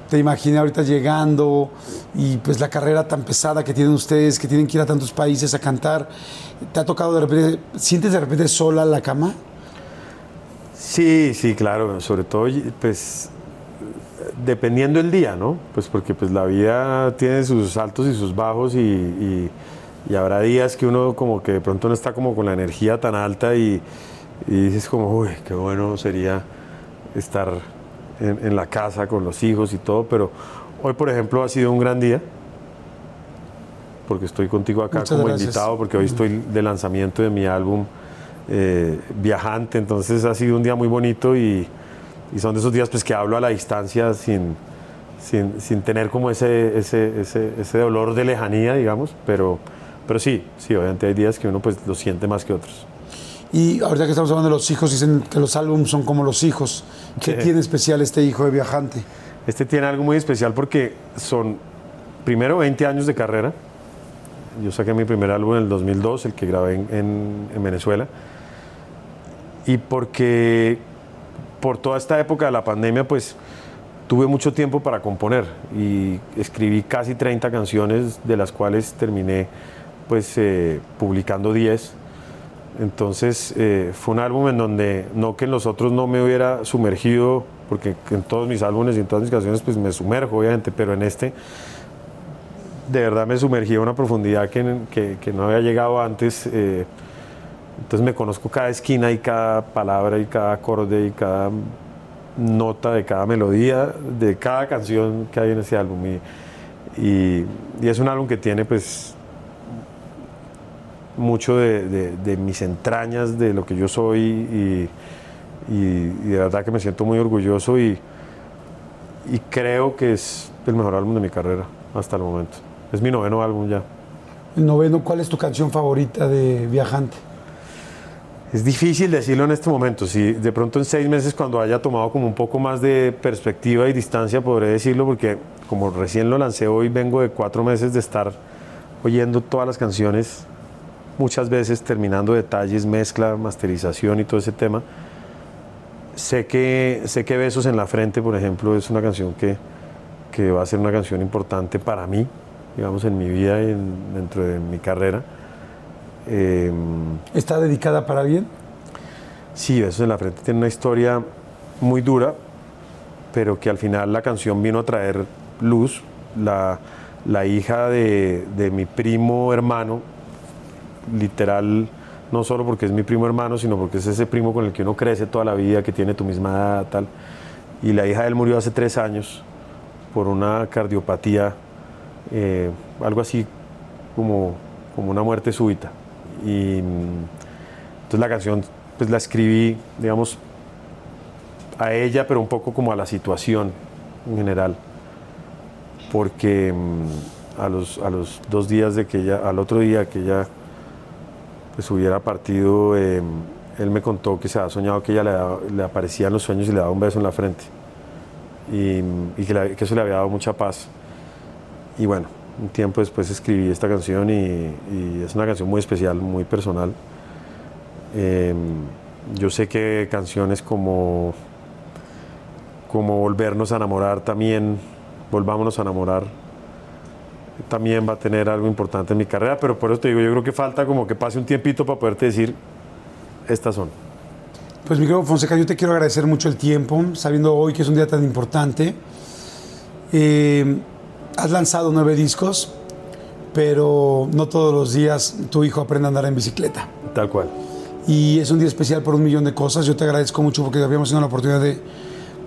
[SPEAKER 1] Te imaginé ahorita llegando y pues la carrera tan pesada que tienen ustedes, que tienen que ir a tantos países a cantar. ¿Te ha tocado de repente, sientes de repente sola la cama?
[SPEAKER 2] Sí, sí, claro, sobre todo pues dependiendo el día, ¿no? Pues porque pues la vida tiene sus altos y sus bajos y, habrá días que uno como que de pronto no está como con la energía tan alta y, y dices como, uy, qué bueno sería estar en, en la casa con los hijos y todo, pero hoy por ejemplo ha sido un gran día porque estoy contigo acá
[SPEAKER 1] Muchas
[SPEAKER 2] como
[SPEAKER 1] gracias.
[SPEAKER 2] invitado, porque hoy estoy de lanzamiento de mi álbum eh, Viajante, entonces ha sido un día muy bonito y, y son de esos días pues que hablo a la distancia sin, sin, sin tener como ese, ese, ese, ese dolor de lejanía, digamos, pero, pero sí, sí, obviamente hay días que uno pues lo siente más que otros.
[SPEAKER 1] Y ahorita que estamos hablando de los hijos, dicen que los álbumes son como los hijos. ¿Qué
[SPEAKER 2] Sí.
[SPEAKER 1] tiene especial este hijo de viajante?
[SPEAKER 2] Este tiene algo muy especial porque son primero 20 años de carrera. Yo saqué mi primer álbum en el 2002, el que grabé en, en- en Venezuela. Y porque por toda esta época de la pandemia, pues tuve mucho tiempo para componer y escribí casi 30 canciones, de las cuales terminé pues eh, publicando 10. Entonces eh, fue un álbum en donde no que en los otros no me hubiera sumergido, porque en todos mis álbumes y en todas mis canciones pues me sumerjo obviamente, pero en este de verdad me sumergí a una profundidad que, que- que no había llegado antes. eh, entonces me conozco cada esquina y cada palabra y cada acorde y cada nota de cada melodía de cada canción que hay en ese álbum. Y, y- y es un álbum que tiene pues mucho de, de- de mis entrañas, de lo que yo soy y, y- y de verdad que me siento muy orgulloso y, y creo que es el mejor álbum de mi carrera hasta el momento. Es mi noveno álbum ya.
[SPEAKER 1] El noveno, ¿cuál es tu canción favorita de viajante?
[SPEAKER 2] Es difícil decirlo en este momento. Si de pronto en seis meses, cuando haya tomado como un poco más de perspectiva y distancia, podré decirlo, porque como recién lo lancé hoy, vengo de cuatro meses de estar oyendo todas las canciones, muchas veces terminando detalles, mezcla, masterización y todo ese tema. Sé que, sé que Besos en la Frente, por ejemplo, es una canción que, que va a ser una canción importante para mí, digamos, en mi vida y en- dentro de mi carrera. Em,
[SPEAKER 1] ¿Está dedicada para alguien?
[SPEAKER 2] Sí, Besos en la Frente tiene una historia muy dura, pero que al final la canción vino a traer luz. La, la hija de, de mi primo hermano, literal, no solo porque es mi primo hermano, sino porque es ese primo con el que uno crece toda la vida, que tiene tu misma edad, tal. Y la hija de él murió hace tres años por una cardiopatía, eh, algo así como, como una muerte súbita. Y entonces la canción pues la escribí, digamos, a ella, pero un poco como a la situación en general. Porque mm, a, los, a los dos días de que ella, al otro día que ella pues hubiera partido, eh, él me contó que se había soñado que ella le, le aparecía en los sueños y le daba un beso en la frente. Y, que, eso le había dado mucha paz. Y bueno, un tiempo después escribí esta canción y, es una canción muy especial, muy personal. Eh, yo sé que canciones como, como Volvernos a enamorar también, Volvámonos a enamorar, también va a tener algo importante en mi carrera, pero por eso te digo, yo creo que falta como que pase un tiempito para poderte decir, estas son.
[SPEAKER 1] Pues mi querido Fonseca, yo te quiero agradecer mucho el tiempo, sabiendo hoy que es un día tan importante. Eh, has lanzado nueve discos, pero no todos los días tu hijo aprende a andar en bicicleta.
[SPEAKER 2] Tal cual.
[SPEAKER 1] Y es un día especial por un millón de cosas. Yo te agradezco mucho porque habíamos tenido la oportunidad de,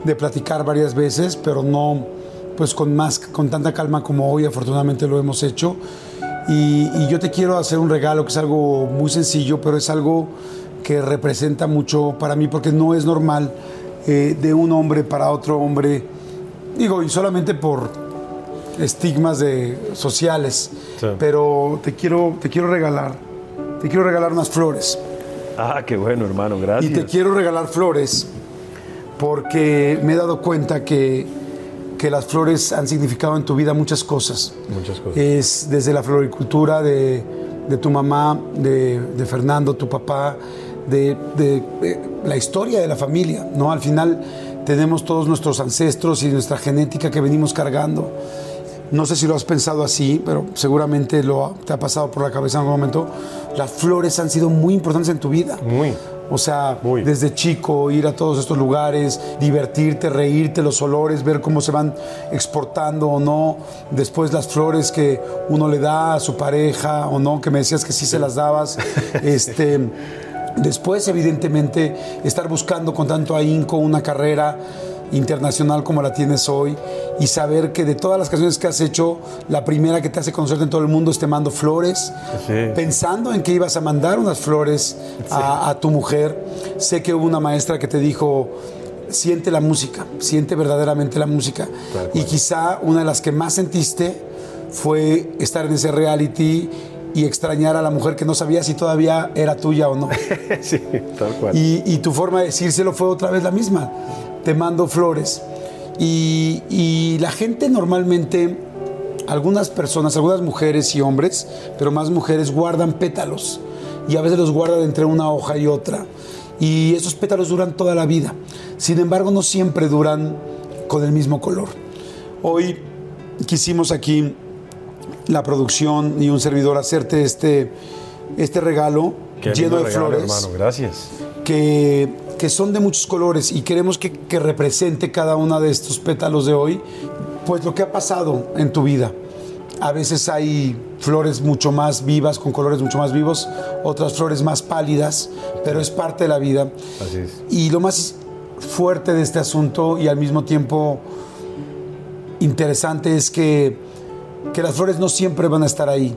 [SPEAKER 1] de platicar varias veces, pero no pues con más, con tanta calma como hoy, afortunadamente lo hemos hecho. Y, y yo te quiero hacer un regalo que es algo muy sencillo, pero es algo que representa mucho para mí porque no es normal eh, de un hombre para otro hombre, digo, y solamente por estigmas de, sociales,
[SPEAKER 2] Sí.
[SPEAKER 1] pero te quiero, te quiero regalar, te quiero regalar unas flores.
[SPEAKER 2] Ah, qué bueno, hermano,
[SPEAKER 1] Y
[SPEAKER 2] gracias.
[SPEAKER 1] te quiero regalar flores porque me he dado cuenta que, que las flores han significado en tu vida muchas cosas.
[SPEAKER 2] Muchas cosas.
[SPEAKER 1] Es desde la floricultura de, de tu mamá, de, de Fernando, tu papá, de, de- de la historia de la familia. ¿no? Al final tenemos todos nuestros ancestros y nuestra genética que venimos cargando. No sé si lo has pensado así, pero seguramente lo, te ha pasado por la cabeza en algún momento. Las flores han sido muy importantes en tu vida.
[SPEAKER 2] Muy.
[SPEAKER 1] O sea,
[SPEAKER 2] Muy.
[SPEAKER 1] desde chico ir a todos estos lugares, divertirte, reírte, los olores, ver cómo se van exportando o no. Después las flores que uno le da a su pareja o no, que me decías que sí se las dabas. este, después, evidentemente, estar buscando con tanto ahínco una carrera internacional como la tienes hoy y saber que de todas las canciones que has hecho, la primera que te hace conocerte en todo el mundo es Te Mando Flores,
[SPEAKER 2] Sí.
[SPEAKER 1] pensando en que ibas a mandar unas flores a, a tu mujer. Sé que hubo una maestra que te dijo, siente la música, siente verdaderamente la música. Y quizá una de las que más sentiste fue estar en ese reality y extrañar a la mujer que no sabía si todavía era tuya o no.
[SPEAKER 2] sí, tal cual.
[SPEAKER 1] Y, y tu forma de decírselo fue otra vez la misma. Te mando flores. Y, y la gente normalmente, algunas personas, algunas mujeres y hombres, pero más mujeres, guardan pétalos. Y a veces los guardan entre una hoja y otra. Y esos pétalos duran toda la vida. Sin embargo, no siempre duran con el mismo color. Hoy quisimos aquí la producción y un servidor hacerte este, este regalo
[SPEAKER 2] Qué
[SPEAKER 1] lleno de
[SPEAKER 2] regalo,
[SPEAKER 1] flores
[SPEAKER 2] hermano, gracias.
[SPEAKER 1] que, que son de muchos colores y queremos que, que represente cada uno de estos pétalos de hoy, pues lo que ha pasado en tu vida. A veces hay flores mucho más vivas, con colores mucho más vivos, otras flores más pálidas, pero es parte de la vida.
[SPEAKER 2] Así es.
[SPEAKER 1] Y lo más fuerte de este asunto y al mismo tiempo interesante es que, que las flores no siempre van a estar ahí.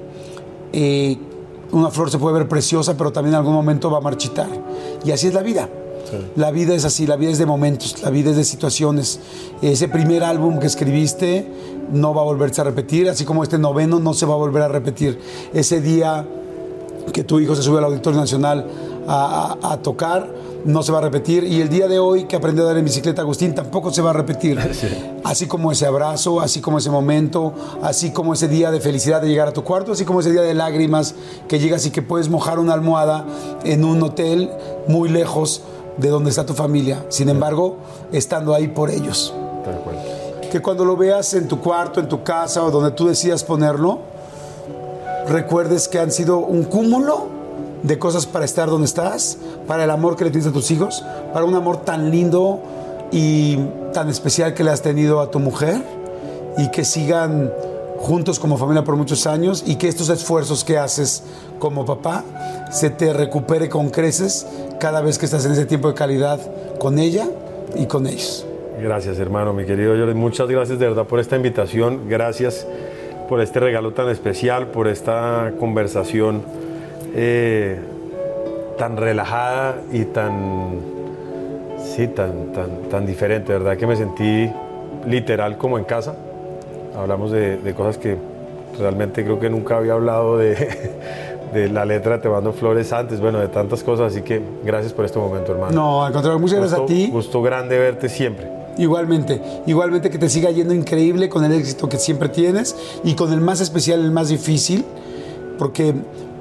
[SPEAKER 1] Eh, una flor se puede ver preciosa, pero también en algún momento va a marchitar. Y así es la vida. La vida es así, la vida es de momentos, la vida es de situaciones. Ese primer álbum que escribiste no va a volverse a repetir, así como este noveno no se va a volver a repetir. Ese día que tu hijo se sube al Auditorio Nacional a, a- a tocar, no se va a repetir. Y el día de hoy que aprendió a dar en bicicleta Agustín tampoco se va a repetir. Así como ese abrazo, así como ese momento, así como ese día de felicidad de llegar a tu cuarto, así como ese día de lágrimas que llegas y que puedes mojar una almohada en un hotel muy lejos de donde está tu familia. Sin embargo, estando ahí por ellos.
[SPEAKER 2] Tal cual.
[SPEAKER 1] Que cuando lo veas en tu cuarto, en tu casa o donde tú decidas ponerlo, recuerdes que han sido un cúmulo de cosas para estar donde estás, para el amor que le tienes a tus hijos, para un amor tan lindo y tan especial que le has tenido a tu mujer y que sigan juntos como familia por muchos años y que estos esfuerzos que haces como papá se te recupere con creces cada vez que estás en ese tiempo de calidad con ella y con ellos.
[SPEAKER 2] Gracias, hermano, mi querido Jordi. Muchas gracias de verdad por esta invitación. Gracias por este regalo tan especial, por esta conversación eh, tan relajada y tan, sí, tan, tan, tan diferente. De verdad que me sentí literal como en casa. Hablamos de, de cosas que realmente creo que nunca había hablado de, de la letra Te mando flores antes, bueno, de tantas cosas. Así que gracias por este momento, hermano.
[SPEAKER 1] No, al contrario, muchas gracias a ti.
[SPEAKER 2] Gusto grande verte siempre.
[SPEAKER 1] Igualmente, igualmente que te siga yendo increíble con el éxito que siempre tienes y con el más especial, el más difícil, porque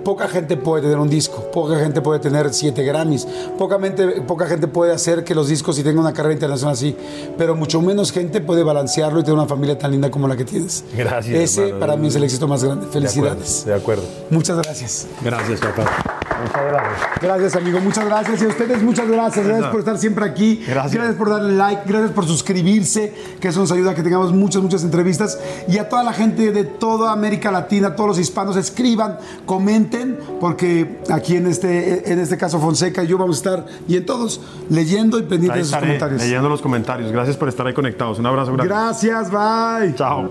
[SPEAKER 1] poca gente puede tener un disco, poca gente puede tener siete Grammys, poca gente, poca gente puede hacer que los discos y tenga una carrera internacional así, pero mucho menos gente puede balancearlo y tener una familia tan linda como la que tienes.
[SPEAKER 2] Gracias,
[SPEAKER 1] Ese
[SPEAKER 2] hermano.
[SPEAKER 1] para mí es el éxito más grande.
[SPEAKER 2] De acuerdo,
[SPEAKER 1] Felicidades.
[SPEAKER 2] De acuerdo.
[SPEAKER 1] Muchas gracias.
[SPEAKER 2] Gracias, papá. Muchas gracias.
[SPEAKER 1] Gracias, amigo. Muchas gracias. Y a ustedes, muchas gracias. Gracias por estar siempre aquí.
[SPEAKER 2] Gracias.
[SPEAKER 1] por darle like. Gracias por suscribirse, que eso nos ayuda a que tengamos muchas, muchas entrevistas. Y a toda la gente de toda América Latina, todos los hispanos, escriban, comenten, porque aquí en este, en este caso Fonseca y yo vamos a estar, y en todos, leyendo y pendientes de sus comentarios.
[SPEAKER 2] leyendo los comentarios. Gracias por estar ahí conectados. Un abrazo grande.
[SPEAKER 1] Gracias, bye.
[SPEAKER 2] Chao.